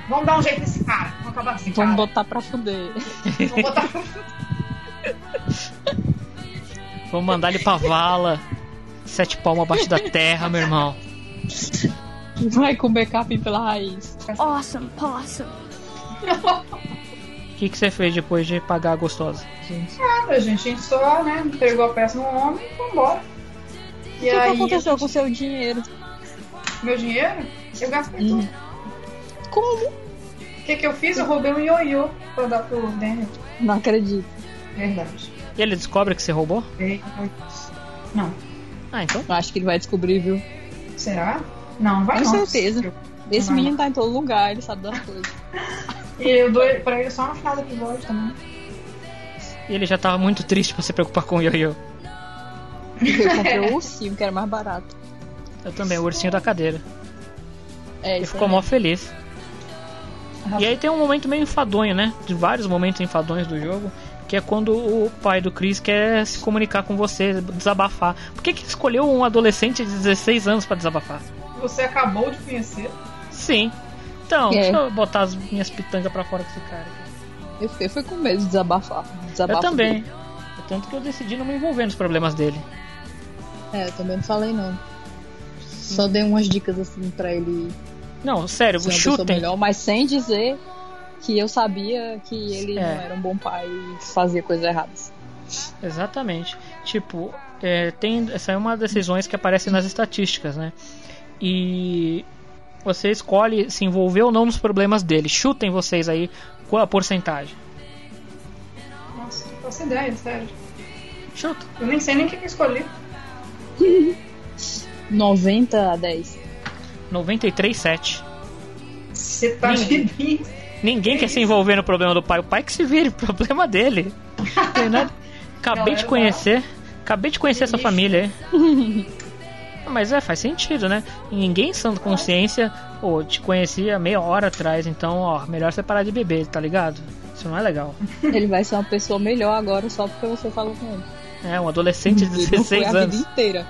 vamos dar um jeito nesse cara, vamos acabar assim. Vamos botar pra fuder. Vamos botar pra Vamos mandar ele pra vala. Sete palmas abaixo da terra, meu irmão. Vai comer capim pela raiz. Awesome, possum. O que, que você fez depois de pagar a gostosa? Nada, gente. A gente só, né, entregou a peça no homem e foi embora. E O que, aconteceu com o seu dinheiro? meu dinheiro, eu gastei Hum. tudo. Como? O que, que eu fiz? Eu roubei um ioiô pra dar pro Daniel. Não acredito. Verdade. E ele descobre que você roubou? Não. Ah, então? Eu acho que ele vai descobrir, viu? Será? Não, não vai Com não. certeza. Esse Não menino tá em todo lugar, ele sabe das coisas. E eu dou pra ele só no final do episódio também. E ele já tava muito triste pra se preocupar com o ioiô. Eu comprei o ursinho, que era mais barato. Eu também, o ursinho da cadeira. É, Ele ficou mó feliz. E aí tem um momento meio enfadonho, né? De vários momentos enfadonhos do jogo. Que é quando o pai do Chris quer se comunicar com você, desabafar. Por que, que ele escolheu um adolescente de 16 anos pra desabafar? Você acabou de conhecer. Sim. Então, É. deixa eu botar as minhas pitangas pra fora com esse cara. aqui. Eu fiquei foi com medo de desabafar. Desabafo Eu também. dele. Tanto que eu decidi não me envolver nos problemas dele. É, eu também não falei não. Só dei umas dicas assim pra ele Não, sério, ser chutem. melhor, mas sem dizer que eu sabia que ele É. não era um bom pai e fazia coisas erradas. Exatamente. Tipo, é, tem, essa é uma das decisões que aparece nas estatísticas, né? E você escolhe se envolver ou não nos problemas dele. Chutem vocês aí qual a porcentagem. Nossa, não faço ideia, sério. Chuta. Eu nem sei nem o que eu escolhi. 90 a 10. 93,7. Você tá Ninguém- de mim. Ninguém quer se envolver no problema do pai. O pai que se vire, problema dele. Tem nada. Acabei de Galera, conhecer. Acabei de conhecer essa família aí. Mas é, faz sentido, né? Ninguém sã consciência, ou te conhecia meia hora atrás, então, ó, melhor você parar de beber, tá ligado? Isso não é legal. Ele vai ser uma pessoa melhor agora só porque você falou com ele. É, um adolescente de Ele não foi 16 a anos. vida inteira.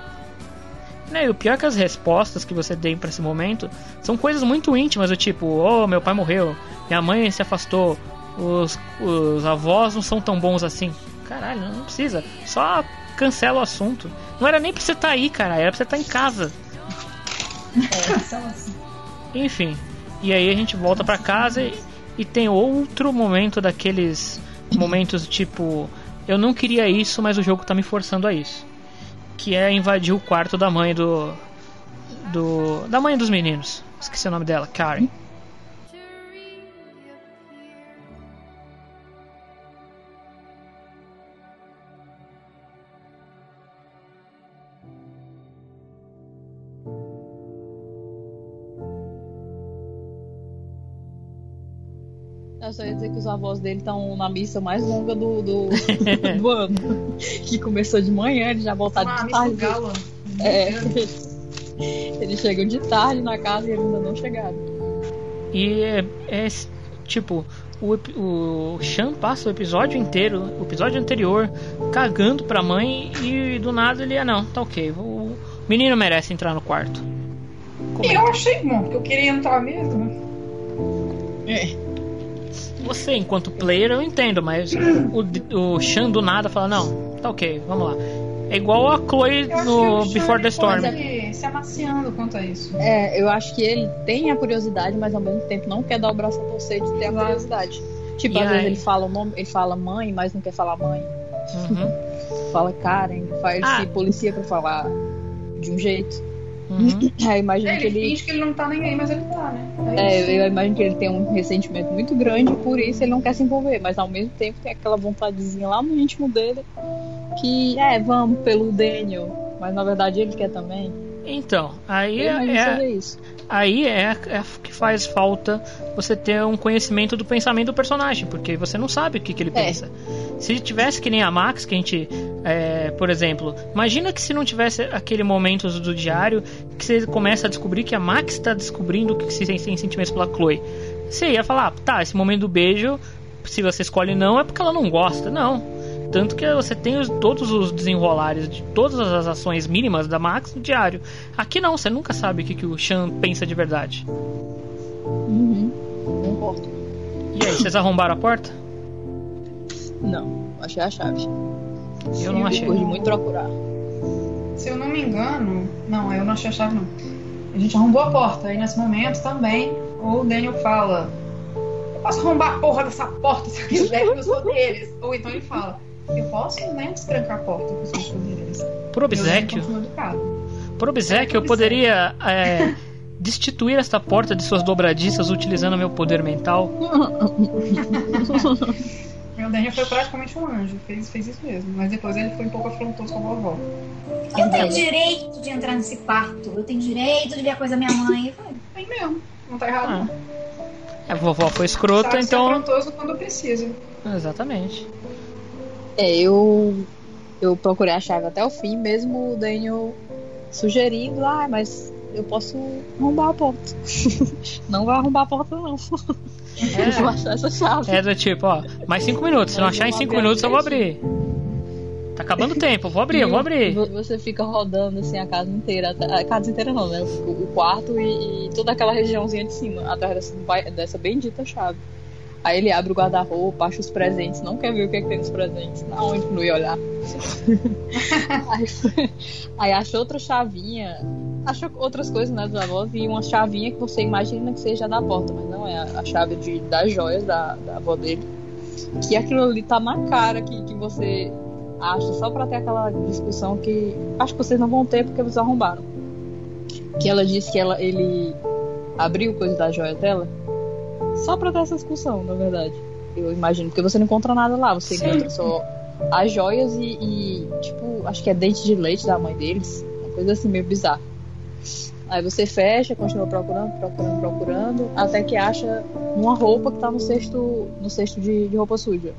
Né, e o pior é que as respostas que você tem pra esse momento são coisas muito íntimas, do tipo, oh, meu pai morreu, minha mãe se afastou, os, os avós não são tão bons assim. Caralho, não precisa. Só cancela o assunto. Não era nem pra você estar aí, cara, era pra você estar em casa. Enfim. E aí a gente volta pra casa e, e tem outro momento daqueles momentos tipo, eu não queria isso, mas o jogo tá me forçando a isso. Que é invadir o quarto da mãe do. do da mãe dos meninos. Esqueci o nome dela, Karen. Só ia dizer que os avós dele estão na missa mais longa do, do, do ano. Que começou de manhã, eles já voltaram Ah, de tarde. galo. É. Eles chegam de tarde na casa e eles ainda não chegaram. E é, é tipo, o, o Sean passa o episódio inteiro, o episódio anterior, cagando pra mãe e do nada ele, ah não, tá ok, o menino merece entrar no quarto. E eu achei bom, porque eu queria entrar mesmo. Você, enquanto player, eu entendo, mas o, o Sean do nada fala, não, tá ok, vamos lá. É igual a Chloe no Before the ele Storm. pode se amaciando quanto a isso. É, eu acho que ele tem a curiosidade, mas ao mesmo tempo não quer dar o braço a torcer de ter a curiosidade. Tipo, E às aí? vezes ele fala o nome, ele fala mãe, mas não quer falar mãe. Uhum. Fala Karen, faz, ele Ah. se policia pra falar de um jeito. Uhum. Aí eu imagino Ele, que ele. finge que ele não tá nem aí, mas ele tá, né? É, isso. eu imagino que ele tem um ressentimento muito grande, por isso ele não quer se envolver, mas ao mesmo tempo tem aquela vontadezinha lá no íntimo dele que é, vamos pelo Daniel, mas na verdade ele quer também. Então, aí Eu é, seja isso. Aí é, é que faz falta você ter um conhecimento do pensamento do personagem, porque você não sabe o que, que ele É. pensa. Se tivesse que nem a Max, que a gente, é, por exemplo, imagina que se não tivesse aquele momento do diário que você começa a descobrir que a Max está descobrindo que se tem sentimentos pela Chloe. Você ia falar, tá, esse momento do beijo, se você escolhe não, é porque ela não gosta. Não. Tanto que você tem os- todos os desenrolares de todas as ações mínimas da Max no diário. Aqui não, você nunca sabe o que, que o Sean pensa de verdade. Uhum. Não importa. E aí, vocês arrombaram a porta? Não, achei a chave. Eu não achei. Depois de muito procurar. Se eu não me engano, não, eu não achei a chave não. A gente arrombou a porta. Aí nesse momento também o Daniel fala: Eu posso arrombar a porra dessa porta se eu quiser com os poderes. Ou então ele fala: Eu posso, né, destrancar a porta com os meus poderes. Por obsequio. Por obsequio, eu poderia é, destituir esta porta de suas dobradiças utilizando meu poder mental. Meu Daniel foi praticamente um anjo, fez, fez isso mesmo. Mas depois ele foi um pouco afrontoso com a vovó. Eu tenho direito de entrar nesse quarto. Eu tenho direito de ver a coisa da minha mãe. Tem mesmo, não tá errado. não. A vovó foi escrota, Sabe ser então. afrontoso quando precisa. Exatamente. É, eu eu procurei a chave até o fim, mesmo o Daniel sugerindo, ah, mas eu posso arrombar a porta. não vai arrombar a porta, não. Eu vou achar essa chave. É do tipo, ó, mais cinco minutos. Se não achar em cinco minutos, eu vou abrir. Tá acabando o tempo, vou abrir, eu vou abrir. Você fica rodando assim a casa inteira, a casa inteira não, né? O, quarto e, e toda aquela regiãozinha de cima, atrás dessa, dessa bendita chave. Aí ele abre o guarda-roupa, acha os presentes, não quer ver o que, é que tem nos presentes. Na onde não ia olhar? aí, foi- aí acha outra chavinha, acha outras coisas, né, dos avós, e uma chavinha que você imagina que seja da porta, mas não é a, chave de, das joias da, da avó dele. Que aquilo ali tá na cara que, que você acha, só pra ter aquela discussão que acho que vocês não vão ter porque vocês arrombaram. Que ela disse que ela, ele abriu coisa da joia dela só pra ter essa discussão, na verdade. Eu imagino, porque você não encontra nada lá, você Sim. encontra só as joias e, e, tipo, acho que é dente de leite da mãe deles, uma coisa assim meio bizarra. Aí você fecha, continua procurando, procurando, procurando, até que acha uma roupa que tá no cesto, no cesto de, de roupa suja.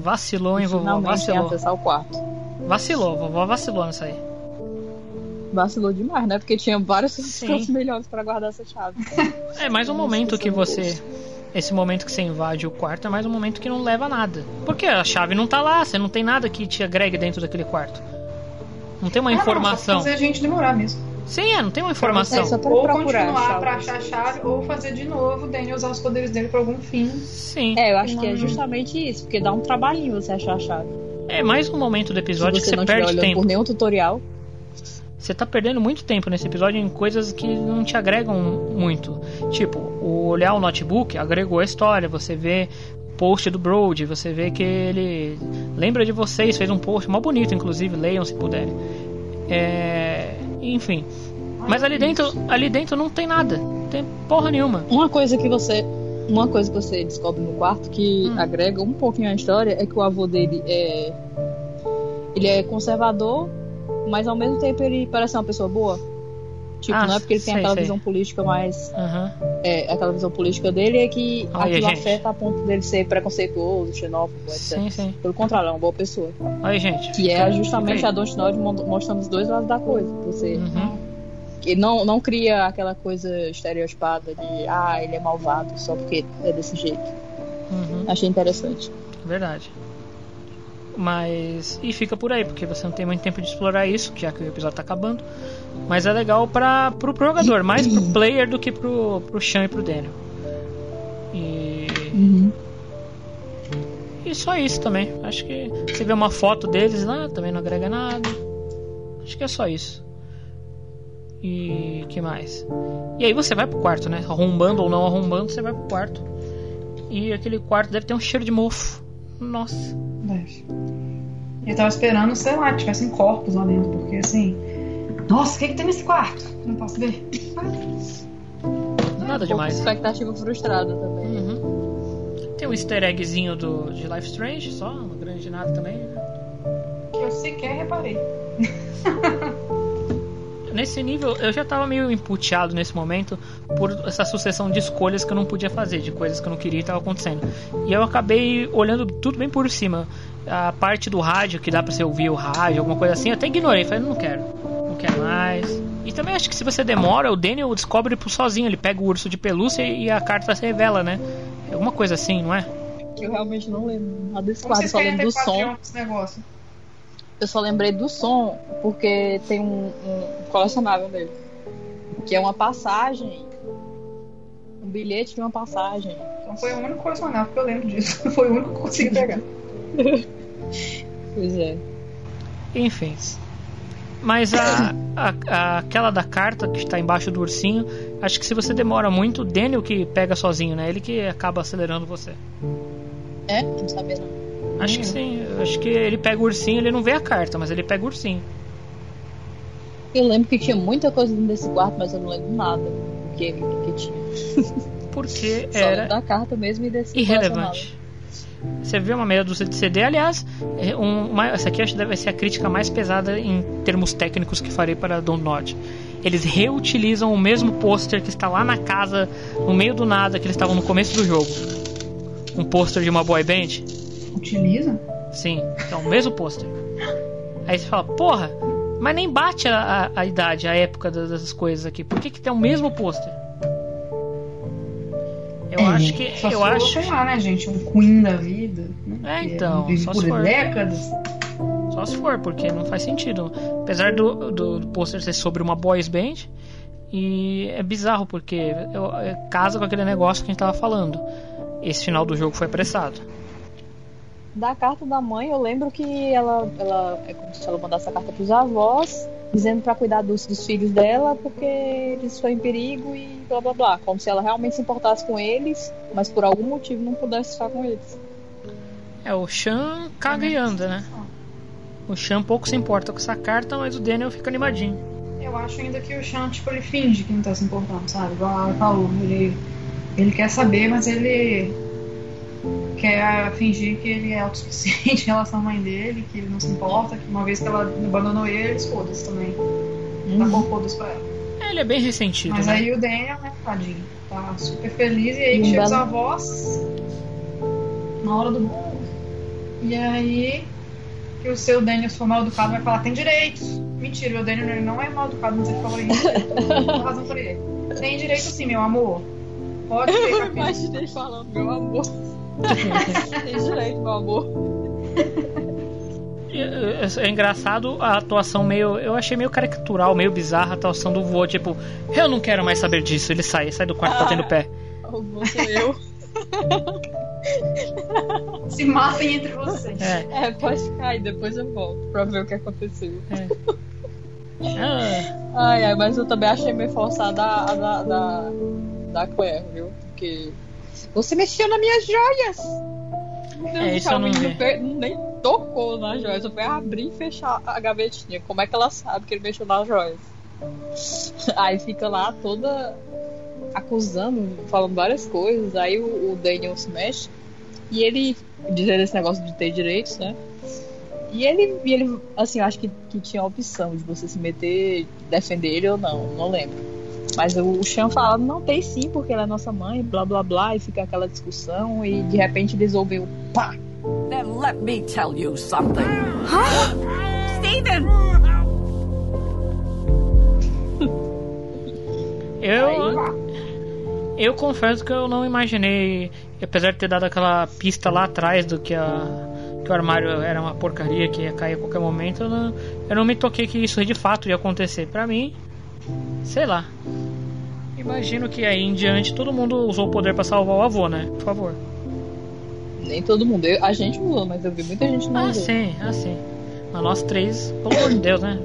Vacilou, hein, vovó? Vacilou. acesso ao quarto. Vacilou, vovó vacilou nessa aí. Vacilou demais, né? Porque tinha vários cantos melhores pra guardar essa chave. É mais um momento que você. Esse momento que você invade o quarto é mais um momento que não leva a nada. Porque a chave não tá lá, você não tem nada que te agregue dentro daquele quarto. Não tem uma Ah, não, informação. só fazer a gente demorar mesmo. Sim, é, não tem uma informação. É, só pra ou continuar chave. pra achar a chave, ou fazer de novo o Daniel usar os poderes dele pra algum fim. Sim. É, eu acho que é justamente isso, porque dá um trabalhinho você achar a chave. É mais um momento do episódio Se que você você não perde tempo. por nenhum tutorial. Você tá perdendo muito tempo nesse episódio em coisas que não te agregam muito. Tipo, o olhar o notebook agregou a história. Você vê o post do Brody, você vê que ele lembra de vocês, fez um post mó bonito, inclusive, leiam se puderem. É, enfim. Mas ali dentro, ali dentro não tem nada. Não tem porra nenhuma. Uma coisa que você. Uma coisa que você descobre no quarto que Hum. agrega um pouquinho à história é que o avô dele é. Ele é conservador, mas ao mesmo tempo ele parece uma pessoa boa. Tipo, Ah, não é porque ele tem sei, aquela sei. visão política mais. Aham. É, aquela visão política dele é que Olha aquilo gente. afeta a ponto dele ser preconceituoso, xenófobo, etc. Sim, sim. Pelo contrário, é uma boa pessoa. Aí, gente. Que é justamente a aí. Dontnod mostrando os dois lados da coisa. Você Uhum. que não, não cria aquela coisa estereotipada de ah, ele é malvado só porque é desse jeito. Uhum. Achei interessante. Verdade. Mas. E fica por aí, porque você não tem muito tempo de explorar isso, já que o episódio tá acabando. Mas é legal para pro, pro jogador, mais pro player do que pro, pro Sean e pro Daniel. E. E só isso também. Acho que você vê uma foto deles lá, também não agrega nada. Acho que é só isso. E que mais? E aí você vai pro quarto, né? Arrombando ou não arrombando, você vai pro quarto. E aquele quarto deve ter um cheiro de mofo. Nossa. Deve. Eu tava esperando, sei lá, que tivessem corpos lá dentro, porque assim. Nossa, o que, que tem nesse quarto? Não posso ver. Nada Um demais. Expectativa frustrada também. Uhum. Tem um easter eggzinho do, de Life Strange, só, uma grande nada também. Que eu sequer reparei. Nesse nível, eu já tava meio emputeado nesse momento por essa sucessão de escolhas que eu não podia fazer, de coisas que eu não queria e tava acontecendo. E eu acabei olhando tudo bem por cima. A parte do rádio, que dá pra você ouvir o rádio, alguma coisa assim, eu até ignorei. Falei, não quero, não quero mais. E também acho que se você demora, o Daniel descobre por sozinho. Ele pega o urso de pelúcia e a carta se revela, né? Alguma coisa assim, não é? Eu realmente não lembro nada desse quadro, só lembro do som. negócio? Eu só lembrei do som porque tem um, um colecionável dele. Que é uma passagem. Um bilhete de uma passagem. Então foi o único colecionável que eu lembro disso. Foi o único que eu consegui pegar. Pois é. Enfim. Mas a, a- a- aquela da carta que está embaixo do ursinho, acho que se você demora muito, o Daniel que pega sozinho, né? Ele que acaba acelerando você. É? Não sabia não. Acho que sim. Acho que ele pega o ursinho, ele não vê a carta, mas ele pega o ursinho. Eu lembro que tinha muita coisa dentro desse quarto, mas eu não lembro nada do que, que tinha. Porque Só era da carta mesmo e desse irrelevante. Você viu uma meia dúzia de CD, aliás, é um, uma, essa aqui acho que deve ser a crítica mais pesada em termos técnicos que farei para Don't Nod. Eles reutilizam o mesmo pôster que está lá na casa, no meio do nada, que eles estavam no começo do jogo. Um pôster de uma boy band. Utiliza? Sim, então o mesmo pôster. Aí você fala, porra, mas nem bate a, a, a idade, a época das- dessas coisas aqui. Por que, que tem o mesmo pôster? Eu acho que. Só se eu for, acho. sei lá, né, gente? Um Queen da vida. Né? É, Que então, vive só por se for. décadas. Só se for, porque não faz sentido. Apesar do, do, do pôster ser sobre uma boys band, e é bizarro, porque eu, é, casa com aquele negócio que a gente tava falando. Esse final do jogo foi apressado. Da carta da mãe, eu lembro que ela, ela é como se ela mandasse a carta pros avós, dizendo pra cuidar dos, dos filhos dela, porque eles estão em perigo e blá blá blá. Como se ela realmente se importasse com eles, mas por algum motivo não pudesse estar com eles. É, o Shan caga e anda, né? O Shan pouco se importa com essa carta, mas o Daniel fica animadinho. Eu acho ainda que o Sean, tipo, ele finge que não tá se importando, sabe? Igual ela falou. Ele, ele quer saber, mas ele quer fingir que ele é autossuficiente em relação à mãe dele, que ele não se importa, que uma vez que ela abandonou ele, eles foda-se também. Tá com foda-se pra ela. É, Ele é bem ressentido, Mas né? aí o Daniel, né, tadinho, tá super feliz, e aí um chega os belo- avós na hora do bolo. E aí que o seu Daniel, se for mal educado, vai falar, tem direitos. Mentira, o Daniel não é mal educado, mas ele falou isso. Tem razão pra ele. Tem direito sim, meu amor. Pode ter Eu imaginei falando, meu amor. Tem direito, meu amor. É, é- é engraçado a atuação meio. Eu achei meio caricatural, meio bizarra a atuação do vô. Tipo, eu não quero mais saber disso. Ele sai, sai do quarto batendo o pé. O vô sou eu. Se matem entre vocês. É. É, pode ficar aí, depois eu volto pra ver o que aconteceu. Ah, Ai, ai, mas eu também achei meio forçada a a da, da, da Claire, viu? Porque. Você mexeu nas minhas joias! Meu É, Deus do isso céu, eu não o menino vi. nem tocou nas joias, só foi abrir e fechar a gavetinha. Como é que ela sabe que ele mexeu nas joias? Aí fica lá toda acusando, falando várias coisas. Aí o, o Daniel se mexe e ele dizendo esse negócio de ter direitos, né? E ele, e ele assim, eu acho que, que tinha a opção de você se meter, defender ele ou não, não lembro. Mas o, Sean fala, não tem sim, porque ela é nossa mãe, blá blá blá, e fica aquela discussão, e de repente o pá! Then let me tell you something. Stephen! eu. Eu confesso que eu não imaginei, apesar de ter dado aquela pista lá atrás do que a que o armário era uma porcaria que ia cair a qualquer momento, eu não, eu não me toquei que isso de fato ia acontecer. Pra mim, sei lá. Imagino que aí em diante todo mundo usou o poder pra salvar o avô, né? Por favor. Nem todo mundo, eu- a gente usou, mas eu vi muita gente não Ah, usou. sim, ah, sim. Mas nós três, pelo amor de Deus, né?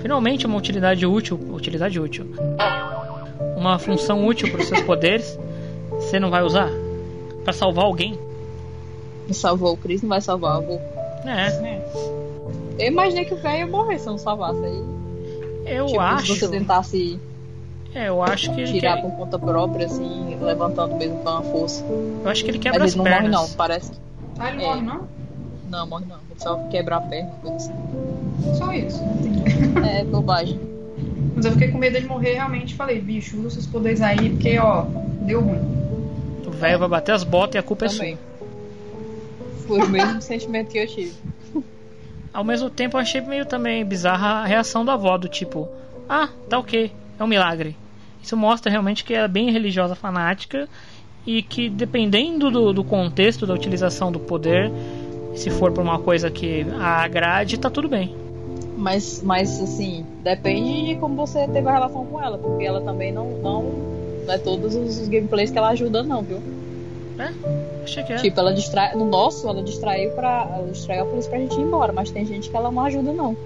Finalmente uma utilidade útil. Utilidade útil. Uma função útil para os seus poderes. Você não vai usar? Pra salvar alguém? Salvou o Chris, não vai salvar o avô. É. Eu imaginei que o velho ia morrer se não salvasse aí. Eu tipo, acho. se você tentasse É, eu acho que ele tirar quer. por conta própria, assim, levantando mesmo com a força. Eu acho que ele quebra Mas as ele não morre pernas. não, parece. Ah, ele É. morre, não? Não, morre não. Ele só quebra a perna, coisa assim. Só isso. É, bobagem. Mas eu fiquei com medo dele morrer realmente. Falei, bicho, usa seus poderes aí, porque, ó, deu ruim. O velho vai bater as botas e a culpa Também. é sua. Foi o mesmo sentimento que eu tive. Ao mesmo tempo, eu achei meio também bizarra a reação da avó, do tipo: Ah, tá ok, é um milagre. Isso mostra realmente que ela é bem religiosa, fanática e que dependendo do, do contexto da utilização do poder, se for por uma coisa que a agrade, tá tudo bem. Mas, mas assim, depende de como você teve a relação com ela, porque ela também não, não, não é todos os gameplays que ela ajuda, não, viu? É? Achei que é. Tipo, ela distrai. No nosso, ela distraiu pra. Ela distraiu a polícia pra gente ir embora, mas tem gente que ela não ajuda, não.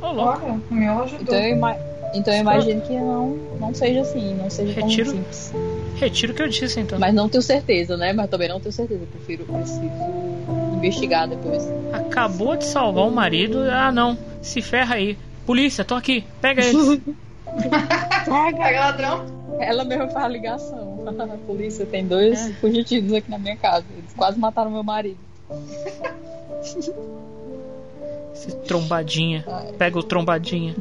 Ô, louco. Olha, o meu ajudou. Então eu, então eu imagino que não, não seja assim, não seja tão Retiro. simples. Retiro o que eu disse, então. Mas não tenho certeza, né? Mas também não tenho certeza. Eu prefiro, preciso investigar depois. Acabou de salvar o marido. Ah, não. Se ferra aí. Polícia, tô aqui. Pega ele. Pega ladrão. Ela mesmo faz a ligação. A polícia tem dois É. fugitivos aqui na minha casa. Eles quase mataram meu marido. Esse trombadinha. Pega o trombadinha.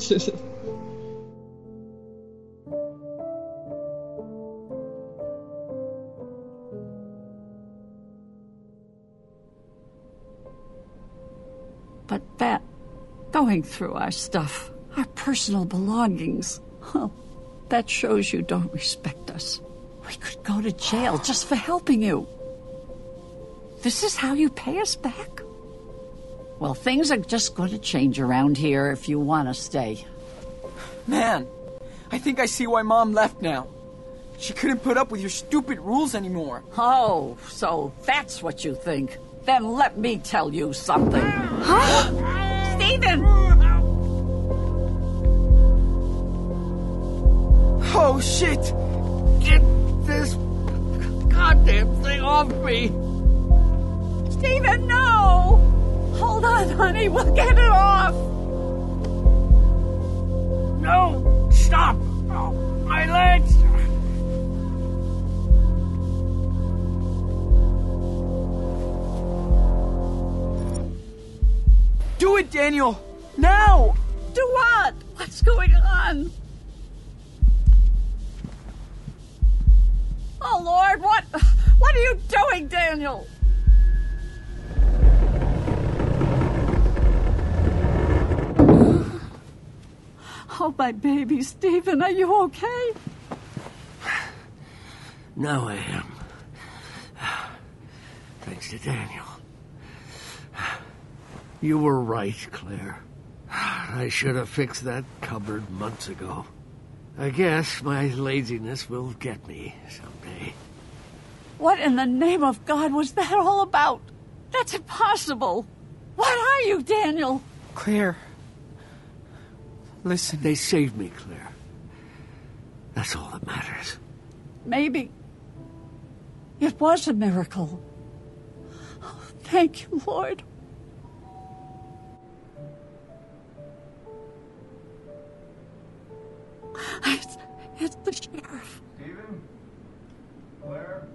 But that, going through our stuff, our personal belongings, well, that shows you don't respect us. We could go to jail just for helping you. This is how you pay us back? Well, things are just going to change around here if you want to stay. Man, I think I see why Mom left now. She couldn't put up with your stupid rules anymore. Oh, so that's what you think. Then let me tell you something. Huh? Stephen! Oh, shit! Get this goddamn thing off me! Stephen, no! Hold on, honey, we'll get it off! No! Stop! Oh, my legs! Do it, Daniel! Now! Do what? What's going on? Oh, Lord, what? What are you doing, Daniel? Oh, my baby, Stephen, are you okay? Now I am. Thanks to Daniel. You were right, Claire. I should have fixed that cupboard months ago. I guess my laziness will get me someday. What in the name of God was that all about? That's impossible. What are you, Daniel? Claire. Listen. They saved me, Claire. That's all that matters. Maybe it was a miracle. Oh, thank you, Lord. It's, it's the sheriff. Stephen? Claire?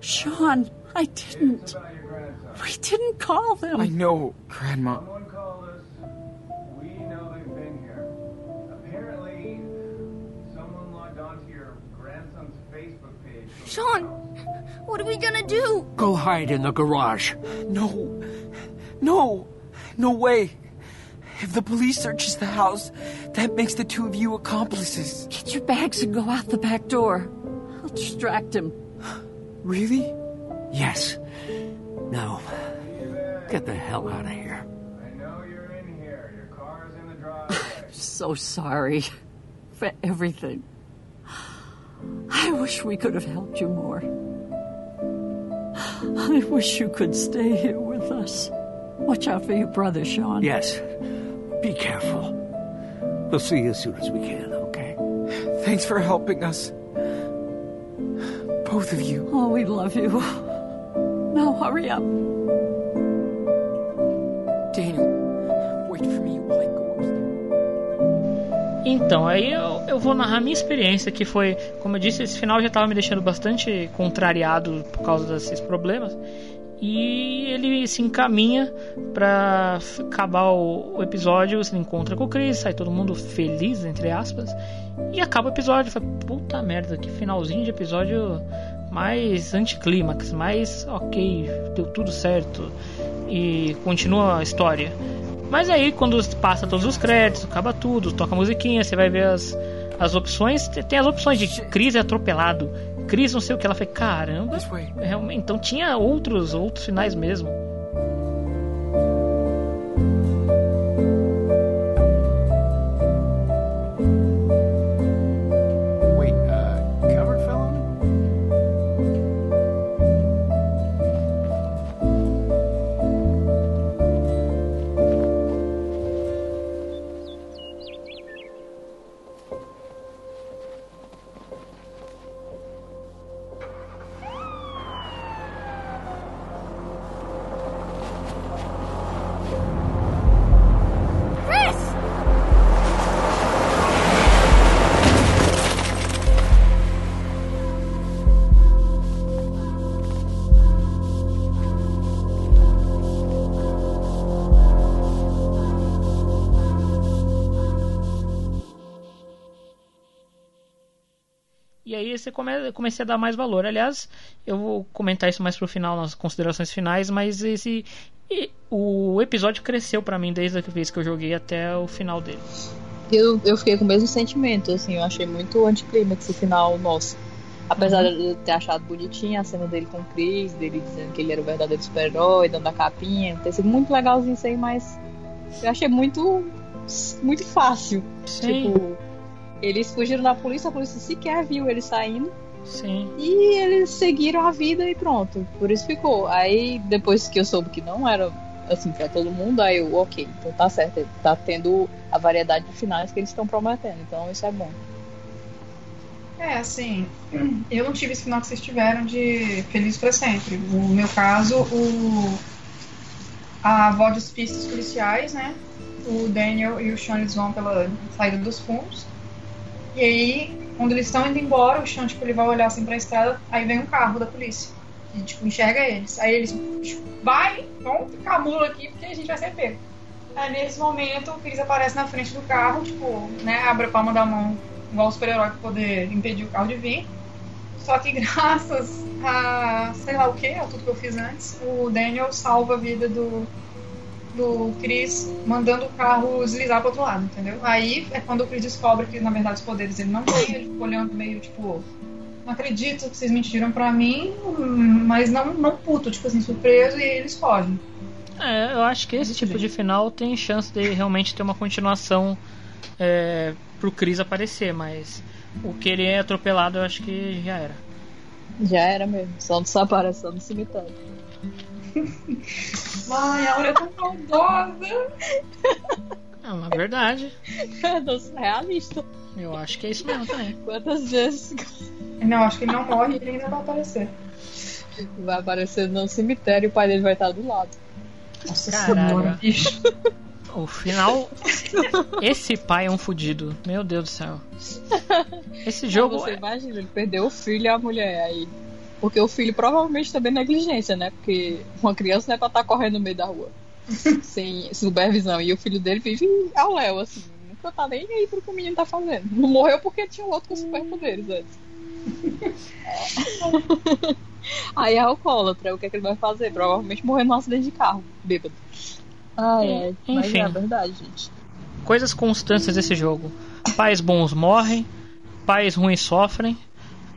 Sean, I didn't. About your. We didn't call them. I know, Grandma. Someone called us. We know they've been here. Apparently, someone logged onto your grandson's Facebook page. Sean, what are we gonna do? Go hide in the garage. No. No. No way. If the police searches the house, that makes the two of you accomplices. Get your bags and go out the back door. I'll distract him. Really? Yes. No. get the hell out of here. I know you're in here. Your car's in the driveway. I'm so sorry for everything. I wish we could have helped you more. I wish you could stay here with us. Watch out for your brother, Sean. Yes. Be careful. We'll see you as soon as we can, okay? Thanks for helping us. Both of you. Oh, we love you. Now hurry up. Daniel, wait for me while I go upstairs. Então, aí eu, eu vou narrar minha experiência, que foi, como eu disse, esse final já estava me deixando bastante contrariado por causa desses problemas. E ele se encaminha para acabar o, episódio, se encontra com o Chris, sai todo mundo feliz, entre aspas, e acaba o episódio. Fala, puta merda, que finalzinho de episódio mais anticlímax, mais ok, deu tudo certo e continua a história. Mas aí, quando passa todos os créditos, acaba tudo, toca a musiquinha, você vai ver as, as opções. Tem as opções de Chris é atropelado, Chris não sei o que. Ela foi, caramba. Realmente, então tinha outros, outros finais mesmo. Você come, comecei a dar mais valor. Aliás, eu vou comentar isso mais pro final, nas considerações finais, mas esse. o episódio cresceu pra mim desde a vez que eu joguei até o final dele. Eu, eu fiquei com o mesmo sentimento, assim, eu achei muito anticlímax o final nosso. Apesar de eu ter achado bonitinha a cena dele com o Chris, dele dizendo que ele era o verdadeiro super-herói, dando a capinha, ter sido muito legalzinho isso aí, mas eu achei muito, muito fácil. Sim. Tipo, eles fugiram da polícia, a polícia sequer viu eles saindo. Sim. E eles seguiram a vida e pronto. Por isso ficou. Aí depois que eu soube que não era assim pra todo mundo, aí eu, ok, então tá certo. Tá tendo a variedade de finais que eles estão prometendo. Então isso é bom. É, assim, eu não tive esse final que vocês tiveram de Feliz pra Sempre. No meu caso, o a avó dos pistas policiais, né? O Daniel e o Sean eles vão pela saída dos fundos. E aí, quando eles estão indo embora, o Sean, tipo, ele vai olhar assim pra estrada, aí vem um carro da polícia. E, tipo, enxerga eles. Aí eles, tipo, vai, vamos ficar a mula aqui, porque a gente vai ser pego. Aí, nesse momento, o Chris aparece na frente do carro, tipo, né, abre a palma da mão, igual o super-herói, pra poder impedir o carro de vir. Só que graças a, sei lá o que, a tudo que eu fiz antes, o Daniel salva a vida do, do Chris, mandando o carro deslizar pro outro lado, entendeu? Aí é quando o Chris descobre que, na verdade, os poderes ele não tem, ele fica olhando meio, tipo, não acredito que vocês mentiram pra mim, mas não, não puto, tipo assim, surpreso, e eles fogem. É, eu acho que esse tipo de final tem chance de realmente ter uma continuação é, pro Chris aparecer, mas o que ele é atropelado eu acho que já era. Já era mesmo. Só só aparece só no cemitério. Mãe, a Aura é tão saudosa. É uma verdade. Eu sou realista. Eu acho que é isso mesmo também. Quantas vezes Não, acho que ele não morre e ele ainda vai aparecer. vai aparecer no cemitério e o pai dele vai estar do lado. Nossa Caraca. O final. Esse pai é um fudido. Meu Deus do céu. Esse jogo. Você é- imagina, ele perdeu o filho e a mulher aí. Porque o filho provavelmente também é negligência, né? Porque uma criança não é pra estar correndo no meio da rua. sem supervisão. E o filho dele vive ao léu, assim. Nunca tá nem aí pro que o menino tá fazendo. Não morreu porque tinha um outro com superpoderes antes. É. Aí é alcoólatra, o que é que ele vai fazer? Provavelmente morrer num acidente de carro, bêbado. Ai. Mas Enfim. é a verdade, gente. Coisas constantes desse jogo. Pais bons morrem, pais ruins sofrem,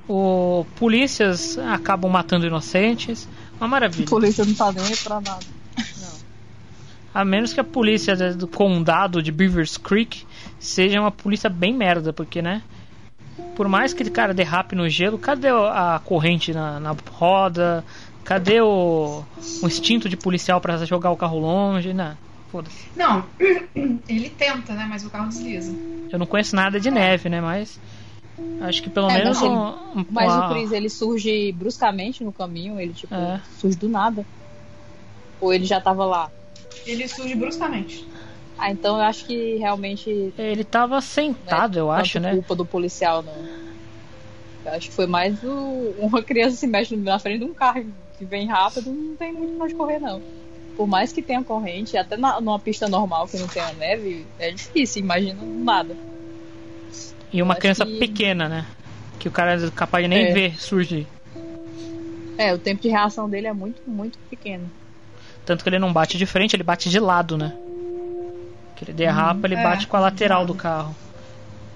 o polícias acabam matando inocentes. Uma maravilha. A polícia não tá nem aí pra nada. A menos que a polícia do do condado de Beavers Creek seja uma polícia bem merda, porque, né? Por mais que o cara derrape no gelo, cadê a corrente na, na roda? Cadê o, o instinto de policial pra jogar o carro longe? Não, foda-se. Não, ele tenta, né? Mas o carro desliza. Eu não conheço nada de neve, né? Mas acho que pelo É, menos mas ele- um, um- Mas uma- o Chris, ele surge bruscamente no caminho, ele tipo, É. surge do nada. Ou ele já tava lá? Ele surge bruscamente. Ah, então eu acho que realmente. Ele tava sentado, eu acho, né? culpa do policial, não. Eu acho que foi mais o... uma criança se mexe na frente de um carro que vem rápido, não tem muito onde correr, não. Por mais que tenha corrente, até na, numa pista normal que não tenha neve, é difícil, imagina nada. E uma criança que- pequena, né? Que o cara é capaz de nem É. ver surgir. É, o tempo de reação dele é muito, muito pequeno. Tanto que ele não bate de frente, ele bate de lado, né? Que ele derrapa, ele é, bate com a lateral do carro.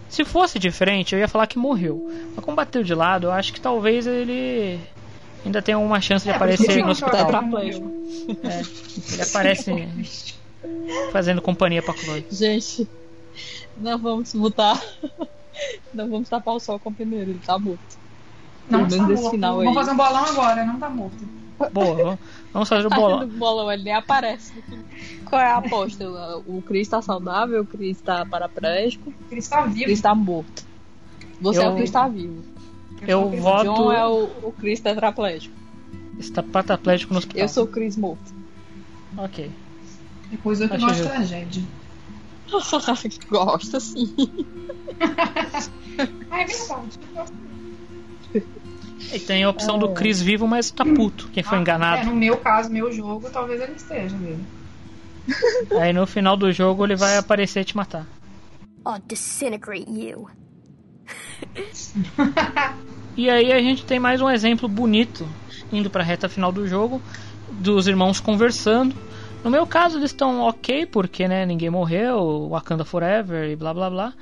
Se fosse diferente, eu ia falar que morreu. Mas como bateu de lado, eu acho que talvez ele ainda tenha uma chance de É, aparecer no hospital. Tetraplégico. É, ele aparece fazendo companhia pra Chloe. Gente, não vamos botar. Não vamos tapar o sol com o peneiro, ele tá morto. Não Pelo menos final aí. Vamos fazer um bolão agora, não tá morto. Boa, vamos- fazer o Tá bolão. o bolão, ele nem aparece. Qual é a aposta? O Chris tá saudável, o Chris tá paraplégico, O Chris tá o vivo. Chris tá morto. Você é Eu- o Chris tá vivo. Eu O voto. John é o, o Chris tetraplégico. Está pataplégico no hospital. Eu sou o Chris morto. Ok. Depois eu que justo. tragédia. Gosta sim. Ah, é verdade. E tem a opção do Chris vivo, mas tá puto. Quem foi É, enganado. no meu caso, meu jogo, talvez ele esteja mesmo. Aí no final do jogo ele vai aparecer e te matar. I'll disintegrate you. E aí a gente tem mais um exemplo bonito indo pra reta final do jogo dos irmãos conversando. No meu caso eles estão ok porque né, ninguém morreu, Wakanda Forever e blá blá blá.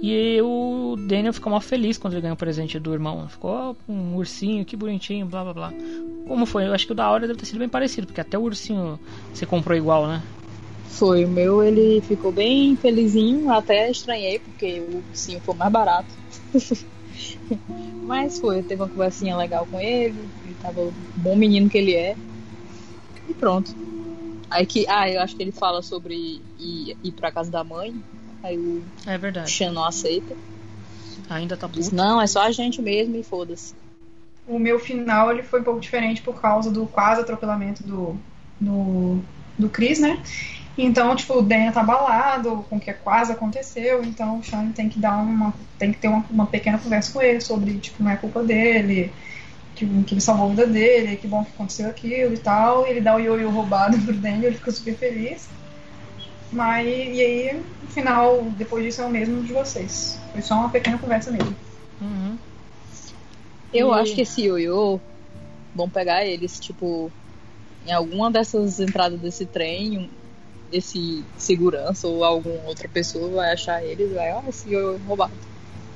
E o Daniel ficou mal feliz quando ele ganhou o presente do irmão. Ficou "Oh, um ursinho, que bonitinho, blá blá blá. Como foi? Eu acho que o da hora deve ter sido bem parecido, porque até o ursinho você comprou igual, né? Foi, o meu ele ficou bem felizinho, até estranhei, porque o sim foi mais barato. Mas foi, teve uma conversinha legal com ele, ele tava bom menino que ele é. E pronto. Aí que. Ah, eu acho que ele fala sobre ir, ir pra casa da mãe. Aí o É verdade. Aceita. Ainda tá puto. não, é só a gente mesmo e foda-se. O meu final ele foi um pouco diferente por causa do quase atropelamento do, do, do Chris, né? Então, tipo, o Daniel tá abalado com o que quase aconteceu, então o Sean tem que dar uma. tem que ter uma, uma pequena conversa com ele sobre, tipo, não é culpa dele, que, que ele salvou a vida dele, que bom que aconteceu aquilo e tal. E ele dá o ioiô roubado pro Daniel, ele fica super feliz. Mas, e aí, o final, depois disso, é o mesmo de vocês. Foi só uma pequena conversa mesmo. Uhum. Eu E- acho que esse ioiô vão pegar eles, tipo, em alguma dessas entradas desse trem, esse segurança ou alguma outra pessoa vai achar eles e vai, ó, esse ioiô roubado.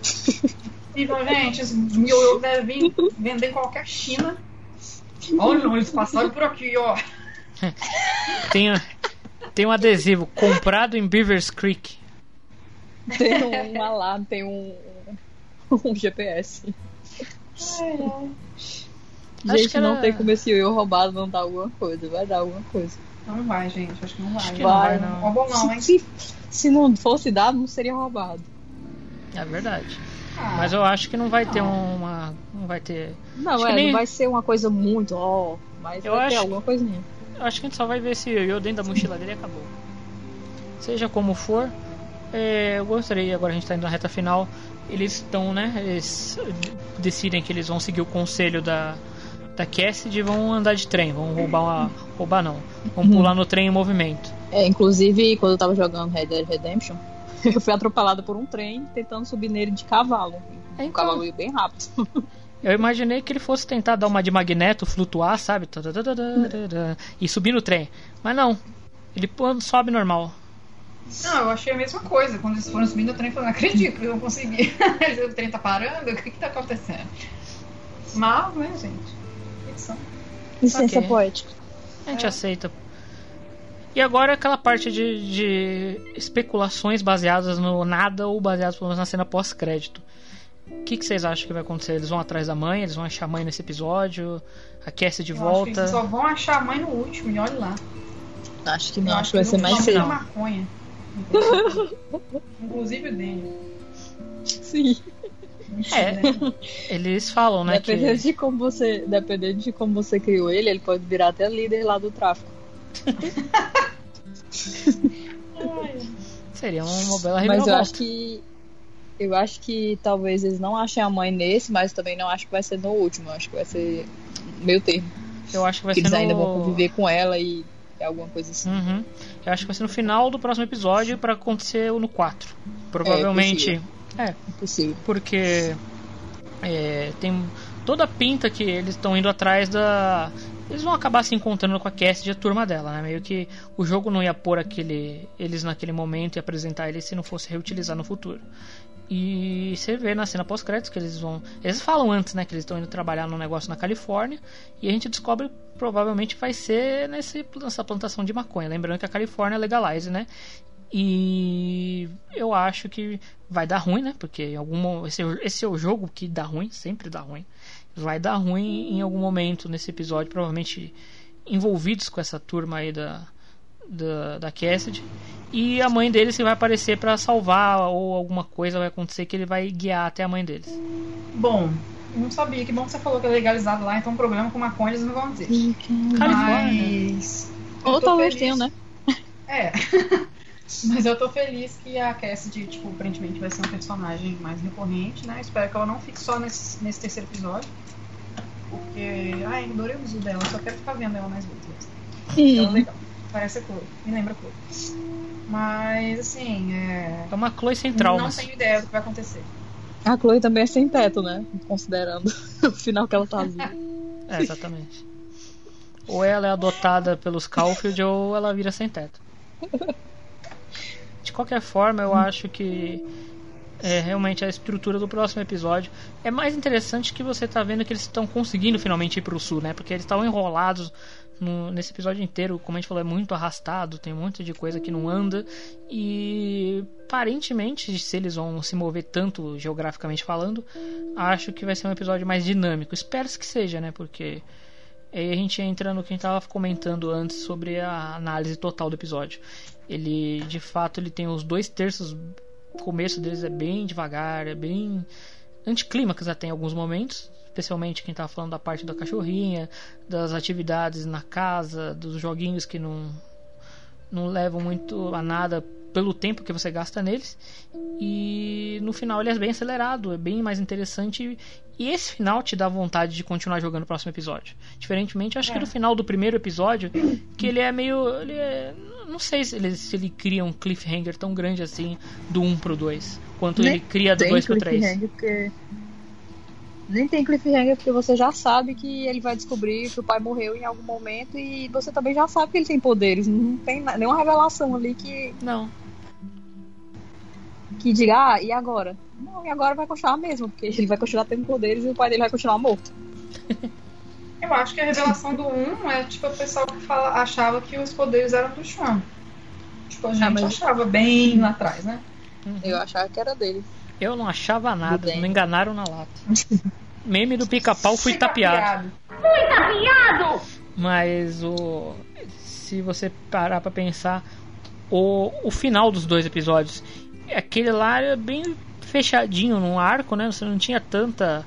Então, gente, esse ioiô deve vir vender em qualquer China. Olha, eles passaram por aqui, ó. Tem, tem um adesivo comprado em Beavers Creek. Tem um alarme, tem um, um GPS. Acho Gente, que era- não tem como esse ioiô roubado não dar alguma coisa, vai dar alguma coisa. Não vai, gente. Acho que não vai. que não vai, não. não. Hein? Se, se não fosse dado, não seria roubado. É verdade. Ah, Mas eu acho que não vai ter uma. Não vai ter. Não, é, nem- não vai ser uma coisa muito, ó, mas Eu vai ter acho- alguma coisinha. Eu acho que a gente só vai ver esse ioiô dentro da mochila dele acabou. Seja como for, é, eu gostaria, agora a gente tá indo na reta final. Eles estão, né? Eles decidem que eles vão seguir o conselho da, da Cassidy e vão andar de trem. Vão roubar uma. roubar não. Vão pular no trem em movimento. É, inclusive, quando eu tava jogando Red Dead Redemption, eu fui atropelada por um trem tentando subir nele de cavalo. Então. cavalo ia bem rápido. Eu imaginei que ele fosse tentar dar uma de magneto, flutuar, sabe? E subir no trem. Mas não. Ele sobe normal. Não, eu achei a mesma coisa. Quando eles foram subindo o trem, eu falei, não acredito que eles vão conseguir. o trem tá parando? O que que tá acontecendo? Mas, né, gente? Licença Ok. poética. A gente aceita. E agora aquela parte de, de especulações baseadas no nada ou baseadas pelo menos na cena pós-crédito. O que, que vocês acham que vai acontecer? Eles vão atrás da mãe? Eles vão achar a mãe nesse episódio? A Cassie de Eu acho que volta? eles só vão achar a mãe no último, e olha lá. Acho que Eu não, acho que vai ser mais cedo. maconha. Inclusive o Daniel. Sim. É, eles falam, né? Dependendo Que de como você, dependendo de como você criou ele, ele pode virar até líder lá do tráfico. seria uma bela Mas eu reviravolta. acho que eu acho que talvez eles não achem a mãe nesse, mas também não acho que vai ser no último. Eu acho que vai ser meio termo. Eu acho que vai que ser eles ainda no... vão conviver com ela e alguma coisa assim. Uhum. Eu acho que vai ser no final do próximo episódio pra acontecer o no 4. Provavelmente. É, possível. Porque é, tem toda a pinta que eles estão indo atrás da. Eles vão acabar se encontrando com a Cassidy e a turma dela, né? Meio que o jogo não ia pôr aquele, eles naquele momento e apresentar eles se não fosse reutilizar no futuro. E você vê na cena pós-créditos que eles vão. Eles falam antes, né? Que eles estão indo trabalhar num negócio na Califórnia. E a gente descobre provavelmente vai ser nesse, nessa plantação de maconha. Lembrando que a Califórnia legalize, né? E eu acho que vai dar ruim, né? Porque em algum esse, esse é o jogo que dá ruim, sempre dá ruim. Vai dar ruim em algum momento nesse episódio, provavelmente envolvidos com essa turma aí da, da, da Cassidy. E a mãe deles vai aparecer para salvar ou alguma coisa vai acontecer que ele vai guiar até a mãe deles. Bom, não sabia. Que bom que você falou que é legalizado lá, então o problema com maconha eles não vão ter. Califórnia. Mas... Ou talvez tenham, né? É. Mas eu tô feliz que a Cassidy, tipo, aparentemente vai ser um personagem mais recorrente, né? Espero que ela não fique só nesse, nesse terceiro episódio. Porque, ai, adorei o uso dela, só quero ficar vendo ela mais vezes. É legal. Parece a Chloe, me lembra a Chloe. Mas, assim, é. É uma Chloe sem Não tenho ideia do que vai acontecer. A Chloe também é sem teto, né? Considerando o final que ela tá vindo. É, exatamente. ou ela é adotada pelos Caulfield ou ela vira sem teto. De qualquer forma, eu acho que é, realmente a estrutura do próximo episódio é mais interessante que você tá vendo que eles estão conseguindo finalmente ir pro sul, né? Porque eles estavam enrolados no- nesse episódio inteiro, como a gente falou, é muito arrastado, tem um monte de coisa que não anda e aparentemente, se eles vão se mover tanto geograficamente falando, acho que vai ser um episódio mais dinâmico. Espero-se que seja, né? Porque aí a gente entra no que a gente estava comentando antes sobre a análise total do episódio. Ele, de fato, ele tem os dois terços. O começo deles é bem devagar, é bem anticlímax até em alguns momentos. Especialmente quem tá falando da parte da cachorrinha, das atividades na casa, dos joguinhos que não, não levam muito a nada pelo tempo que você gasta neles. E no final ele é bem acelerado, é bem mais interessante. E esse final te dá vontade de continuar jogando o próximo episódio. Diferentemente, acho que É. no final do primeiro episódio, que ele é meio. Ele é, não sei se ele, se ele cria um cliffhanger tão grande assim do 1 pro 2, quanto Nem ele cria do tem 2 pro 3. cliffhanger, porque... Nem tem cliffhanger porque você já sabe que ele vai descobrir que o pai morreu em algum momento e você também já sabe que ele tem poderes. Não tem nenhuma revelação ali que. Não. Que diga, ah, e agora? Não, e agora vai continuar mesmo, porque ele vai continuar tendo poderes e o pai dele vai continuar morto. Eu acho que a revelação do 1 é tipo o pessoal que fala, achava que os poderes eram do Sean. Tipo, a gente mas- achava bem lá atrás, né? Eu achava que era dele. Eu não achava nada, me enganaram na lata. Meme do pica-pau fui tapeado. Fui tapeado! Mas o. Se você parar pra pensar, o, o final dos dois episódios, aquele lá era bem fechadinho num arco, né? Você não tinha tanta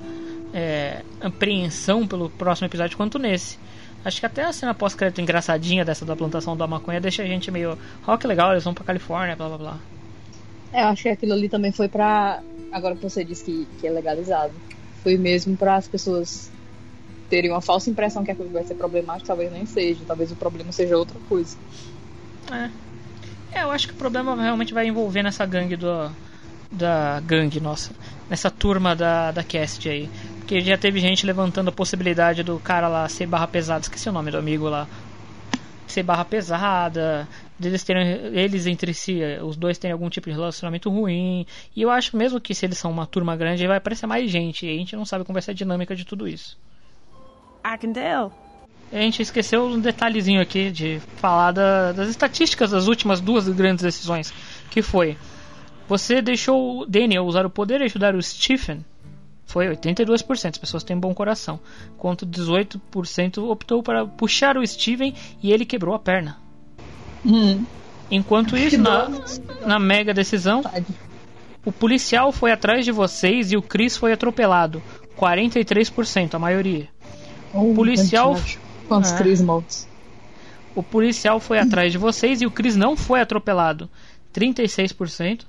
é, apreensão pelo próximo episódio quanto nesse. Acho que até a cena pós-crédito engraçadinha dessa da plantação da maconha deixa a gente meio. Ó, que legal, eles vão pra Califórnia, blá blá blá. É, eu acho que aquilo ali também foi pra. Agora que você disse que, que é legalizado. Foi mesmo para as pessoas terem uma falsa impressão que aquilo vai ser problemático, talvez nem seja. Talvez o problema seja outra coisa. É. É, eu acho que o problema realmente vai envolver nessa gangue do. Da gangue, nossa. Nessa turma da, da cast aí. Porque já teve gente levantando a possibilidade do cara lá ser barra pesada. Esqueci o nome do amigo lá. Ser barra pesada. Deles terem. Eles entre si, os dois terem algum tipo de relacionamento ruim. E eu acho mesmo que se eles são uma turma grande, vai aparecer mais gente. E a gente não sabe como vai ser a dinâmica de tudo isso. I can tell. A gente esqueceu um detalhezinho aqui de falar da- das estatísticas das últimas duas grandes decisões. Que foi: você deixou o Daniel usar o poder e ajudar o Stephen. Foi 82%, as pessoas têm bom coração. Enquanto 18% optou para puxar o Steven e ele quebrou a perna. Enquanto isso, na, na mega decisão, o policial foi atrás de vocês e o Chris foi atropelado. 43%, a maioria. O policial. Quantos É. Cris mortos? O policial foi atrás de vocês e o Chris não foi atropelado. 36%.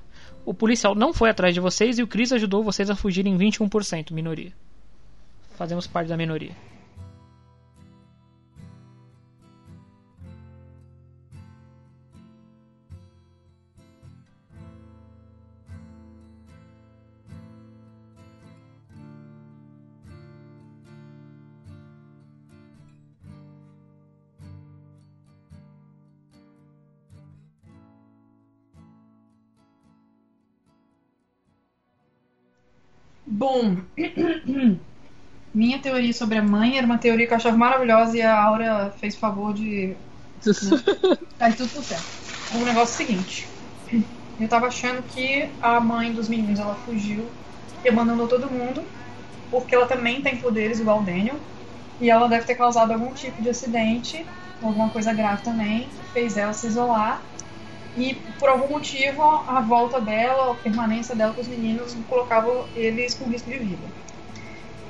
O policial não foi atrás de vocês e o Chris ajudou vocês a fugirem 21%, minoria. Fazemos parte da minoria. Bom, minha teoria sobre a mãe era uma teoria que eu achava maravilhosa e a Aura fez favor de. tá tudo por certo. O negócio é o seguinte: eu tava achando que a mãe dos meninos ela fugiu e abandonou todo mundo porque ela também tem poderes igual o Daniel e ela deve ter causado algum tipo de acidente, alguma coisa grave também, que fez ela se isolar e por algum motivo a volta dela, a permanência dela com os meninos colocava eles com risco de vida.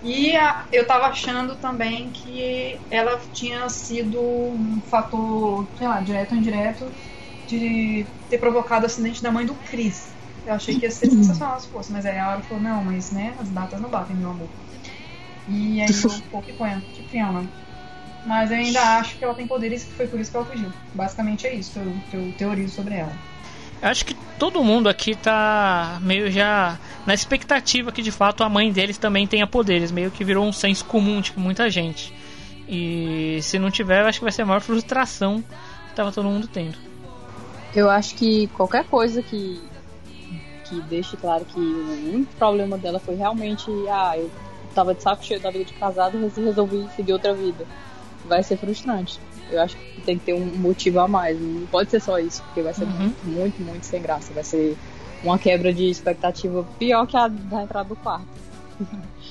E a, eu tava achando também que ela tinha sido um fator, sei lá, direto ou indireto, de ter provocado o acidente da mãe do Chris. Eu achei que ia ser sensacional se fosse, mas aí a hora falou, não, mas né, as datas não batem, meu amor. E aí eu um pouco tipo Fiona. Mas eu ainda acho que ela tem poderes e foi por isso que ela fugiu. Basicamente é isso que eu, que eu teorizo sobre ela. Eu acho que todo mundo aqui tá meio já na expectativa que de fato a mãe deles também tenha poderes. Meio que virou um senso comum de muita gente. E se não tiver, eu acho que vai ser a maior frustração que tava todo mundo tendo. Eu acho que qualquer coisa que, que deixe claro que o único problema dela foi realmente, ah, eu tava de saco cheio da vida de casado e resolvi seguir outra vida vai ser frustrante. Eu acho que tem que ter um motivo a mais. Não pode ser só isso, porque vai ser uhum. muito, muito, muito sem graça. Vai ser uma quebra de expectativa pior que a da entrada do quarto.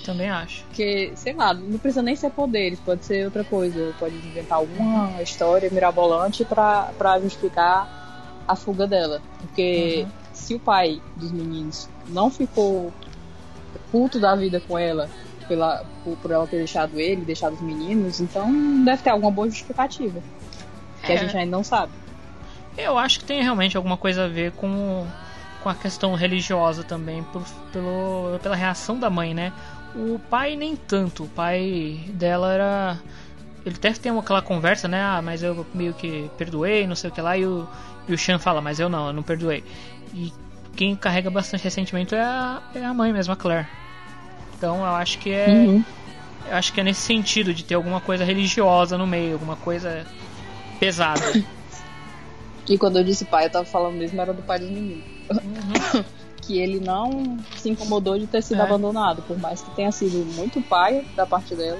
Também acho. Porque, sei lá, não precisa nem ser poderes, pode ser outra coisa. Pode inventar alguma história mirabolante para justificar a fuga dela. Porque uhum. se o pai dos meninos não ficou puto da vida com ela pela, por, por, ela ter deixado ele, deixado os meninos, então deve ter alguma boa justificativa. Que é. a gente ainda não sabe. Eu acho que tem realmente alguma coisa a ver com, com a questão religiosa também, por, pelo, pela reação da mãe, né? O pai nem tanto. O pai dela era. Ele deve ter aquela conversa, né? Ah, mas eu meio que perdoei, não sei o que lá. E o, e o Sean fala, mas eu não, eu não perdoei. E quem carrega bastante ressentimento é a, é a mãe mesmo, a Claire. Então eu acho que é. Uhum. Eu acho que é nesse sentido de ter alguma coisa religiosa no meio, alguma coisa pesada. E quando eu disse pai, eu tava falando mesmo era do pai dos meninos. Uhum. que ele não se incomodou de ter sido é. abandonado, por mais que tenha sido muito pai da parte dela,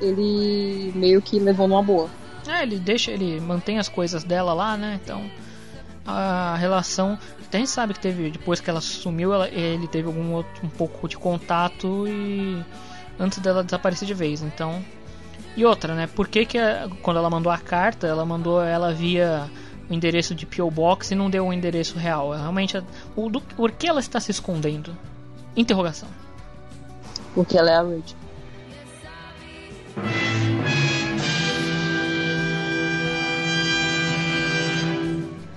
ele meio que levou numa boa. É, ele deixa, ele mantém as coisas dela lá, né? Então a relação a gente sabe que teve depois que ela sumiu ela, ele teve algum outro um pouco de contato e antes dela desaparecer de vez então. E outra né por que, que a, quando ela mandou a carta ela mandou ela via o endereço de PO Box e não deu um endereço real? Realmente o do, por que ela está se escondendo? Interrogação. Porque ela é a Rachel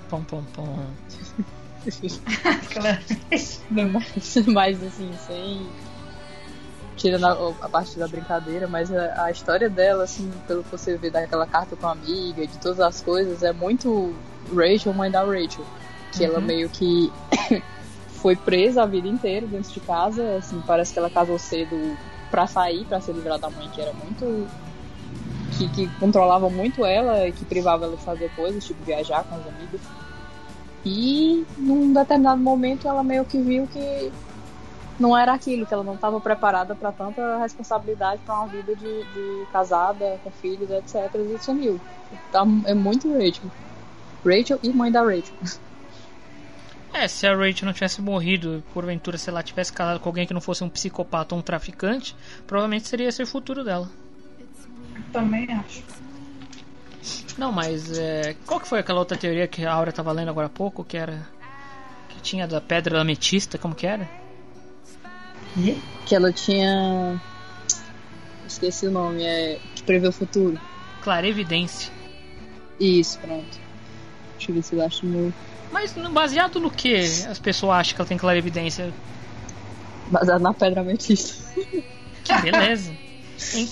pom pom pom mas, mas assim, sem. Tirando a, a, parte da brincadeira, mas a, a, história dela, assim, pelo que você vê daquela carta com a amiga, de todas as coisas, é muito Rachel, mãe da Rachel. Que uhum. ela meio que foi presa a vida inteira dentro de casa, assim, parece que ela casou cedo pra sair, pra se livrar da mãe, que era muito. Que, que controlava muito ela e que privava ela de fazer coisas, tipo viajar com os amigos. E num determinado momento ela meio que viu que não era aquilo, que ela não estava preparada para tanta responsabilidade para uma vida de, de, casada, com filhos, etc. E sumiu. Então, é muito Rachel. Rachel e mãe da Rachel. É, se a Rachel não tivesse morrido, porventura, se ela tivesse casado com alguém que não fosse um psicopata ou um traficante, provavelmente seria esse o futuro dela. Também acho. Não, mas é, qual que foi aquela outra teoria que a Aura estava lendo agora há pouco, que era que tinha da pedra ametista, como que era? E? Que ela tinha esqueci o nome, é que prevê o futuro. Clarevidência. Isso, pronto. Deixa eu ver se eu acho meu. Mas baseado no que as pessoas acham que ela tem clarevidência? Baseado na pedra ametista. Que beleza. em,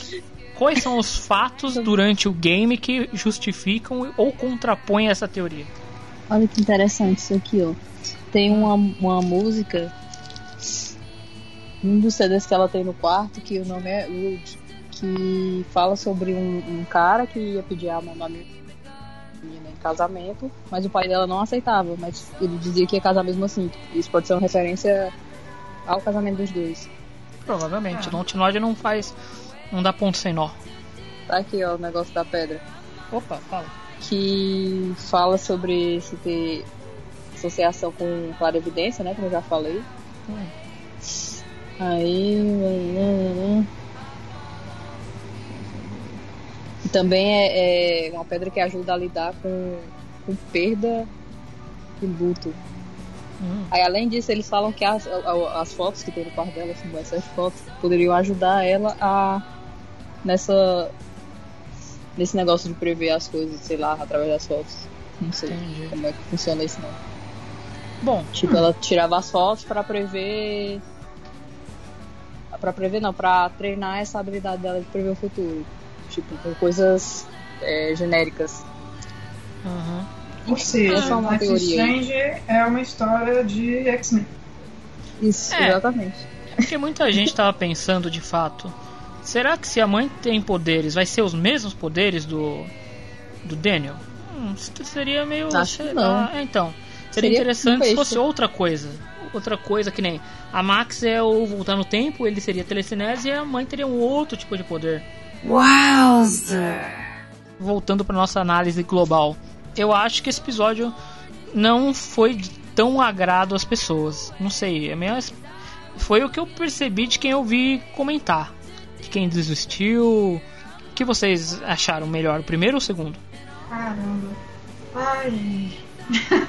quais são os fatos durante o game que justificam ou contrapõem essa teoria? Olha que interessante isso aqui, ó. Tem uma, uma música, um dos CDs que ela tem no quarto, que o nome é Wood, que fala sobre um, um cara que ia pedir a mão da menina em casamento, mas o pai dela não aceitava, mas ele dizia que ia casar mesmo assim. Isso pode ser uma referência ao casamento dos dois. Provavelmente. Ah. Dontnod não faz. Não dá ponto sem nó. Tá aqui, ó, o negócio da pedra. Opa, fala. Que fala sobre se ter associação com clarividência, né? Como eu já falei. Hum. Aí. hum, E também é, é uma pedra que ajuda a lidar com, com perda e luto. Hum. Aí, além disso, eles falam que as, as fotos que tem no quarto dela, assim, essas fotos, poderiam ajudar ela a. nessa. nesse negócio de prever as coisas, sei lá, através das fotos. Não sei Entendi. como é que funciona isso, não. Bom, Tipo, ela tirava as fotos pra prever. Pra prever, não, pra treinar essa habilidade dela de prever o futuro. Tipo, com coisas é, genéricas. Uhum. Ou seja, Essa é uma Life teoria. Strange é uma história de X-Men. Isso, É. exatamente. É porque muita gente tava pensando de fato. Será que se a mãe tem poderes, vai ser os mesmos poderes do. do Daniel? Hum, isso seria meio. Acho que sei não. lá. É, então. Seria, Seria interessante se fosse outra coisa. Outra coisa que nem. A Max é o voltar no tempo, ele seria telecinese e a mãe teria um outro tipo de poder. Wowzer! Voltando para nossa análise global. Eu acho que esse episódio não foi de tão agrado às pessoas. Não sei, é meio... foi o que eu percebi de quem eu vi comentar. De quem desistiu. O que vocês acharam melhor, o primeiro ou o segundo? Caramba. Ai.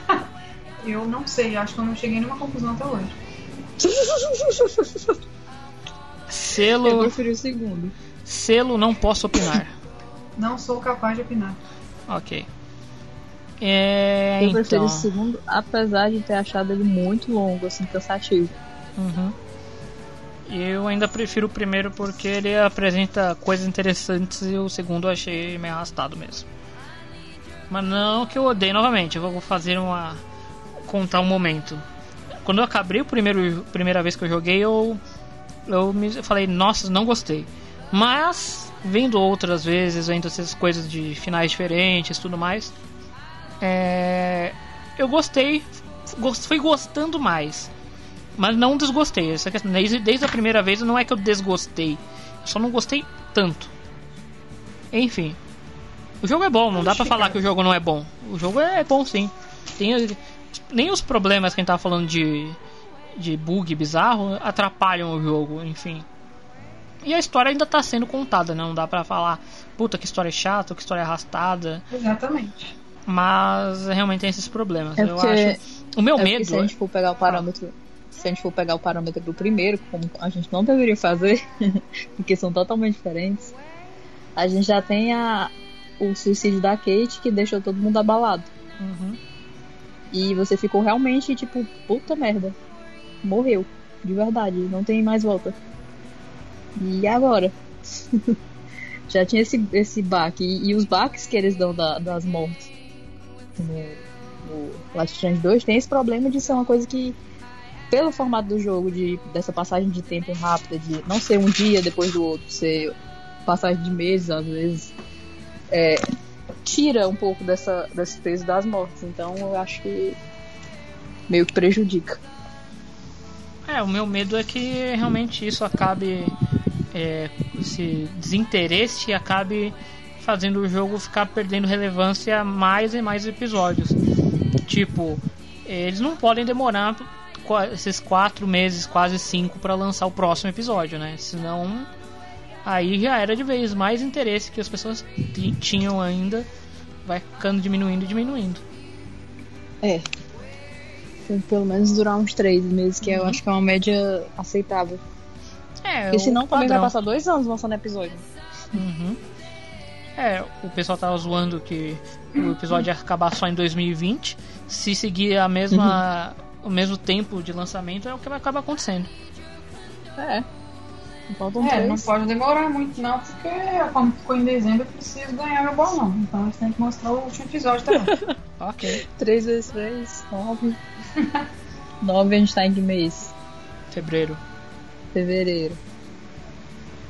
eu não sei, acho que eu não cheguei numa conclusão até hoje. Eu Selo, preferi o segundo. selo não posso opinar. Não sou capaz de opinar. ok. É, Eu preferi então. o segundo, apesar de ter achado ele muito longo, assim, cansativo. Uhum. Eu ainda prefiro o primeiro porque ele apresenta coisas interessantes e o segundo eu achei meio arrastado mesmo. Mas não que eu odeie novamente, eu vou fazer uma. contar um momento. Quando eu acabei o primeiro primeira vez que eu joguei, eu. eu me falei, nossa, não gostei. Mas, vendo outras vezes, vendo essas coisas de finais diferentes tudo mais, é, eu gostei, gos- fui gostando mais. Mas não desgostei. Essa questão, desde, desde a primeira vez não é que eu desgostei. Eu só não gostei tanto. Enfim. O jogo é bom, não dá pra falar que o jogo não é bom. O jogo é bom sim. Tem, nem os problemas que a gente tava falando de, de bug bizarro atrapalham o jogo, enfim. E a história ainda tá sendo contada, né? Não dá pra falar, puta, que história chata, que história arrastada. Exatamente. Mas realmente tem esses problemas. É eu acho. O meu é medo. Se a gente for pegar o parâmetro. Se a gente for pegar o parâmetro do primeiro, como a gente não deveria fazer, porque são totalmente diferentes, a gente já tem a, o suicídio da Kate que deixou todo mundo abalado. Uhum. E você ficou realmente tipo, puta merda. Morreu. De verdade. Não tem mais volta. E agora? Já tinha esse, esse baque. E, e os baques que eles dão da- das mortes no, no is Strange 2 tem esse problema de ser uma coisa que, pelo formato do jogo, de, dessa passagem de tempo rápida, de não ser um dia depois do outro, ser passagem de meses, às vezes, é, tira um pouco dessa, desse peso das mortes. Então eu acho que meio que prejudica. É, o meu medo é que realmente isso acabe. É, esse desinteresse acabe fazendo o jogo ficar perdendo relevância mais e mais episódios. Tipo, eles não podem demorar esses quatro meses, quase cinco, para lançar o próximo episódio, né? Senão, aí já era de vez mais interesse que as pessoas ti- tinham ainda, vai ficando diminuindo e diminuindo. É. Tem que pelo menos durar uns três meses, que eu acho que é uma média aceitável. É, Porque senão também vai passar dois anos lançando episódio. Uhum. É, o pessoal tava zoando que o episódio ia acabar só em 2020. Se seguir a mesma, o mesmo tempo de lançamento, é o que vai acabar acontecendo. É. Faltam É, três. não pode demorar muito não, porque como ficou em dezembro, eu preciso ganhar meu bolão. Então eles têm que mostrar o último episódio também. ok. Três vezes três, nove. nove a gente tá em que mês? Fevereiro. Fevereiro.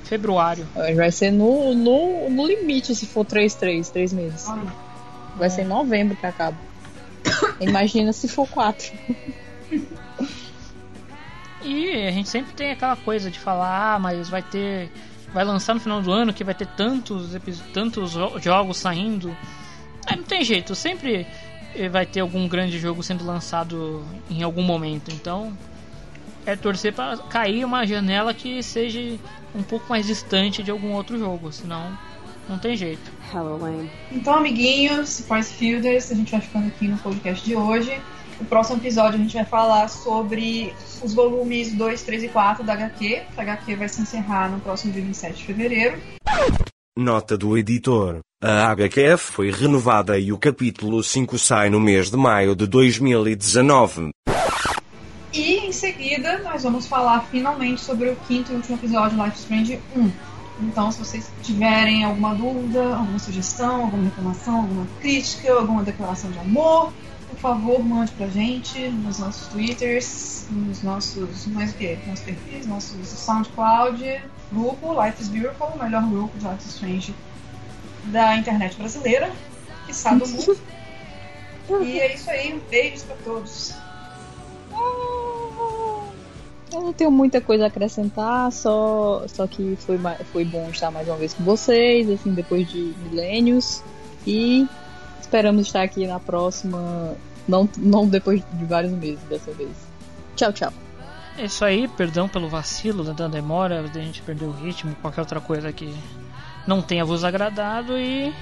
Februário. Vai ser no, no, no limite se for três, três, três meses. Vai ser em novembro que acaba. Imagina se for quatro. E a gente sempre tem aquela coisa de falar, ah, mas vai ter. Vai lançar no final do ano que vai ter tantos, tantos jo- jogos saindo. Não tem jeito, sempre eh, vai ter algum grande jogo sendo lançado em algum momento. Então é torcer para cair uma janela que seja um pouco mais distante de algum outro jogo, senão não tem jeito. Halloween. Então, amiguinhos, Force Fielders, a gente vai ficando aqui no podcast de hoje. No próximo episódio a gente vai falar sobre os volumes 2, 3 e 4 da HQ. A HQ vai se encerrar no próximo dia 27 de fevereiro. Nota do editor. A HQF foi renovada e o capítulo 5 sai no mês de maio de 2019. E em seguida nós vamos falar finalmente sobre o quinto e último episódio Life Strange 1. Então, se vocês tiverem alguma dúvida, alguma sugestão, alguma reclamação, alguma crítica, alguma declaração de amor, favor, mande pra gente nos nossos twitters, nos nossos, mais o que? Nossos perfis, nossos SoundCloud, grupo Life is Beautiful, o melhor grupo de Life is Strange da internet brasileira, que sabe do mundo. E é isso aí, beijos pra todos. Eu não tenho muita coisa a acrescentar, só, só que foi, foi bom estar mais uma vez com vocês, assim, depois de milênios. E esperamos estar aqui na próxima, não, não depois de vários meses dessa vez. Tchau, tchau. É isso aí, perdão pelo vacilo, da demora, da gente perder o ritmo, qualquer outra coisa que não tenha vos agradado e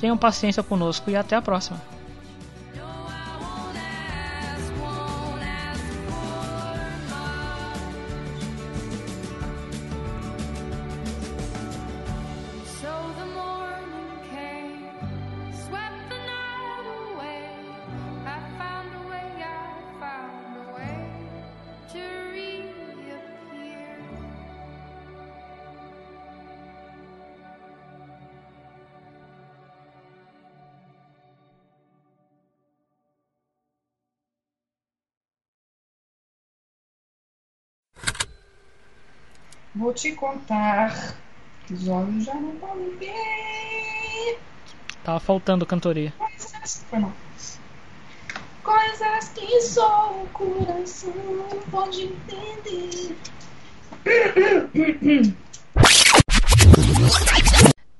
tenham paciência conosco e até a próxima. Vou te contar que os olhos já não podem ver. Tava faltando cantoria. Foi mal. Coisas que só o coração pode entender.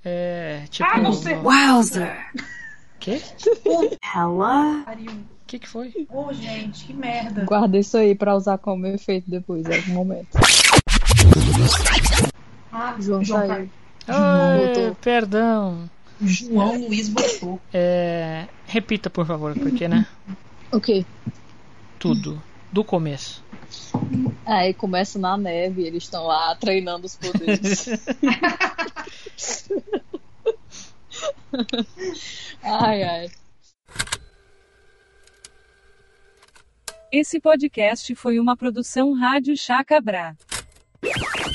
É, tipo. Ah, não sei. Wowzer! Quê? Ela? O que, que foi? Ô, gente, que merda. Guarda isso aí pra usar como efeito depois, em algum momento. Ah, João João saiu. Ai, perdão. João Luiz botou. É, repita, por favor, porque, né? O quê? Tudo. Do começo. Aí começa na neve, eles estão lá treinando os poderes. ai, ai. Esse podcast foi uma produção Rádio Chacabra. you